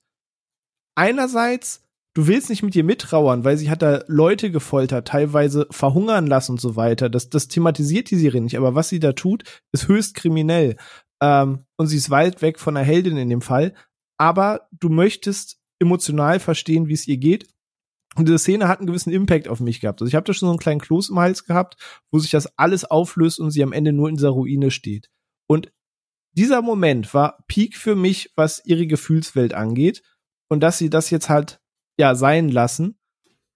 Einerseits, du willst nicht mit ihr mittrauern, weil sie hat da Leute gefoltert, teilweise verhungern lassen und so weiter. Das, das thematisiert die Serie nicht, aber was sie da tut, ist höchst kriminell. Ähm, und sie ist weit weg von der Heldin in dem Fall. Aber du möchtest emotional verstehen, wie es ihr geht. Und diese Szene hat einen gewissen Impact auf mich gehabt. Also ich habe da schon so einen kleinen Kloß im Hals gehabt, wo sich das alles auflöst und sie am Ende nur in dieser Ruine steht. Und dieser Moment war Peak für mich, was ihre Gefühlswelt angeht. Und dass sie das jetzt halt, ja, sein lassen.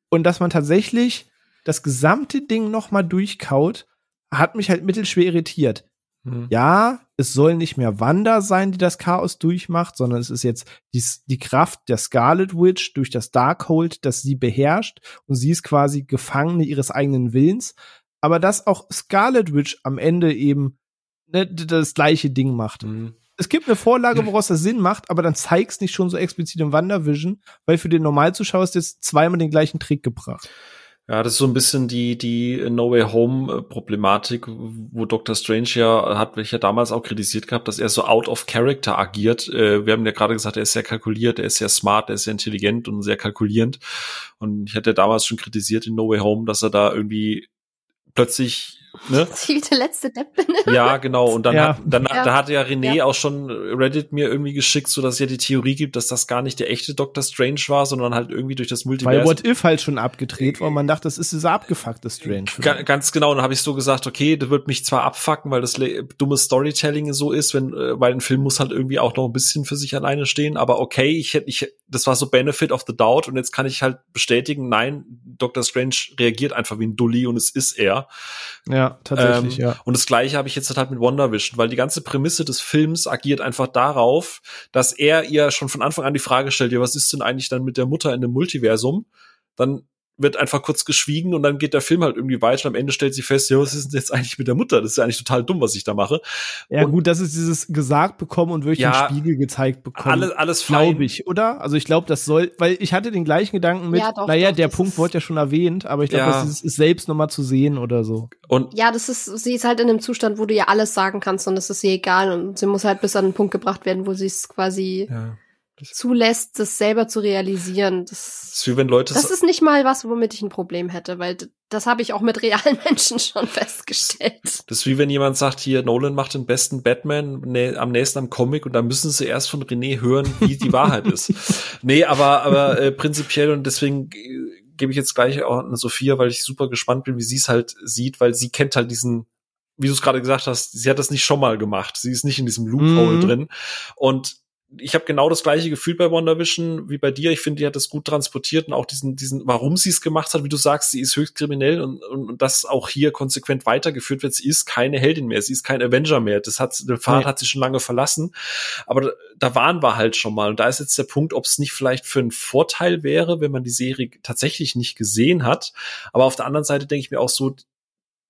Und dass man tatsächlich das gesamte Ding nochmal durchkaut, hat mich halt mittelschwer irritiert. Mhm. Ja, es soll nicht mehr Wanda sein, die das Chaos durchmacht, sondern es ist jetzt die, die Kraft der Scarlet Witch durch das Darkhold, das sie beherrscht und sie ist quasi Gefangene ihres eigenen Willens. Aber dass auch Scarlet Witch am Ende eben ne, das gleiche Ding macht. Mhm. Es gibt eine Vorlage, woraus das Sinn macht, aber dann zeig's nicht schon so explizit im WandaVision, weil für den Normalzuschauer ist jetzt zweimal den gleichen Trick gebracht. Ja, das ist so ein bisschen die, die No Way Home äh, Problematik, wo Dr. Strange ja, hat mich ja damals auch kritisiert gehabt, dass er so out of character agiert. Äh, wir haben ja gerade gesagt, er ist sehr kalkuliert, er ist sehr smart, er ist sehr intelligent und sehr kalkulierend. Und ich hatte damals schon kritisiert in No Way Home, dass er da irgendwie plötzlich ne? [laughs] Der letzte Depp bin. Ja, genau. Und dann, ja. hat, dann ja. da hatte ja René ja. auch schon Reddit mir irgendwie geschickt, so dass es ja die Theorie gibt, dass das gar nicht der echte Doctor Strange war, sondern halt irgendwie durch das Multiversum. Weil What If halt schon abgedreht war und man dachte, das ist dieser abgefuckte Strange. Ga ganz genau. Und dann habe ich so gesagt, okay, das wird mich zwar abfucken, weil das dumme Storytelling so ist, wenn, äh, weil ein Film muss halt irgendwie auch noch ein bisschen für sich alleine stehen. Aber okay, ich hätte, ich, das war so Benefit of the Doubt und jetzt kann ich halt bestätigen, nein, Doctor Strange reagiert einfach wie ein Dulli und es ist er. Ja, tatsächlich, ähm, ja. Und das gleiche habe ich jetzt halt mit WandaVision, weil die ganze Prämisse des Films agiert einfach darauf, dass er ihr schon von Anfang an die Frage stellt, ja, was ist denn eigentlich dann mit der Mutter in dem Multiversum? Dann wird einfach kurz geschwiegen und dann geht der Film halt irgendwie weiter und am Ende stellt sie fest, ja, was ist denn jetzt eigentlich mit der Mutter? Das ist ja eigentlich total dumm, was ich da mache. Ja, und gut, das ist dieses gesagt bekommen und wirklich ja, den Spiegel gezeigt bekommen. Alles, alles glaube ich, oder? Also ich glaube, das soll, weil ich hatte den gleichen Gedanken mit, ja, doch, naja, doch, der Punkt wurde ja schon erwähnt, aber ich glaube, ja. das ist, ist selbst nochmal zu sehen oder so. Und ja, das ist, sie ist halt in einem Zustand, wo du ihr alles sagen kannst und es ist ihr egal und sie muss halt bis an den Punkt gebracht werden, wo sie es quasi ja zulässt, das selber zu realisieren. Das, das Leute. Das ist nicht mal was, womit ich ein Problem hätte, weil das habe ich auch mit realen [laughs] Menschen schon festgestellt. Das ist wie wenn jemand sagt, hier, Nolan macht den besten Batman nee, am nächsten am Comic und dann müssen sie erst von René hören, wie die Wahrheit ist. [laughs] Nee, aber, aber äh, prinzipiell und deswegen gebe ich jetzt gleich auch an Sophia, weil ich super gespannt bin, wie sie es halt sieht, weil sie kennt halt diesen wie du es gerade gesagt hast, sie hat das nicht schon mal gemacht. Sie ist nicht in diesem Loophole mhm. drin. Und ich habe genau das gleiche Gefühl bei WandaVision wie bei dir. Ich finde, die hat das gut transportiert und auch diesen, diesen, warum sie es gemacht hat, wie du sagst, sie ist höchst kriminell und, und, und das auch hier konsequent weitergeführt wird. Sie ist keine Heldin mehr, sie ist kein Avenger mehr. Das hat, der Pfad nee. hat sie schon lange verlassen. Aber da, da waren wir halt schon mal. Und da ist jetzt der Punkt, ob es nicht vielleicht für einen Vorteil wäre, wenn man die Serie tatsächlich nicht gesehen hat. Aber auf der anderen Seite denke ich mir auch so,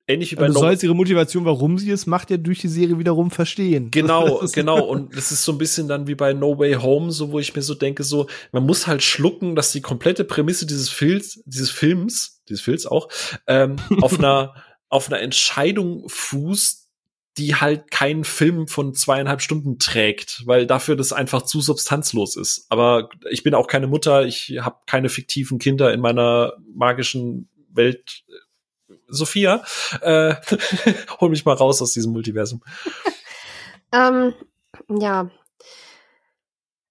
ähnlich wie bei also Du sollst ihre Motivation, warum sie es macht, ja durch die Serie wiederum verstehen. [laughs] Genau, genau. Und das ist so ein bisschen dann wie bei No Way Home, so wo ich mir so denke, so, man muss halt schlucken, dass die komplette Prämisse dieses Films, dieses Films, dieses Films auch, ähm, [laughs] auf einer, auf einer Entscheidung fußt, die halt keinen Film von zweieinhalb Stunden trägt, weil dafür das einfach zu substanzlos ist. Aber ich bin auch keine Mutter, ich habe keine fiktiven Kinder in meiner magischen Welt Sophia, äh, [laughs] hol mich mal raus aus diesem Multiversum. [laughs] ähm, ja.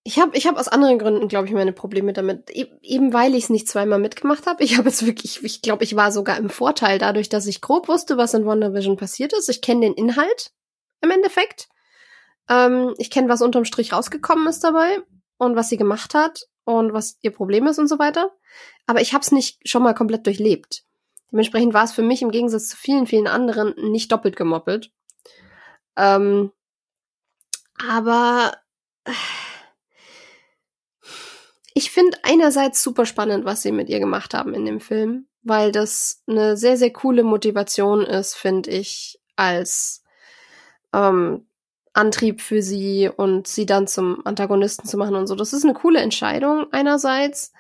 Ich habe ich hab aus anderen Gründen, glaube ich, meine Probleme damit. E eben weil ich es nicht zweimal mitgemacht habe. Ich habe jetzt wirklich, ich glaube, ich war sogar im Vorteil dadurch, dass ich grob wusste, was in WandaVision passiert ist. Ich kenne den Inhalt im Endeffekt. Ähm, ich kenne, was unterm Strich rausgekommen ist dabei und was sie gemacht hat und was ihr Problem ist und so weiter. Aber ich habe es nicht schon mal komplett durchlebt. Dementsprechend war es für mich im Gegensatz zu vielen, vielen anderen nicht doppelt gemoppelt. Ähm, aber ich finde einerseits super spannend, was sie mit ihr gemacht haben in dem Film, weil das eine sehr, sehr coole Motivation ist, finde ich, als ähm, Antrieb für sie und sie dann zum Antagonisten zu machen und so. Das ist eine coole Entscheidung einerseits.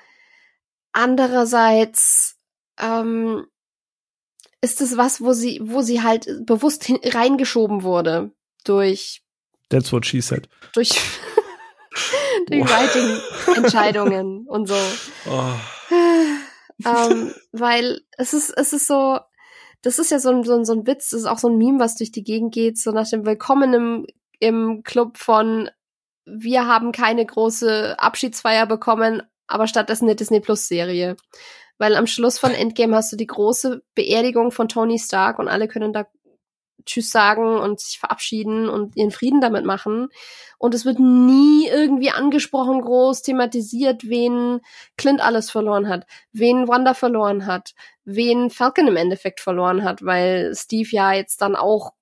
Andererseits ähm, ist es was, wo sie, wo sie halt bewusst reingeschoben wurde durch. That's what she said. Durch, [laughs] durch Writing-Entscheidungen [laughs] und so. Oh. ähm, weil es ist, es ist so, das ist ja so ein, so, ein, so ein Witz, das ist auch so ein Meme, was durch die Gegend geht, so nach dem Willkommen im, im Club von wir haben keine große Abschiedsfeier bekommen, aber stattdessen eine Disney Plus Serie. Weil am Schluss von Endgame hast du die große Beerdigung von Tony Stark und alle können da Tschüss sagen und sich verabschieden und ihren Frieden damit machen. Und es wird nie irgendwie angesprochen, groß thematisiert, wen Clint alles verloren hat, wen Wanda verloren hat, wen Falcon im Endeffekt verloren hat, weil Steve ja jetzt dann auch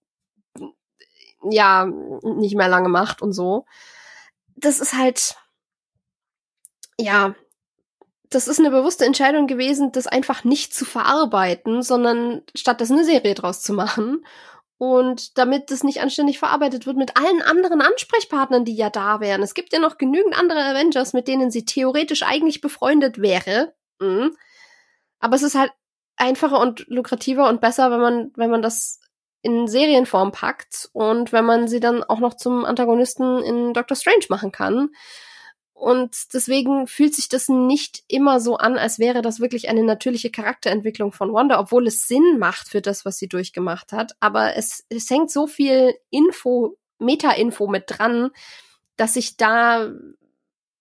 ja nicht mehr lange macht und so. Das ist halt ja, das ist eine bewusste Entscheidung gewesen, das einfach nicht zu verarbeiten, sondern stattdessen eine Serie draus zu machen. Und damit das nicht anständig verarbeitet wird mit allen anderen Ansprechpartnern, die ja da wären. Es gibt ja noch genügend andere Avengers, mit denen sie theoretisch eigentlich befreundet wäre. Mhm. Aber es ist halt einfacher und lukrativer und besser, wenn man, wenn man das in Serienform packt und wenn man sie dann auch noch zum Antagonisten in Doctor Strange machen kann. Und deswegen fühlt sich das nicht immer so an, als wäre das wirklich eine natürliche Charakterentwicklung von Wanda, obwohl es Sinn macht für das, was sie durchgemacht hat. Aber es, es hängt so viel Info, Meta-Info mit dran, dass ich da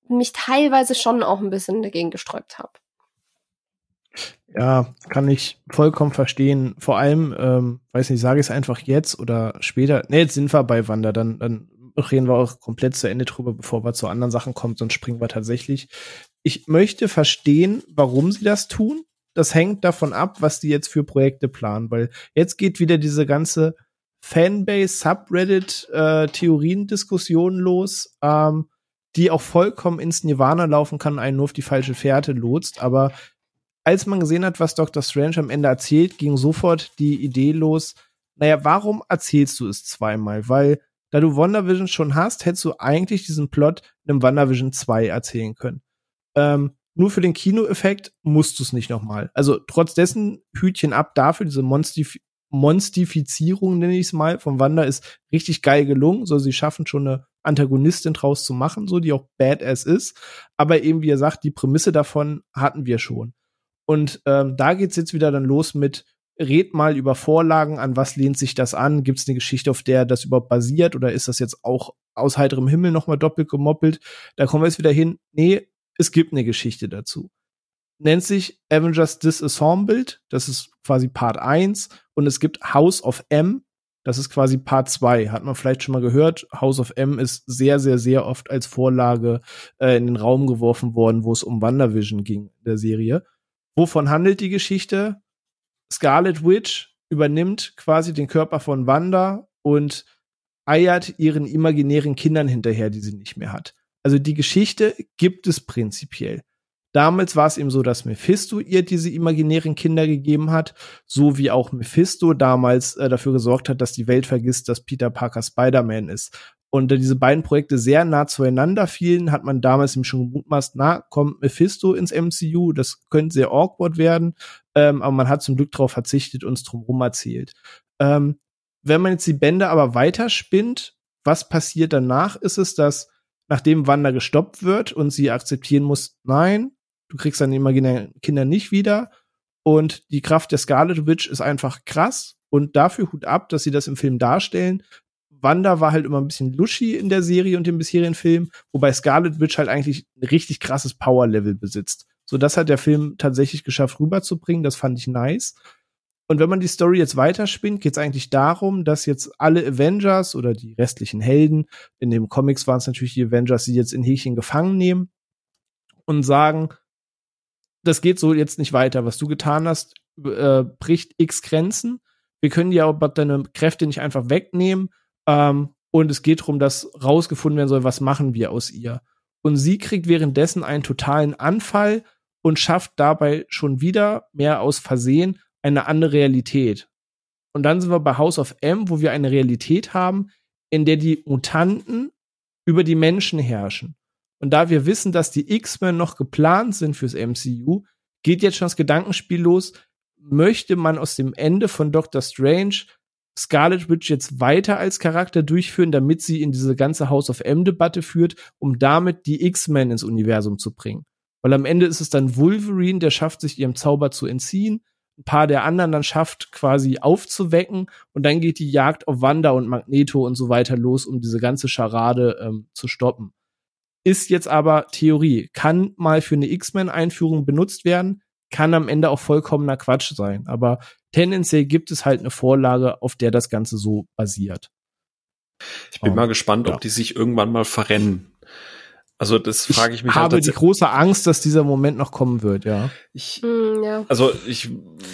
mich teilweise schon auch ein bisschen dagegen gesträubt habe. Ja, kann ich vollkommen verstehen. Vor allem, ähm, weiß nicht, sage ich es einfach jetzt oder später. Ne, jetzt sind wir bei Wanda, dann, dann reden wir auch komplett zu Ende drüber, bevor wir zu anderen Sachen kommen, sonst springen wir tatsächlich. Ich möchte verstehen, warum sie das tun. Das hängt davon ab, was die jetzt für Projekte planen, weil jetzt geht wieder diese ganze Fanbase, Subreddit, äh, Theorien-Diskussion los, ähm, die auch vollkommen ins Nirvana laufen kann, einen nur auf die falsche Fährte lotst. Aber als man gesehen hat, was Dr. Strange am Ende erzählt, ging sofort die Idee los, naja, warum erzählst du es zweimal? Weil da du WandaVision schon hast, hättest du eigentlich diesen Plot in einem WandaVision 2 erzählen können. Ähm, nur für den Kinoeffekt musst du es nicht nochmal. Also trotz dessen Hütchen ab dafür, diese Monstif Monstifizierung, nenne ich es mal, von Wanda ist richtig geil gelungen. So, sie schaffen schon eine Antagonistin draus zu machen, so, die auch badass ist. Aber eben, wie er sagt, die Prämisse davon hatten wir schon. Und ähm, da geht's jetzt wieder dann los mit, red mal über Vorlagen, an was lehnt sich das an? Gibt es eine Geschichte, auf der das überhaupt basiert oder ist das jetzt auch aus heiterem Himmel nochmal doppelt gemoppelt? Da kommen wir jetzt wieder hin. Nee, es gibt eine Geschichte dazu. Nennt sich Avengers Disassembled, das ist quasi Part 1 und es gibt House of M, Das ist quasi Part 2. Hat man vielleicht schon mal gehört. House of M ist sehr, sehr, sehr oft als Vorlage äh, in den Raum geworfen worden, wo es um WandaVision ging, der Serie. Wovon handelt die Geschichte? Scarlet Witch übernimmt quasi den Körper von Wanda und eiert ihren imaginären Kindern hinterher, die sie nicht mehr hat. Also die Geschichte gibt es prinzipiell. Damals war es eben so, dass Mephisto ihr diese imaginären Kinder gegeben hat, so wie auch Mephisto damals äh, dafür gesorgt hat, dass die Welt vergisst, dass Peter Parker Spider-Man ist. Und da diese beiden Projekte sehr nah zueinander fielen, hat man damals eben schon gemutmaßt, na, kommt Mephisto ins MCU, das könnte sehr awkward werden, ähm, aber man hat zum Glück darauf verzichtet und es drumherum erzählt. Ähm, wenn man jetzt die Bände aber weiterspinnt, was passiert danach, ist es, dass nachdem Wanda gestoppt wird und sie akzeptieren muss, nein, du kriegst deine imaginären Kinder nicht wieder und die Kraft der Scarlet Witch ist einfach krass und dafür Hut ab, dass sie das im Film darstellen. Wanda war halt immer ein bisschen lushy in der Serie und dem bisherigen Film, wobei Scarlet Witch halt eigentlich ein richtig krasses Power-Level besitzt. So, das hat der Film tatsächlich geschafft rüberzubringen. Das fand ich nice. Und wenn man die Story jetzt weiterspinnt, geht es eigentlich darum, dass jetzt alle Avengers oder die restlichen Helden, in den Comics waren es natürlich die Avengers, die jetzt in Häkchen gefangen nehmen und sagen, das geht so jetzt nicht weiter. Was du getan hast, äh, bricht x Grenzen. Wir können dir aber deine Kräfte nicht einfach wegnehmen. Ähm, und es geht darum, dass rausgefunden werden soll, was machen wir aus ihr. Und sie kriegt währenddessen einen totalen Anfall und schafft dabei schon wieder mehr aus Versehen eine andere Realität. Und dann sind wir bei House of M, wo wir eine Realität haben, in der die Mutanten über die Menschen herrschen. Und da wir wissen, dass die X-Men noch geplant sind fürs MCU, geht jetzt schon das Gedankenspiel los, möchte man aus dem Ende von Doctor Strange Scarlet Witch jetzt weiter als Charakter durchführen, damit sie in diese ganze House of M-Debatte führt, um damit die X-Men ins Universum zu bringen. Weil am Ende ist es dann Wolverine, der schafft, sich ihrem Zauber zu entziehen ein paar der anderen dann schafft, quasi aufzuwecken. Und dann geht die Jagd auf Wanda und Magneto und so weiter los, um diese ganze Scharade ähm, zu stoppen. Ist jetzt aber Theorie. Kann mal für eine X-Men-Einführung benutzt werden, kann am Ende auch vollkommener Quatsch sein. Aber tendenziell gibt es halt eine Vorlage, auf der das Ganze so basiert. Ich bin um, mal gespannt, ja. ob die sich irgendwann mal verrennen. Also das frage ich mich. Ich halt habe die große Angst, dass dieser Moment noch kommen wird, ja. Ich, mm, ja. Also ich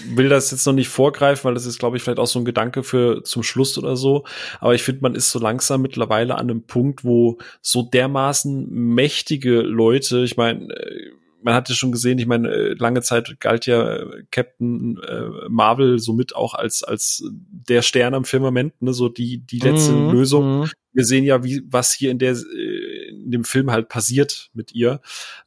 will das jetzt noch nicht vorgreifen, weil das ist, glaube ich, vielleicht auch so ein Gedanke für zum Schluss oder so. Aber ich finde, man ist so langsam mittlerweile an einem Punkt, wo so dermaßen mächtige Leute, ich meine, äh, man hat ja schon gesehen, ich meine, äh, lange Zeit galt ja äh, Captain Marvel somit auch als als der Stern am Firmament, ne, so die die letzte mm, Lösung. Mm. Wir sehen ja, wie was hier in der in dem Film halt passiert mit ihr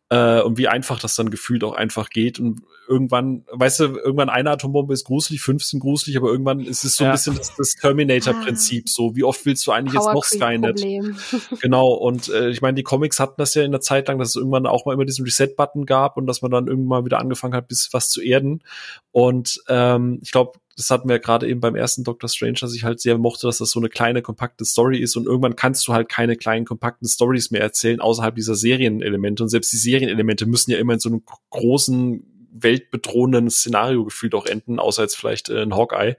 äh, und wie einfach das dann gefühlt auch einfach geht und irgendwann, weißt du, irgendwann eine Atombombe ist gruselig, 15 gruselig, aber irgendwann ist es so ja. ein bisschen das, das Terminator-Prinzip, ah. so wie oft willst du eigentlich Power jetzt noch Skynet? [laughs] genau, und äh, ich meine, die Comics hatten das ja in der Zeit lang, dass es irgendwann auch mal immer diesen Reset-Button gab und dass man dann irgendwann mal wieder angefangen hat, bis was zu erden und ähm, ich glaube, das hatten wir gerade eben beim ersten Doctor Strange, dass ich halt sehr mochte, dass das so eine kleine, kompakte Story ist und irgendwann kannst du halt keine kleinen, kompakten Stories mehr erzählen außerhalb dieser Serienelemente und selbst die Serienelemente müssen ja immer in so einem großen, weltbedrohenden Szenario gefühlt auch enden, außer jetzt vielleicht äh, ein Hawkeye.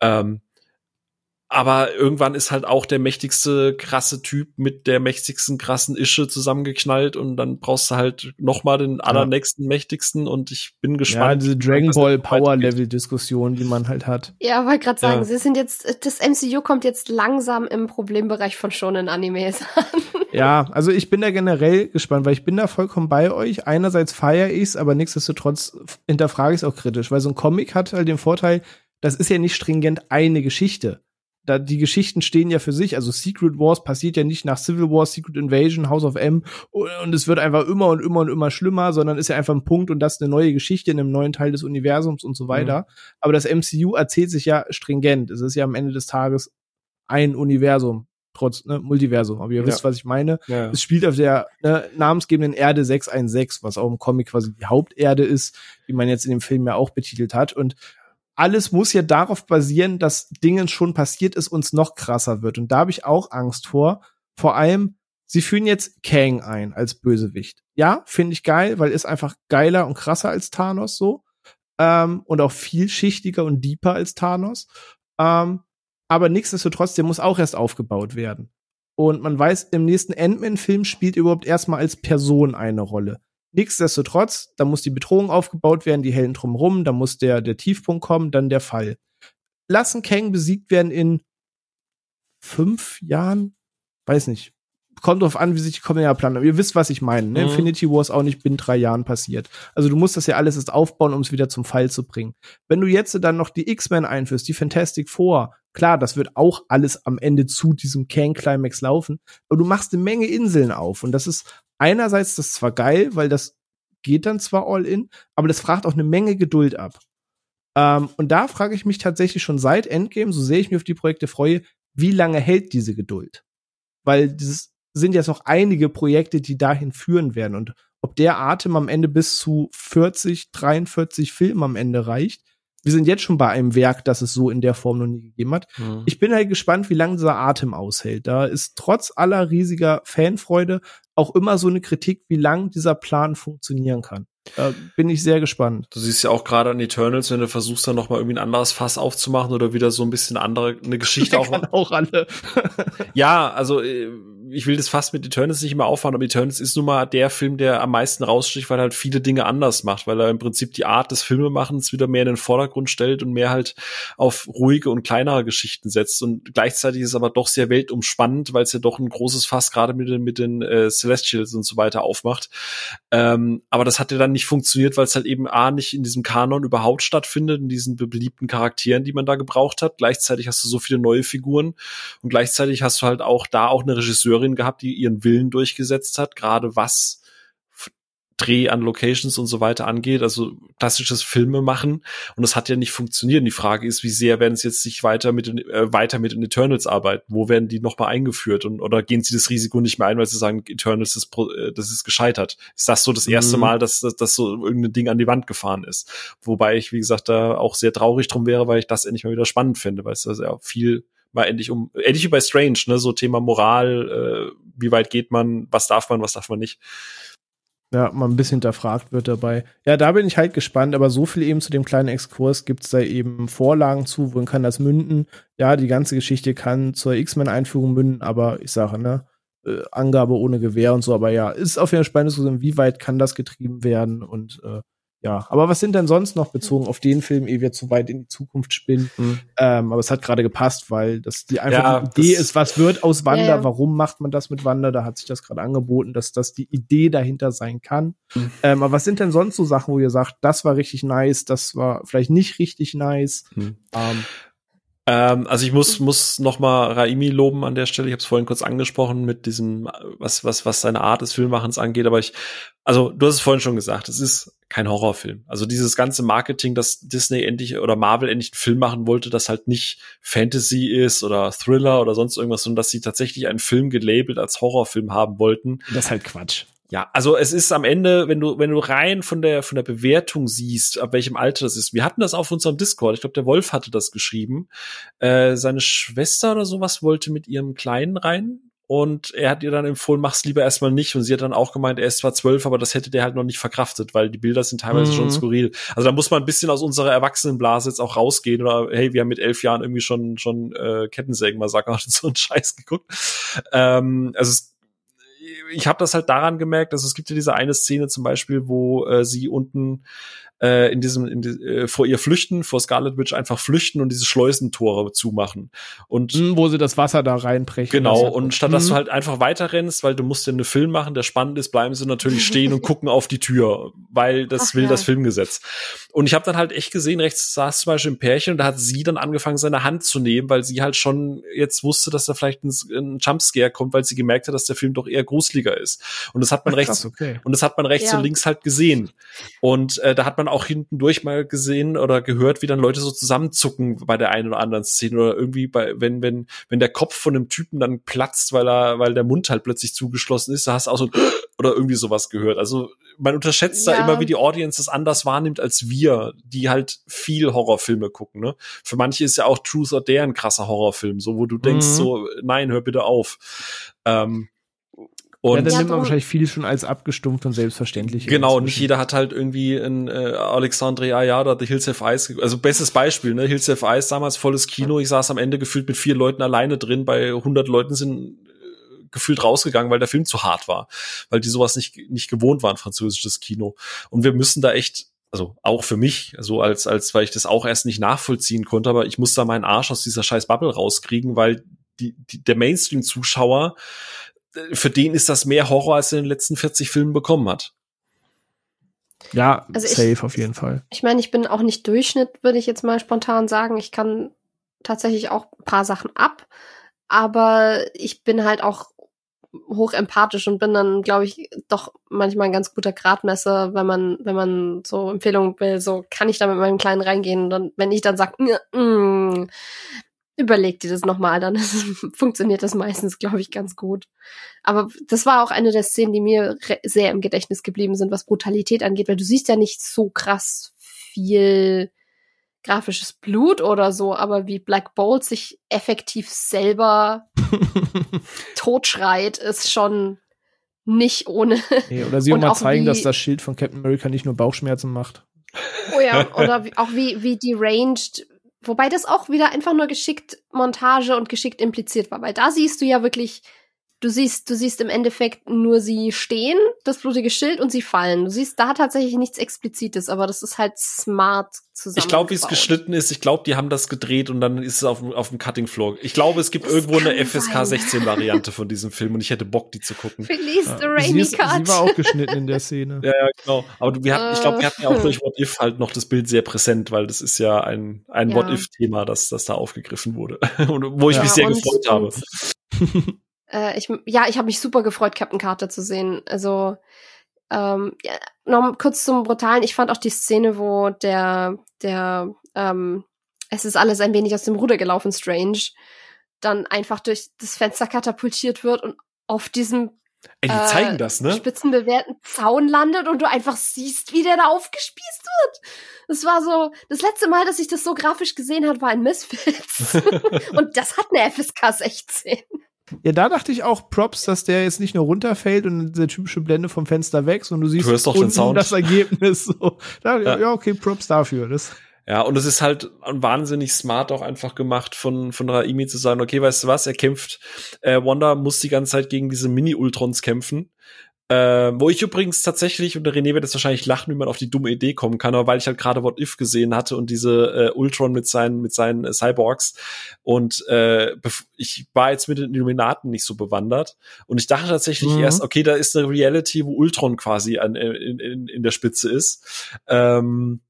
Ähm, aber irgendwann ist halt auch der mächtigste krasse Typ mit der mächtigsten krassen Ische zusammengeknallt und dann brauchst du halt noch mal den allernächsten ja. mächtigsten und ich bin gespannt. Ja, diese Dragon Ball Power Level Diskussion, die man halt hat. Ja, wollte gerade sagen, ja. sie sind jetzt das MCU kommt jetzt langsam im Problembereich von Shonen Animes an. [laughs] Ja, also ich bin da generell gespannt, weil ich bin da vollkommen bei euch. Einerseits feiere ich's, aber nichtsdestotrotz hinterfrage ich es auch kritisch, weil so ein Comic hat halt den Vorteil, das ist ja nicht stringent eine Geschichte da die Geschichten stehen ja für sich. Also Secret Wars passiert ja nicht nach Civil War, Secret Invasion, House of M und es wird einfach immer und immer und immer schlimmer, sondern ist ja einfach ein Punkt und das ist eine neue Geschichte in einem neuen Teil des Universums und so weiter. Mhm. Aber das MCU erzählt sich ja stringent. Es ist ja am Ende des Tages ein Universum, trotz ne, Multiversum. Aber ihr ja. wisst, was ich meine. Ja. Es spielt auf der ne, namensgebenden Erde 616, was auch im Comic quasi die Haupterde ist, die man jetzt in dem Film ja auch betitelt hat. Und alles muss ja darauf basieren, dass Dingen schon passiert ist und es noch krasser wird. Und da habe ich auch Angst vor. Vor allem, sie führen jetzt Kang ein als Bösewicht. Ja, finde ich geil, weil ist einfach geiler und krasser als Thanos so. Ähm, und auch vielschichtiger und deeper als Thanos. Ähm, aber nichtsdestotrotz, der muss auch erst aufgebaut werden. Und man weiß, im nächsten Ant-Man-Film spielt überhaupt erstmal als Person eine Rolle. Nichtsdestotrotz, da muss die Bedrohung aufgebaut werden, die Helden drumrum, da muss der, der Tiefpunkt kommen, dann der Fall. Lassen Kang besiegt werden in fünf Jahren? Weiß nicht. Kommt drauf an, wie sich die Kommenden planen. Ihr wisst, was ich meine. Ne? Mhm. Infinity War ist auch nicht binnen drei Jahren passiert. Also du musst das ja alles erst aufbauen, um es wieder zum Fall zu bringen. Wenn du jetzt dann noch die X-Men einführst, die Fantastic Four, klar, das wird auch alles am Ende zu diesem Kang-Climax laufen, aber du machst eine Menge Inseln auf. Und das ist einerseits das zwar geil, weil das geht dann zwar all in, aber das fragt auch eine Menge Geduld ab. Ähm, und da frage ich mich tatsächlich schon seit Endgame, so sehr ich mich auf die Projekte freue, wie lange hält diese Geduld? Weil dieses sind jetzt noch einige Projekte, die dahin führen werden. Und ob der Atem am Ende bis zu 40, 43 Filmen am Ende reicht, wir sind jetzt schon bei einem Werk, das es so in der Form noch nie gegeben hat. Mhm. Ich bin halt gespannt, wie lange dieser Atem aushält. Da ist trotz aller riesiger Fanfreude auch immer so eine Kritik, wie lang dieser Plan funktionieren kann. Da bin ich sehr gespannt. Du siehst ja auch gerade an Eternals, wenn du versuchst, dann noch mal irgendwie ein anderes Fass aufzumachen oder wieder so ein bisschen andere eine Geschichte [laughs] auch. auch alle. [laughs] ja, also äh, ich will das fast mit Eternals nicht mehr auffahren, aber Eternals ist nun mal der Film, der am meisten raussticht, weil er halt viele Dinge anders macht, weil er im Prinzip die Art des Filmemachens wieder mehr in den Vordergrund stellt und mehr halt auf ruhige und kleinere Geschichten setzt. Und gleichzeitig ist aber doch sehr weltumspannend, weil es ja doch ein großes Fass gerade mit den, mit den äh, Celestials und so weiter aufmacht. Ähm, aber das hat ja dann nicht funktioniert, weil es halt eben A nicht in diesem Kanon überhaupt stattfindet, in diesen beliebten Charakteren, die man da gebraucht hat. Gleichzeitig hast du so viele neue Figuren und gleichzeitig hast du halt auch da auch eine Regisseurin, Regisseurin gehabt, die ihren Willen durchgesetzt hat, gerade was Dreh an Locations und so weiter angeht, also klassisches Filme machen und das hat ja nicht funktioniert. Die Frage ist, wie sehr werden sie jetzt sich weiter mit den, äh, weiter mit den Eternals arbeiten? Wo werden die nochmal eingeführt und oder gehen sie das Risiko nicht mehr ein, weil sie sagen, Eternals ist äh, das ist gescheitert? Ist das so das erste mhm. Mal, dass, dass, dass so irgendein Ding an die Wand gefahren ist? Wobei ich wie gesagt da auch sehr traurig drum wäre, weil ich das endlich mal wieder spannend finde, weil es da sehr viel mal endlich um, endlich wie bei Strange, ne, so Thema Moral, äh, wie weit geht man, was darf man, was darf man nicht. Ja, mal ein bisschen hinterfragt wird dabei. Ja, da bin ich halt gespannt, aber so viel eben zu dem kleinen Exkurs gibt's da eben Vorlagen zu, wohin kann das münden? Ja, die ganze Geschichte kann zur X-Men-Einführung münden, aber ich sage, ne, äh, Angabe ohne Gewehr und so, aber ja, ist auf jeden Fall spannend zu sehen, wie weit kann das getrieben werden und äh, ja, aber was sind denn sonst noch bezogen auf den Film, ehe wir zu weit in die Zukunft spinnen? Mhm. Ähm, aber es hat gerade gepasst, weil das die einfach ja, Idee ist, was wird aus Wanda? Ja. Warum macht man das mit Wanda? Da hat sich das gerade angeboten, dass das die Idee dahinter sein kann. Mhm. Ähm, aber was sind denn sonst so Sachen, wo ihr sagt, das war richtig nice, das war vielleicht nicht richtig nice? Mhm. Ähm, ähm, also ich muss muss noch mal Raimi loben an der Stelle. Ich habe es vorhin kurz angesprochen mit diesem was was was seine Art des Filmmachens angeht. Aber ich also du hast es vorhin schon gesagt, es ist kein Horrorfilm. Also dieses ganze Marketing, dass Disney endlich oder Marvel endlich einen Film machen wollte, das halt nicht Fantasy ist oder Thriller oder sonst irgendwas, sondern dass sie tatsächlich einen Film gelabelt als Horrorfilm haben wollten. Das ist halt Quatsch. Ja, also es ist am Ende, wenn du, wenn du rein von der, von der Bewertung siehst, ab welchem Alter das ist. Wir hatten das auf unserem Discord. Ich glaube, der Wolf hatte das geschrieben. Äh, seine Schwester oder sowas wollte mit ihrem Kleinen rein. Und er hat ihr dann empfohlen, mach's lieber erstmal nicht. Und sie hat dann auch gemeint, er ist zwar zwölf, aber das hätte der halt noch nicht verkraftet, weil die Bilder sind teilweise mhm. schon skurril. Also da muss man ein bisschen aus unserer Erwachsenenblase jetzt auch rausgehen. Oder hey, wir haben mit elf Jahren irgendwie schon schon äh, Kettensägen-Massaker [laughs] und so einen Scheiß geguckt. Ähm, also es ich habe das halt daran gemerkt, also es gibt ja diese eine Szene zum Beispiel, wo äh, sie unten äh, in diesem in die, äh, vor ihr flüchten, vor Scarlet Witch einfach flüchten und diese Schleusentore zumachen. Und mm, wo sie das Wasser da reinbrechen. Genau, und statt dass du mhm. halt einfach weiterrennst, weil du musst ja einen Film machen, der spannend ist, bleiben sie natürlich stehen und gucken auf die Tür, weil das Ach, will ja. das Filmgesetz. Und ich habe dann halt echt gesehen, rechts saß zum Beispiel ein Pärchen und da hat sie dann angefangen, seine Hand zu nehmen, weil sie halt schon jetzt wusste, dass da vielleicht ein, ein Jumpscare kommt, weil sie gemerkt hat, dass der Film doch eher gruseliger ist. Und das hat man Ach, rechts krass, okay. und das hat man rechts ja. und links halt gesehen. Und äh, da hat man auch hinten durch mal gesehen oder gehört, wie dann Leute so zusammenzucken bei der einen oder anderen Szene oder irgendwie bei, wenn, wenn, wenn der Kopf von einem Typen dann platzt, weil er, weil der Mund halt plötzlich zugeschlossen ist, da hast du auch so [gasps] oder irgendwie sowas gehört. Also man unterschätzt ja. da immer, wie die Audience das anders wahrnimmt als wir, die halt viel Horrorfilme gucken. Ne? Für manche ist ja auch Truth or Dare ein krasser Horrorfilm, so wo du denkst mhm. so, nein, hör bitte auf. Ähm, Und ja, dann ja, nimmt man wahrscheinlich viel schon als abgestumpft und selbstverständlich. Genau, nicht jeder hat halt irgendwie ein äh, Alexandre Ayada, The Hills of Ice, also bestes Beispiel, ne, Hills of Ice, damals volles Kino, ich saß am Ende gefühlt mit vier Leuten alleine drin, bei 100 Leuten sind äh, gefühlt rausgegangen, weil der Film zu hart war, weil die sowas nicht, nicht gewohnt waren, französisches Kino. Und wir müssen da echt also auch für mich, so als, als, weil ich das auch erst nicht nachvollziehen konnte, aber ich muss da meinen Arsch aus dieser scheiß Bubble rauskriegen, weil die, die, der Mainstream-Zuschauer, äh, für den ist das mehr Horror, als er in den letzten 40 Filmen bekommen hat. Ja, also safe ich, auf jeden Fall. Ich meine, ich bin auch nicht Durchschnitt, würde ich jetzt mal spontan sagen. Ich kann tatsächlich auch ein paar Sachen ab, aber ich bin halt auch hoch empathisch und bin dann, glaube ich, doch manchmal ein ganz guter Gradmesser, wenn man, wenn man so Empfehlungen will, so kann ich da mit meinem Kleinen reingehen. Und dann, wenn ich dann sage, mm, überleg dir das nochmal, dann [laughs] funktioniert das meistens, glaube ich, ganz gut. Aber das war auch eine der Szenen, die mir sehr im Gedächtnis geblieben sind, was Brutalität angeht, weil du siehst ja nicht so krass viel grafisches Blut oder so, aber wie Black Bolt sich effektiv selber [laughs] totschreit, ist schon nicht ohne. Nee, oder sie auch mal zeigen, wie, dass das Schild von Captain America nicht nur Bauchschmerzen macht. Oh ja, [laughs] oder wie, auch wie, wie deranged, wobei das auch wieder einfach nur geschickt Montage und geschickt impliziert war, weil da siehst du ja wirklich du siehst, du siehst im Endeffekt nur sie stehen, das blutige Schild und sie fallen. Du siehst da tatsächlich nichts Explizites, aber das ist halt smart zusammen. Ich glaube, wie es geschnitten ist, ich glaube, die haben das gedreht und dann ist es auf, auf dem Cutting Floor. Ich glaube, es gibt das irgendwo eine FSK 16 Variante von diesem Film und ich hätte Bock, die zu gucken. Release ja. the Rainy sie, Cut. Sie war auch [laughs] geschnitten in der Szene. ja, ja, genau. Aber wir hatten, ich glaube, wir hatten ja auch durch What If halt noch das Bild sehr präsent, weil das ist ja ein, ein ja. What If-Thema, das, das da aufgegriffen wurde. [laughs] und wo ich ja, mich sehr gefreut habe. [laughs] Äh, ich, ja, ich habe mich super gefreut, Captain Carter zu sehen. Also ähm, ja, noch kurz zum Brutalen. Ich fand auch die Szene, wo der, der, ähm, es ist alles ein wenig aus dem Ruder gelaufen, Strange, dann einfach durch das Fenster katapultiert wird und auf diesem Ey, die zeigen äh, das, ne? spitzenbewehrten Zaun landet und du einfach siehst, wie der da aufgespießt wird. Das war so, das letzte Mal, dass ich das so grafisch gesehen habe, war in Misfits. [laughs] und das hat eine FSK 16. Ja, da dachte ich auch Props, dass der jetzt nicht nur runterfällt und diese typische Blende vom Fenster weg, sondern du siehst du doch unten das Ergebnis. So. Da, ja. ja. okay, Props dafür. Das ja, und es ist halt wahnsinnig smart auch einfach gemacht von, von Raimi zu sagen, okay, weißt du was, er kämpft, äh, Wanda muss die ganze Zeit gegen diese Mini-Ultrons kämpfen. Äh, wo ich übrigens tatsächlich, und der René wird jetzt wahrscheinlich lachen, wie man auf die dumme Idee kommen kann, aber weil ich halt gerade What If gesehen hatte und diese äh, Ultron mit seinen, mit seinen äh, Cyborgs und äh, ich war jetzt mit den Illuminaten nicht so bewandert und ich dachte tatsächlich mhm. erst, okay, da ist eine Reality, wo Ultron quasi an, in, in, in der Spitze ist. Ähm,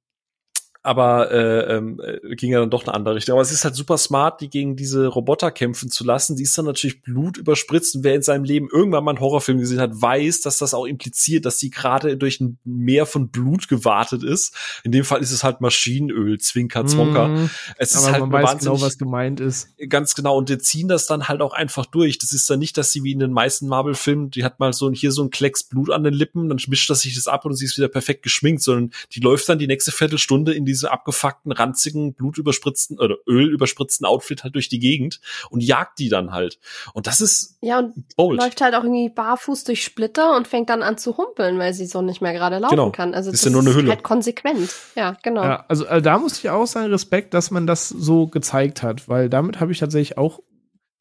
aber äh, ähm, äh, ging ja dann doch eine andere Richtung. Aber es ist halt super smart, die gegen diese Roboter kämpfen zu lassen. Die ist dann natürlich Blut überspritzt und wer in seinem Leben irgendwann mal einen Horrorfilm gesehen hat, weiß, dass das auch impliziert, dass sie gerade durch ein Meer von Blut gewartet ist. In dem Fall ist es halt Maschinenöl, Zwinker, Zwonker. Mm, es ist halt man weiß genau, was gemeint ist. Ganz genau. Und die ziehen das dann halt auch einfach durch. Das ist dann nicht, dass sie wie in den meisten Marvel-Filmen, die hat mal so hier so ein Klecks Blut an den Lippen, dann mischt das sich das ab und sie ist wieder perfekt geschminkt, sondern die läuft dann die nächste Viertelstunde in die diese abgefuckten, ranzigen, blutüberspritzten oder ölüberspritzten Outfit halt durch die Gegend und jagt die dann halt. Und das ist ja und bold. läuft halt auch irgendwie barfuß durch Splitter und fängt dann an zu humpeln, weil sie so nicht mehr gerade laufen genau. kann. Also das ist ja nur eine Hülle. halt konsequent. Ja, genau. Ja, also, also da muss ich auch sagen, Respekt, dass man das so gezeigt hat, weil damit habe ich tatsächlich auch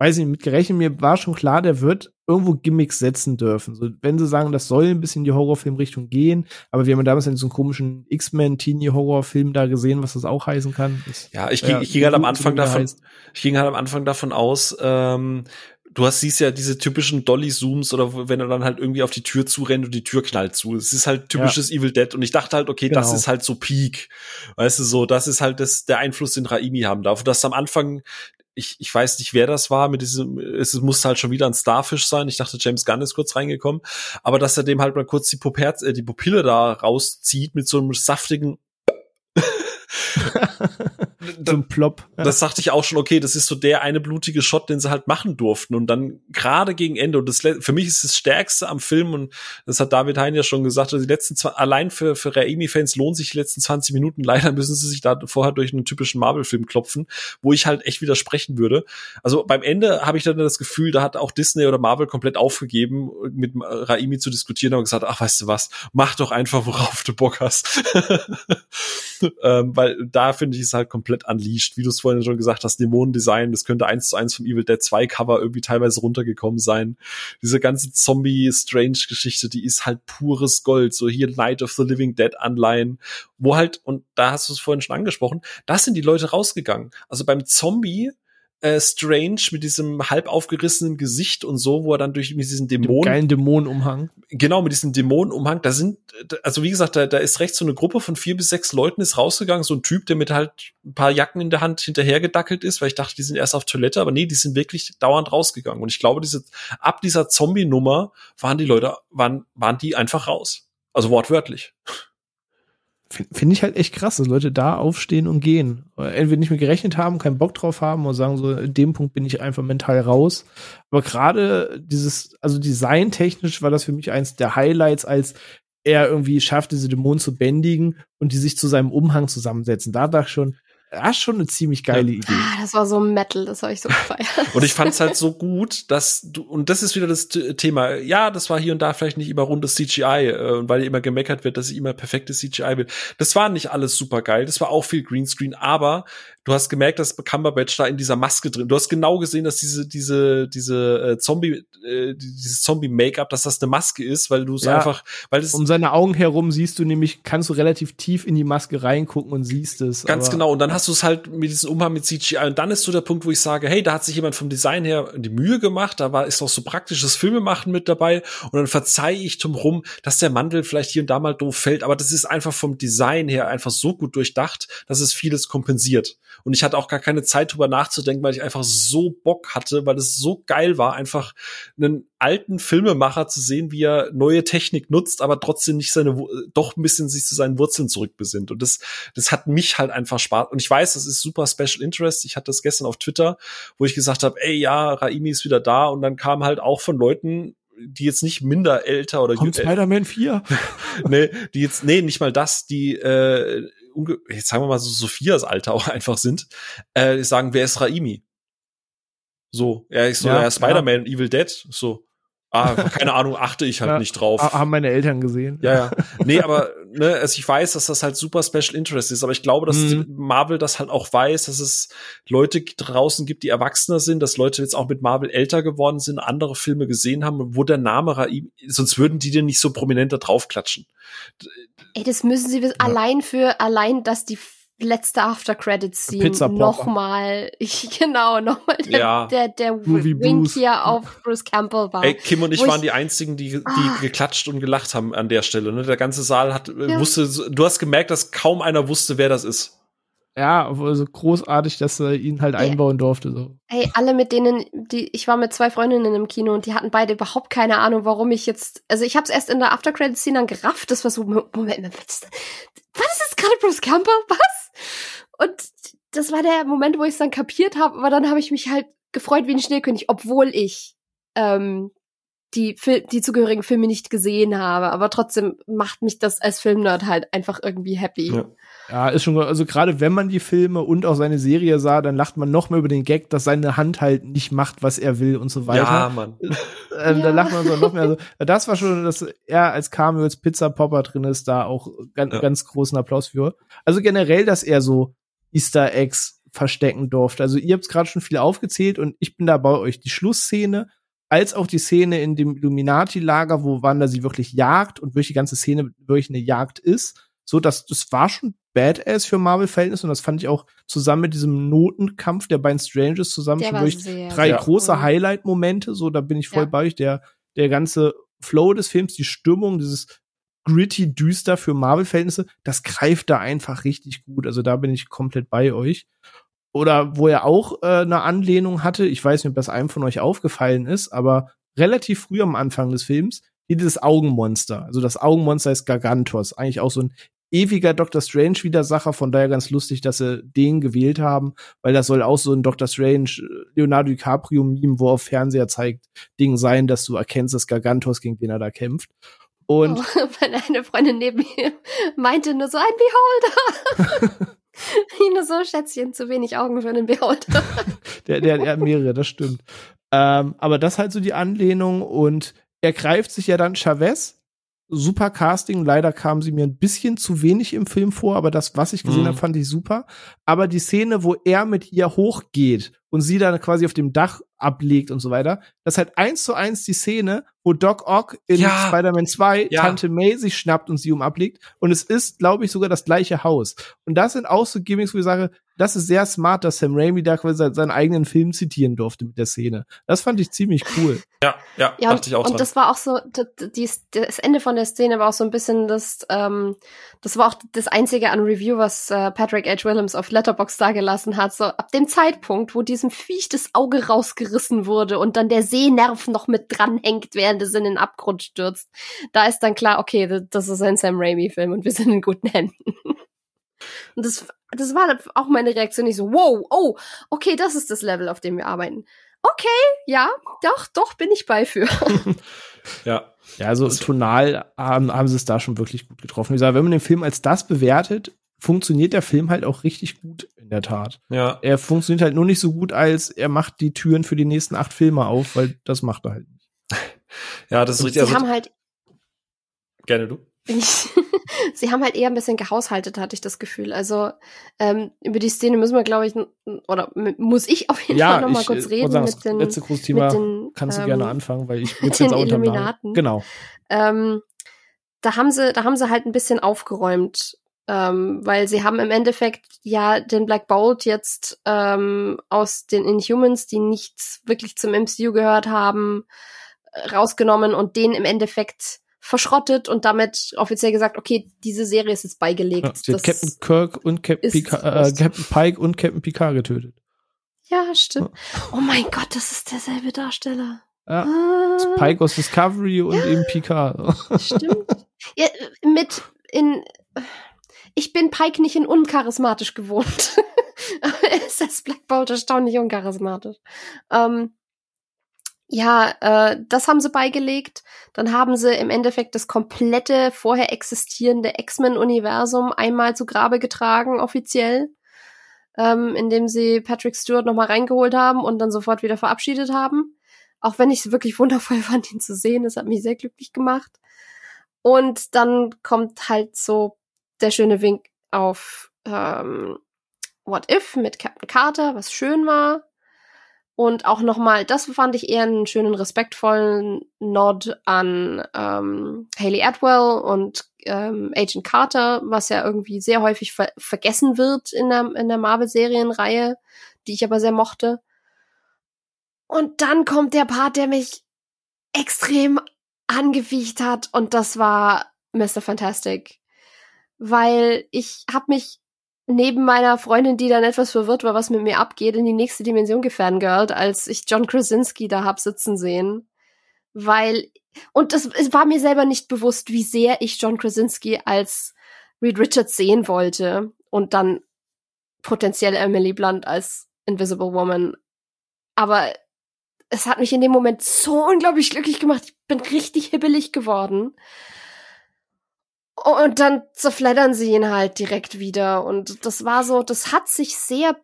weiß ich nicht, mit gerechnet, mir war schon klar, der wird irgendwo Gimmicks setzen dürfen. So, wenn sie sagen, das soll ein bisschen in die Horrorfilmrichtung gehen, aber wir haben damals in so einem komischen X-Men-Teenie-Horrorfilm da gesehen, was das auch heißen kann. Das, ja, ich ging, ja, ich ging halt am Anfang davon, ich ging halt am Anfang davon aus, ähm, du hast siehst ja diese typischen Dolly-Zooms oder wenn er dann halt irgendwie auf die Tür zurennt und die Tür knallt zu. Es ist halt typisches ja. Evil Dead und ich dachte halt, okay, genau. das ist halt so Peak. Weißt du, so, das ist halt das, der Einfluss, den Raimi haben darf. Und dass am Anfang ich, ich weiß nicht, wer das war, mit diesem, es muss halt schon wieder ein Starfish sein. Ich dachte, James Gunn ist kurz reingekommen. Aber dass er dem halt mal kurz die, Puperz, äh, die Pupille da rauszieht mit so einem saftigen [laughs] [laughs] so ein Plop. Ja. Das sagte ich auch schon, okay, das ist so der eine blutige Shot, den sie halt machen durften. Und dann gerade gegen Ende, und das für mich ist das Stärkste am Film, und das hat David Hein ja schon gesagt, also die letzten zwei, allein für, für Raimi-Fans lohnt sich die letzten 20 Minuten. [laughs] Leider müssen sie sich da vorher durch einen typischen Marvel-Film klopfen, wo ich halt echt widersprechen würde. Also beim Ende habe ich dann das Gefühl, da hat auch Disney oder Marvel komplett aufgegeben, mit Raimi zu diskutieren und gesagt, ach, weißt du was, mach doch einfach, worauf du Bock hast. [laughs] ähm, weil da finde ich es halt komplett unleashed. Wie du es vorhin schon gesagt hast, Dämonendesign, das könnte eins zu eins vom Evil Dead 2 Cover irgendwie teilweise runtergekommen sein. Diese ganze Zombie-Strange-Geschichte, die ist halt pures Gold. So hier Night of the Living Dead Anleihen, wo halt, und da hast du es vorhin schon angesprochen, da sind die Leute rausgegangen. Also beim Zombie äh, Strange mit diesem halb aufgerissenen Gesicht und so, wo er dann durch mit diesen Dämonen. Geilen Dämonenumhang. Genau, mit diesem Dämonenumhang. Da sind, also wie gesagt, da, da ist recht so eine Gruppe von vier bis sechs Leuten ist rausgegangen, so ein Typ, der mit halt ein paar Jacken in der Hand hinterhergedackelt ist, weil ich dachte, die sind erst auf Toilette, aber nee, die sind wirklich dauernd rausgegangen. Und ich glaube, diese, ab dieser Zombie-Nummer waren die Leute, waren, waren die einfach raus. Also wortwörtlich. Finde ich halt echt krass, dass Leute da aufstehen und gehen. Entweder nicht mehr gerechnet haben, keinen Bock drauf haben oder sagen so, in dem Punkt bin ich einfach mental raus. Aber gerade dieses, also designtechnisch war das für mich eins der Highlights, als er irgendwie schafft, diese Dämonen zu bändigen und die sich zu seinem Umhang zusammensetzen. Da dachte ich schon, ja, schon eine ziemlich geile ja. Idee. Ah, das war so Metal, das habe ich so gefeiert. und ich fand es halt so gut, dass du, und das ist wieder das Thema, ja, das war hier und da vielleicht nicht immer rundes CGI, äh, weil immer gemeckert wird, dass ich immer perfektes CGI will. Das war nicht alles super geil, das war auch viel Greenscreen, aber du hast gemerkt, dass Cumberbatch da in dieser Maske drin. Du hast genau gesehen, dass diese diese diese äh, Zombie äh, dieses Zombie Make-up, dass das eine Maske ist, weil du es ja, einfach, weil es um seine Augen herum siehst du nämlich, kannst du relativ tief in die Maske reingucken und siehst es. Ganz genau. Und dann hast du es halt mit diesem Umhang mit CGI. Und dann ist so der Punkt, wo ich sage, hey, da hat sich jemand vom Design her die Mühe gemacht. Da war ist auch so praktisches Filmemachen mit dabei. Und dann verzeih ich drum rum, dass der Mantel vielleicht hier und da mal doof fällt. Aber das ist einfach vom Design her einfach so gut durchdacht, dass es vieles kompensiert. Und ich hatte auch gar keine Zeit drüber nachzudenken, weil ich einfach so Bock hatte, weil es so geil war, einfach einen alten Filmemacher zu sehen, wie er neue Technik nutzt, aber trotzdem nicht seine, doch ein bisschen sich zu seinen Wurzeln zurückbesinnt. Und das, das hat mich halt einfach Spaß. Und ich weiß, das ist super Special Interest. Ich hatte das gestern auf Twitter, wo ich gesagt habe, ey, ja, Raimi ist wieder da. Und dann kam halt auch von Leuten, die jetzt nicht minder älter oder Kommt Spider-Man 4? [laughs] nee, die jetzt, nee, nicht mal das, die äh, jetzt sagen wir mal so Sophias Alter [laughs] auch einfach sind, äh, sagen, wer ist Raimi? So, ja, ich so, ja, ja Spider-Man, ja. Evil Dead, so. Ah, keine Ahnung, achte ich halt ja, nicht drauf. Haben meine Eltern gesehen. Ja, ja. [laughs] Nee, aber ne, also ich weiß, dass das halt super Special Interest ist, aber ich glaube, dass mhm. Marvel das halt auch weiß, dass es Leute draußen gibt, die erwachsener sind, dass Leute jetzt auch mit Marvel älter geworden sind, andere Filme gesehen haben, wo der Name Raim, sonst würden die dir nicht so prominent da draufklatschen. Ey, das müssen sie ja. allein für, allein, dass die letzte After Credits Scene nochmal, [laughs] ich genau, nochmal der, ja. der, der, der Wink hier auf Bruce Campbell war. Ey, Kim und ich waren ich, die einzigen, die, die ah. geklatscht und gelacht haben an der Stelle. Ne? Der ganze Saal hat, ja. wusste, du hast gemerkt, dass kaum einer wusste, wer das ist. Ja, also großartig, dass er ihn halt einbauen durfte. So. Ey, alle mit denen, die, ich war mit zwei Freundinnen im Kino und die hatten beide überhaupt keine Ahnung, warum ich jetzt, also ich habe es erst in der After Credit Scene dann gerafft. Das war so, Moment, Moment was, was ist das gerade Bruce Campbell? Was? Und das war der Moment, wo ich es dann kapiert habe. Aber dann habe ich mich halt gefreut wie ein Schneekönig, obwohl ich ähm, die, Fil die zugehörigen Filme nicht gesehen habe. Aber trotzdem macht mich das als Filmnerd halt einfach irgendwie happy. Ja. Ja, ist schon, also gerade wenn man die Filme und auch seine Serie sah, dann lacht man noch mehr über den Gag, dass seine Hand halt nicht macht, was er will und so weiter. Ja, Mann. Ähm, ja. Da lacht man so noch mehr. Also, das war schon, dass er als Cameo als Pizza Popper drin ist, da auch ganz, ja. ganz großen Applaus für. Also generell, dass er so Easter Eggs verstecken durfte. Also ihr habt es gerade schon viel aufgezählt und ich bin da bei euch. Die Schlussszene, als auch die Szene in dem Illuminati-Lager, wo Wanda sie wirklich jagt und wirklich die ganze Szene wirklich eine Jagd ist. So, dass das war schon Badass für Marvel-Verhältnisse und das fand ich auch zusammen mit diesem Notenkampf der beiden Strangers zusammen schon durch drei sehr große cool. Highlight-Momente. So, da bin ich voll ja. bei euch. Der, der ganze Flow des Films, die Stimmung, dieses gritty düster für Marvel-Verhältnisse, das greift da einfach richtig gut. Also da bin ich komplett bei euch. Oder wo er auch äh, eine Anlehnung hatte, ich weiß nicht, ob das einem von euch aufgefallen ist, aber relativ früh am Anfang des Films, hier dieses Augenmonster. Also das Augenmonster ist Gargantos, eigentlich auch so ein ewiger Doctor Strange Widersacher, von daher ganz lustig, dass sie den gewählt haben, weil das soll auch so ein Doctor Strange äh, Leonardo DiCaprio Meme, wo auf Fernseher zeigt, Ding sein, dass du erkennst, dass Gargantos, gegen den er da kämpft. Und oh, [laughs] meine Freundin neben mir meinte nur so ein Beholder. [laughs] ich nur so, Schätzchen, zu wenig Augen für einen Beholder. [laughs] der, der, der hat mehrere, das stimmt. Ähm, aber das halt so die Anlehnung und er greift sich ja dann Chavez. Super Casting. Leider kam sie mir ein bisschen zu wenig im Film vor, aber das, was ich gesehen mhm. habe, fand ich super. Aber die Szene, wo er mit ihr hochgeht und sie dann quasi auf dem Dach ablegt und so weiter, das ist halt eins zu eins die Szene, wo Doc Ock in ja. Spider-Man 2 ja. Tante May sich schnappt und sie um ablegt. Und es ist, glaube ich, sogar das gleiche Haus. Und das sind auch so Gimmicks, wo ich sage, das ist sehr smart, dass Sam Raimi da quasi seinen eigenen Film zitieren durfte mit der Szene. Das fand ich ziemlich cool. Ja, ja, ja und, ich auch und das war auch so, das, das, Ende von der Szene war auch so ein bisschen das, ähm, das war auch das einzige an Review, was äh, Patrick H. Williams auf Letterbox da gelassen hat. So ab dem Zeitpunkt, wo diesem Viech das Auge rausgerissen wurde und dann der Sehnerv noch mit dranhängt, während es in den Abgrund stürzt, da ist dann klar, okay, das ist ein Sam Raimi-Film und wir sind in guten Händen. [laughs] Und das, das war auch meine Reaktion. Ich so, wow, oh, okay, das ist das Level, auf dem wir arbeiten. Okay, ja, doch, doch, bin ich bei für. [laughs] ja. Ja, also tonal haben, haben sie es da schon wirklich gut getroffen. Ich sage, wenn man den Film als das bewertet, funktioniert der Film halt auch richtig gut, der Tat. Ja. Er funktioniert halt nur nicht so gut, als er macht die Türen für die nächsten acht Filme auf, weil das macht er halt nicht. [laughs] Ja, das ist richtig. Sie also, haben halt. Gerne du. [laughs] sie haben halt eher ein bisschen gehaushaltet, hatte ich das Gefühl. Also ähm, über die Szene müssen wir, glaube ich, oder muss ich auf jeden ja, Fall noch mal kurz äh, reden sagen, mit den letzte große Thema den, kannst du ähm, gerne anfangen, weil ich [laughs] mit den Illuminaten. Genau. Ähm, da haben sie, da haben sie halt ein bisschen aufgeräumt, ähm, weil sie haben im Endeffekt ja den Black Bolt jetzt ähm, aus den Inhumans, die nichts wirklich zum MCU gehört haben, rausgenommen und den im Endeffekt verschrottet und damit offiziell gesagt, okay, diese Serie ist jetzt beigelegt. Ja, Captain Kirk und Captain, Picard, äh, Captain Pike und Captain Picard getötet. Ja, stimmt. Oh mein Gott, das ist derselbe Darsteller. Ja, ah. Pike aus Discovery und ja, eben Picard. Stimmt. Ja, mit in ich bin Pike nicht in uncharismatisch gewohnt. [laughs] Aber er ist als Black Bolt erstaunlich uncharismatisch. Ähm, ja, äh, das haben sie beigelegt. Dann haben sie im Endeffekt das komplette vorher existierende X-Men-Universum einmal zu Grabe getragen, offiziell. Ähm, indem sie Patrick Stewart nochmal reingeholt haben und dann sofort wieder verabschiedet haben. Auch wenn ich es wirklich [laughs] wundervoll fand, ihn zu sehen. Das hat mich sehr glücklich gemacht. Und dann kommt halt so der schöne Wink auf ähm, What If mit Captain Carter, was schön war. Und auch nochmal, das fand ich eher einen schönen, respektvollen Nod an ähm, Haley Atwell und ähm, Agent Carter, was ja irgendwie sehr häufig ver vergessen wird in der, in der Marvel-Serienreihe, die ich aber sehr mochte. Und dann kommt der Part, der mich extrem angewiecht hat, und das war Mr. Fantastic. Weil ich habe mich neben meiner Freundin, die dann etwas verwirrt war, was mit mir abgeht, in die nächste Dimension gefangirlt, als ich John Krasinski da hab sitzen sehen. Weil, und das es war mir selber nicht bewusst, wie sehr ich John Krasinski als Reed Richards sehen wollte und dann potenziell Emily Blunt als Invisible Woman. Aber es hat mich in dem Moment so unglaublich glücklich gemacht. Ich bin richtig hibbelig geworden. Und dann zerfleddern sie ihn halt direkt wieder. Und das war so, das hat sich sehr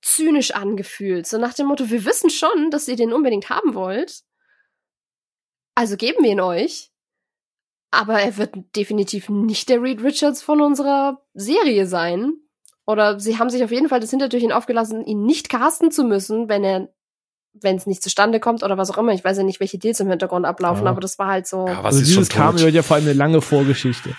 zynisch angefühlt. So nach dem Motto, wir wissen schon, dass ihr den unbedingt haben wollt. Also geben wir ihn euch. Aber er wird definitiv nicht der Reed Richards von unserer Serie sein. Oder sie haben sich auf jeden Fall das Hintertürchen aufgelassen, ihn nicht casten zu müssen, wenn er wenn es nicht zustande kommt oder was auch immer. Ich weiß ja nicht, welche Deals im Hintergrund ablaufen, ja. aber das war halt so. Ja, was also dieses kam ja vor allem eine lange Vorgeschichte.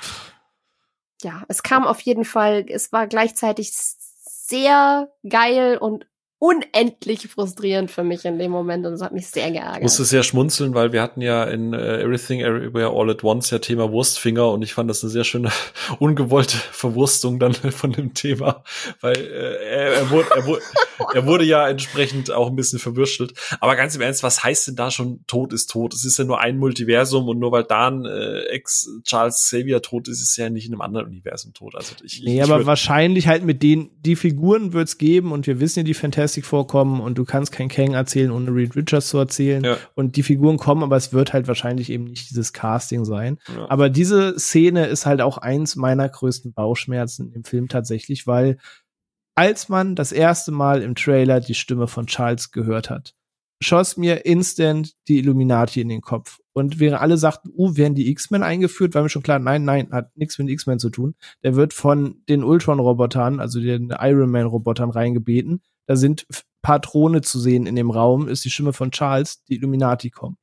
Ja, es kam auf jeden Fall, es war gleichzeitig sehr geil und unendlich frustrierend für mich in dem Moment und das hat mich sehr geärgert. Ich musste sehr schmunzeln, weil wir hatten ja in uh, Everything Everywhere All at Once ja Thema Wurstfinger und ich fand das eine sehr schöne [laughs] ungewollte Verwurstung dann [laughs] von dem Thema, weil äh, er, er, wurde, er, wurde, [laughs] er wurde ja entsprechend auch ein bisschen verwürstelt. Aber ganz im Ernst, was heißt denn da schon Tod ist tot? Es ist ja nur ein Multiversum und nur weil da ein äh, Ex-Charles Xavier tot ist, ist er ja nicht in einem anderen Universum tot. Also ich, nee, ich aber wahrscheinlich halt mit den, die Figuren wird's geben und wir wissen ja, die Fantastic Fantastic vorkommen und du kannst kein Kang erzählen, ohne Reed Richards zu erzählen. Ja. Und die Figuren kommen, aber es wird halt wahrscheinlich eben nicht dieses Casting sein. Ja. Aber diese Szene ist halt auch eins meiner größten Bauchschmerzen im Film tatsächlich, weil als man das erste Mal im Trailer die Stimme von Charles gehört hat, schoss mir instant die Illuminati in den Kopf. Und während alle sagten, uh, werden die X-Men eingeführt, war mir schon klar, nein, nein, hat nichts mit X-Men zu tun. Der wird von den Ultron-Robotern, also den Iron Man-Robotern reingebeten. Da sind Patrone zu sehen in dem Raum, ist die Stimme von Charles, die Illuminati kommen.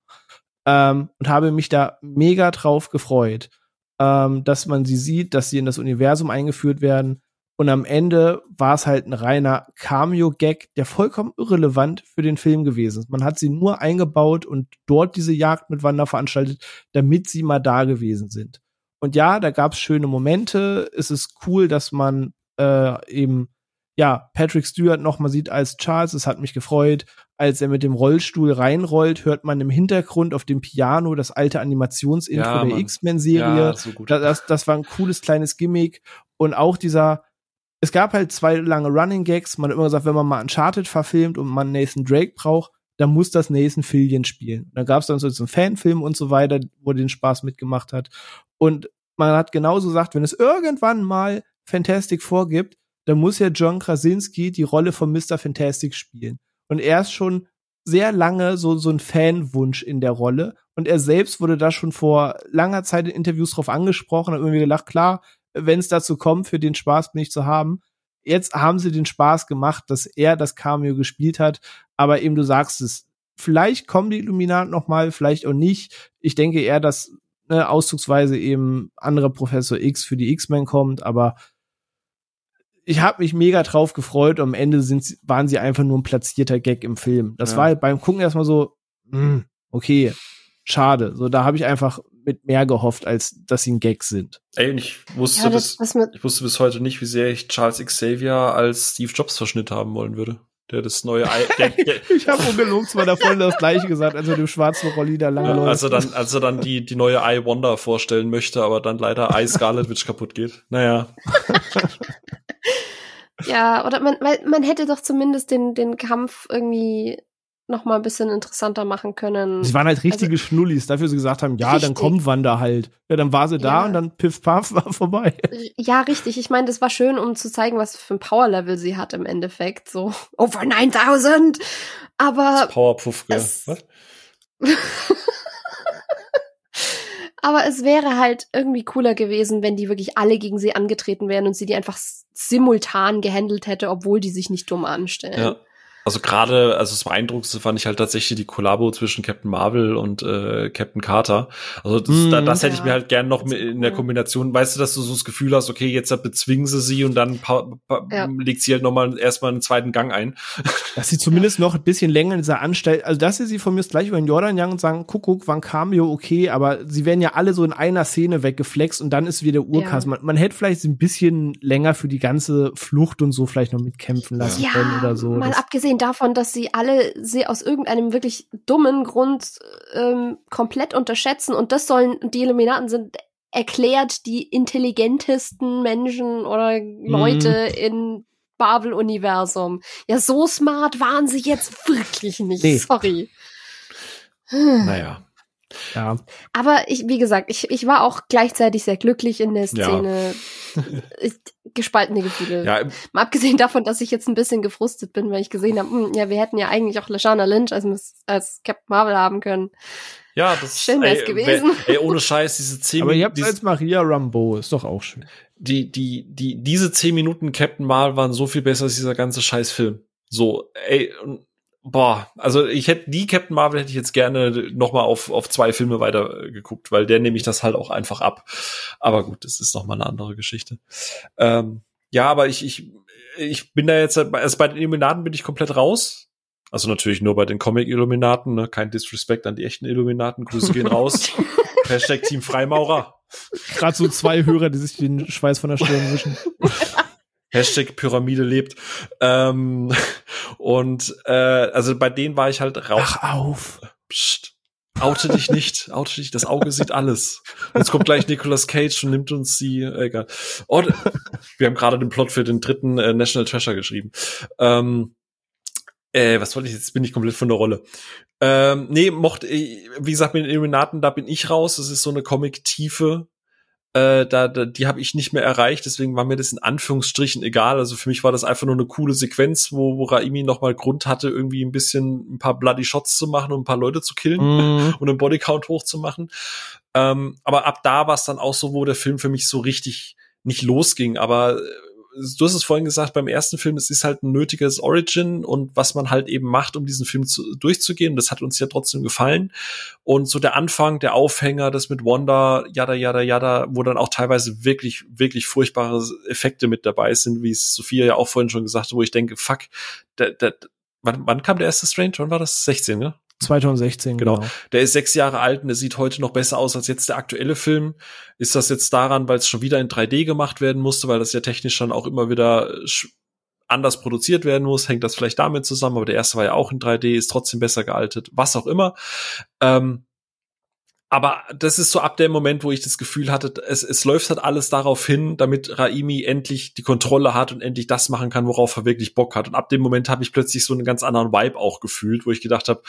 Ähm, und habe mich da mega drauf gefreut, ähm, dass man sie sieht, dass sie in das Universum eingeführt werden. Und am Ende war es halt ein reiner Cameo-Gag, der vollkommen irrelevant für den Film gewesen ist. Man hat sie nur eingebaut und dort diese Jagd mit Wanda veranstaltet, damit sie mal da gewesen sind. Und ja, da gab es schöne Momente. Es ist cool, dass man äh, eben ja, Patrick Stewart noch mal sieht als Charles, es hat mich gefreut. Als er mit dem Rollstuhl reinrollt, hört man im Hintergrund auf dem Piano das alte Animationsintro ja, der X-Men-Serie. Ja, so das, das war ein cooles kleines Gimmick. Und auch dieser, es gab halt zwei lange Running Gags. Man hat immer gesagt, wenn man mal Uncharted verfilmt und man Nathan Drake braucht, dann muss das Nathan Fillion spielen. Da gab es dann so einen Fanfilm und so weiter, wo den Spaß mitgemacht hat. Und man hat genauso gesagt, wenn es irgendwann mal Fantastic vorgibt, da muss ja John Krasinski die Rolle von Mr. Fantastic spielen. Und er ist schon sehr lange so, so ein Fanwunsch in der Rolle. Und er selbst wurde da schon vor langer Zeit in Interviews drauf angesprochen, hat irgendwie gedacht, klar, wenn es dazu kommt, für den Spaß bin ich zu haben. Jetzt haben sie den Spaß gemacht, dass er das Cameo gespielt hat. Aber eben du sagst es, vielleicht kommen die Illuminaten noch mal, vielleicht auch nicht. Ich denke eher, dass ne, auszugsweise eben andere Professor X für die X-Men kommt, aber ich habe mich mega drauf gefreut. am Ende sind, waren sie einfach nur ein platzierter Gag im Film. Das ja. war halt beim Gucken erstmal so, mh, hm, okay, schade. So, da habe ich einfach mit mehr gehofft, als dass sie ein Gag sind. Ey, und ich wusste, ja, das, bis, ich wusste bis heute nicht, wie sehr ich Charles Xavier als Steve Jobs Verschnitt haben wollen würde. Der das neue Ei. [laughs] Der, der ich habe ungelogen zwar davon das gleiche gesagt, als er dem schwarzen Rolli da lange ja, läuft. Also dann, also dann die, die neue I Wonder vorstellen möchte, aber dann leider I Scarlet Witch kaputt geht. Naja. [laughs] Ja, oder man, weil man hätte doch zumindest den, den Kampf irgendwie noch mal ein bisschen interessanter machen können. Sie waren halt richtige also, Schnullis, dafür sie gesagt haben, ja, richtig. dann kommt Wanda halt. Ja, dann war sie da ja. und dann piff paff [laughs] war vorbei. Ja, richtig. Ich meine, das war schön, um zu zeigen, was für ein Power-Level sie hat im Endeffekt. So, [laughs] over 9000! Aber. Das Powerpuff, ja. Was? [laughs] Aber es wäre halt irgendwie cooler gewesen, wenn die wirklich alle gegen sie angetreten wären und sie die einfach simultan gehandelt hätte, obwohl die sich nicht dumm anstellen. Ja. Also gerade, also das Beeindruckendste fand ich halt tatsächlich die Kollabo zwischen Captain Marvel und äh, Captain Carter. Also das, mm, da, das hätte ja. ich mir halt gern noch mit in der Kombination, weißt du, dass du so das Gefühl hast, okay, jetzt bezwingen sie sie und dann ja. legt sie halt nochmal erstmal einen zweiten Gang ein. [laughs] Dass sie zumindest noch ein bisschen länger in dieser Anstalt, also dass sie sie von mir gleich über den Jordan jagen und sagen, guck, guck, war ein Cameo, okay, aber sie werden ja alle so in einer Szene weggeflext und dann ist wieder Urkast. Ja. Man, man hätte vielleicht ein bisschen länger für die ganze Flucht und so vielleicht noch mitkämpfen lassen können oder so. Mal das abgesehen abgesehen davon, dass sie alle sie aus irgendeinem wirklich dummen Grund ähm, komplett unterschätzen und das sollen die Illuminaten sind erklärt die intelligentesten Menschen oder Leute mhm. in Marvel-Universum. Ja, so smart waren sie jetzt wirklich nicht. Nee. Sorry. Naja. Ja. Aber ich, wie gesagt, ich, ich war auch gleichzeitig sehr glücklich in der Szene. [laughs] Ja. Gespaltene Gefühle. Ja. Mal abgesehen davon, dass ich jetzt ein bisschen gefrustet bin, weil ich gesehen habe, hm, ja, wir hätten ja eigentlich auch Lashana Lynch als, als Captain Marvel haben können. Ja, das ist schön ey, gewesen. Ey, ohne Scheiß, diese zehn Aber ihr habt als Maria Rambo, ist doch auch schön. Die, die, die, diese zehn Minuten Captain Marvel waren so viel besser als dieser ganze Scheißfilm. So, ey, boah, also ich hätte die Captain Marvel hätte ich jetzt gerne noch mal auf auf zwei Filme weiter äh, geguckt, weil der nehme ich das halt auch einfach ab. Aber gut, das ist noch mal eine andere Geschichte. Ähm, Ja, aber ich, ich, ich bin da jetzt, also bei den Illuminaten bin ich komplett raus. Also natürlich nur bei den Comic-Illuminaten, ne? kein Disrespect an die echten Illuminaten. Grüße gehen raus. [laughs] Hashtag Team Freimaurer. Gerade so zwei Hörer, die sich den Schweiß von der Stirn wischen. [laughs] Hashtag Pyramide lebt. Ähm, und äh, also bei denen war ich halt raus. Ach auf. Psst. Oute dich nicht, oute dich, das Auge sieht alles. Jetzt kommt gleich Nicolas Cage und nimmt uns die, äh, egal. Oh, wir haben gerade den Plot für den dritten äh, National Treasure geschrieben. Ähm, äh, was wollte ich jetzt? Bin ich komplett von der Rolle. Ähm, nee, mochte, äh, wie gesagt, mit den Illuminaten, da bin ich raus. Das ist so eine Comic-Tiefe, äh, da, da, die habe ich nicht mehr erreicht, deswegen war mir das in Anführungsstrichen egal. Also für mich war das einfach nur eine coole Sequenz, wo, wo Raimi nochmal Grund hatte, irgendwie ein bisschen ein paar Bloody Shots zu machen und ein paar Leute zu killen mm. [laughs] und einen Bodycount hochzumachen. Ähm, aber ab da war es dann auch so, wo der Film für mich so richtig nicht losging. Aber äh, du hast es vorhin gesagt, beim ersten Film, es ist halt ein nötiges Origin und was man halt eben macht, um diesen Film zu, durchzugehen. Das hat uns ja trotzdem gefallen. Und so der Anfang, der Aufhänger, das mit Wanda, yada, yada, yada, wo dann auch teilweise wirklich, wirklich furchtbare Effekte mit dabei sind, wie es Sophia ja auch vorhin schon gesagt hat, wo ich denke, fuck, der, der, wann, wann kam der erste Strange? Wann war das? 16, ne? 2016, genau. genau. Der ist sechs Jahre alt und der sieht heute noch besser aus als jetzt der aktuelle Film. Ist das jetzt daran, weil es schon wieder in 3D gemacht werden musste, weil das ja technisch dann auch immer wieder anders produziert werden muss? Hängt das vielleicht damit zusammen? Aber der erste war ja auch in 3D, ist trotzdem besser gealtet, was auch immer. Ähm, aber das ist so ab dem Moment, wo ich das Gefühl hatte, es, es läuft halt alles darauf hin, damit Raimi endlich die Kontrolle hat und endlich das machen kann, worauf er wirklich Bock hat. Und ab dem Moment habe ich plötzlich so einen ganz anderen Vibe auch gefühlt, wo ich gedacht habe,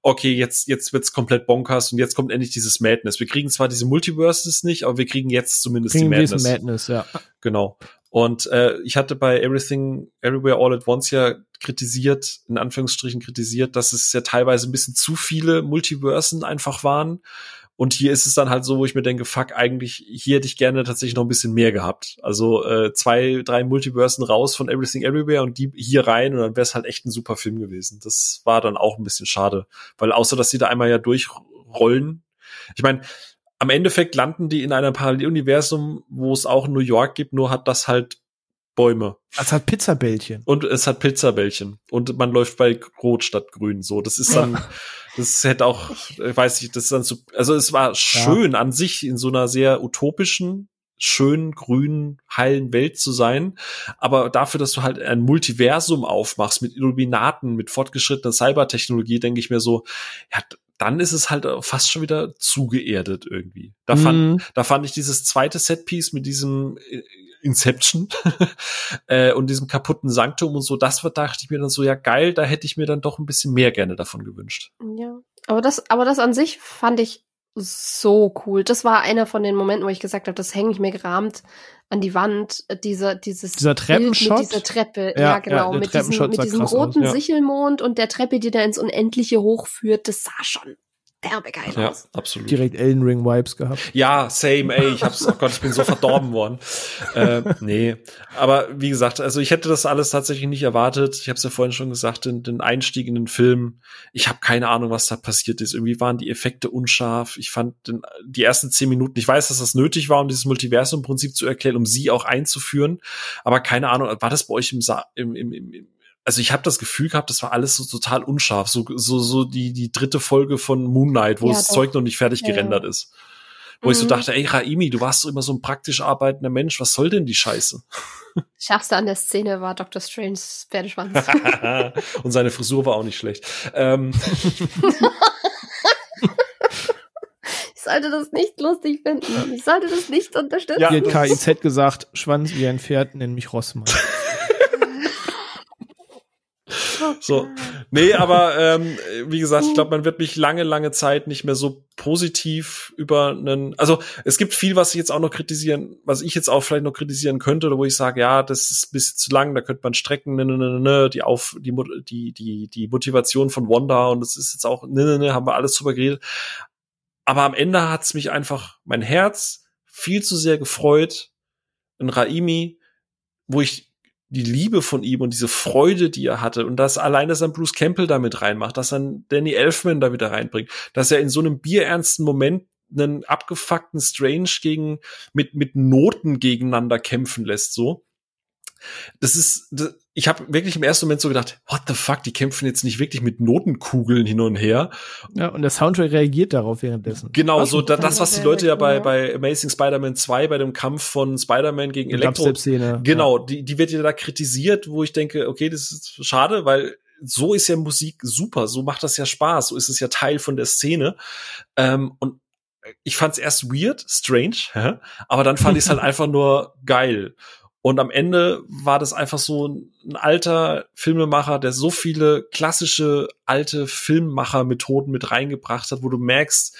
okay, jetzt jetzt wird's komplett bonkers und jetzt kommt endlich dieses Madness. Wir kriegen zwar diese Multiverses nicht, aber wir kriegen jetzt zumindest kriegen die Madness. Madness, ja. Genau. Und äh, ich hatte bei Everything Everywhere All at Once ja kritisiert, in Anführungsstrichen kritisiert, dass es ja teilweise ein bisschen zu viele Multiversen einfach waren und hier ist es dann halt so, wo ich mir denke, fuck, eigentlich, hier hätte ich gerne tatsächlich noch ein bisschen mehr gehabt. Also äh, zwei, drei Multiversen raus von Everything Everywhere und die hier rein und dann wäre es halt echt ein super Film gewesen. Das war dann auch ein bisschen schade. Weil außer, dass sie da einmal ja durchrollen. Ich meine, am Endeffekt landen die in einem Paralleluniversum, wo es auch New York gibt, nur hat das halt Bäume. Es hat Pizzabällchen. Und es hat Pizzabällchen. Und man läuft bei Rot statt Grün. So, das ist dann, [laughs] das hätte auch, weiß ich, das ist dann so, also es war schön ja. an sich in so einer sehr utopischen, schönen, grünen, heilen Welt zu sein. Aber dafür, dass du halt ein Multiversum aufmachst mit Illuminaten, mit fortgeschrittener Cybertechnologie, denke ich mir so, ja, dann ist es halt fast schon wieder zugeerdet irgendwie. Da fand, mhm. da fand ich dieses zweite Setpiece mit diesem äh, Inception [laughs] äh, und diesem kaputten Sanktum und so, das war, dachte ich mir dann so, ja geil, da hätte ich mir dann doch ein bisschen mehr gerne davon gewünscht. Ja, aber das, aber das an sich fand ich so cool. Das war einer von den Momenten, wo ich gesagt habe, das hänge ich mir gerahmt an die Wand, dieser, dieses dieser Treppenshot. Mit dieser Treppe, ja, ja genau, ja, mit diesem, mit diesem roten aus, ja. Sichelmond und der Treppe, die da ins Unendliche hochführt, das sah schon derbe geil ja, aus. absolut. Direkt Elden Ring Vibes gehabt. Ja, same, ey, ich hab's, oh Gott, ich bin so verdorben worden. Äh, nee, aber wie gesagt, also ich hätte das alles tatsächlich nicht erwartet. Ich habe es ja vorhin schon gesagt, den, den Einstieg in den Film. Ich habe keine Ahnung, was da passiert ist. Irgendwie waren die Effekte unscharf. Ich fand den, die ersten zehn Minuten, ich weiß, dass das nötig war, um dieses Multiversum-Prinzip zu erklären, um sie auch einzuführen. Aber keine Ahnung, war das bei euch im, Sa im, im, im also ich habe das Gefühl gehabt, das war alles so total unscharf, so so so die die dritte Folge von Moon Knight, wo ja, das doch. Zeug noch nicht fertig ja, gerendert ja. ist. Wo mhm. ich so mhm. dachte, ey Raimi, du warst so immer so ein praktisch arbeitender Mensch, was soll denn die Scheiße? [laughs] Schärfste an der Szene war Dr. Stranges Pferdeschwanz. [laughs] Und seine Frisur war auch nicht schlecht. Ähm. [laughs] ich sollte das nicht lustig finden. Ich sollte das nicht unterstützen. Ja, hat KIZ gesagt, Schwanz wie ein Pferd, nenn mich Rossmann. So. Nee, aber ähm, wie gesagt, ich glaube, man wird mich lange, lange Zeit nicht mehr so positiv über einen. Also es gibt viel, was ich jetzt auch noch kritisieren, was ich jetzt auch vielleicht noch kritisieren könnte, oder wo ich sage, ja, das ist ein bisschen zu lang, da könnte man strecken, ne, ne, ne, ne, die auf die die die die Motivation von Wanda und das ist jetzt auch, ne, ne, ne, haben wir alles drüber geredet. Aber am Ende hat's mich einfach mein Herz viel zu sehr gefreut, ein Raimi, wo ich die Liebe von ihm und diese Freude, die er hatte und das allein, dass er Bruce Campbell damit reinmacht, dass er Danny Elfman da wieder reinbringt, dass er in so einem bierernsten Moment einen abgefuckten Strange gegen mit mit Noten gegeneinander kämpfen lässt, so. Das ist, das, ich habe wirklich im ersten Moment so gedacht, what the fuck, die kämpfen jetzt nicht wirklich mit Notenkugeln hin und her. Ja, und der Soundtrack reagiert darauf währenddessen. Genau, was so da, das, was die Leute ja bei, bei Amazing Spider-Man 2, bei dem Kampf von Spider-Man gegen Elektro. Genau, ja. die, die wird ja da kritisiert, wo ich denke, okay, das ist schade, weil so ist ja Musik super, so macht das ja Spaß, so ist es ja Teil von der Szene. Ähm, und ich fand es erst weird, strange, hä? aber dann fand ich es halt [laughs] einfach nur geil. Und am Ende war das einfach so ein alter Filmemacher, der so viele klassische alte Filmmachermethoden mit reingebracht hat, wo du merkst,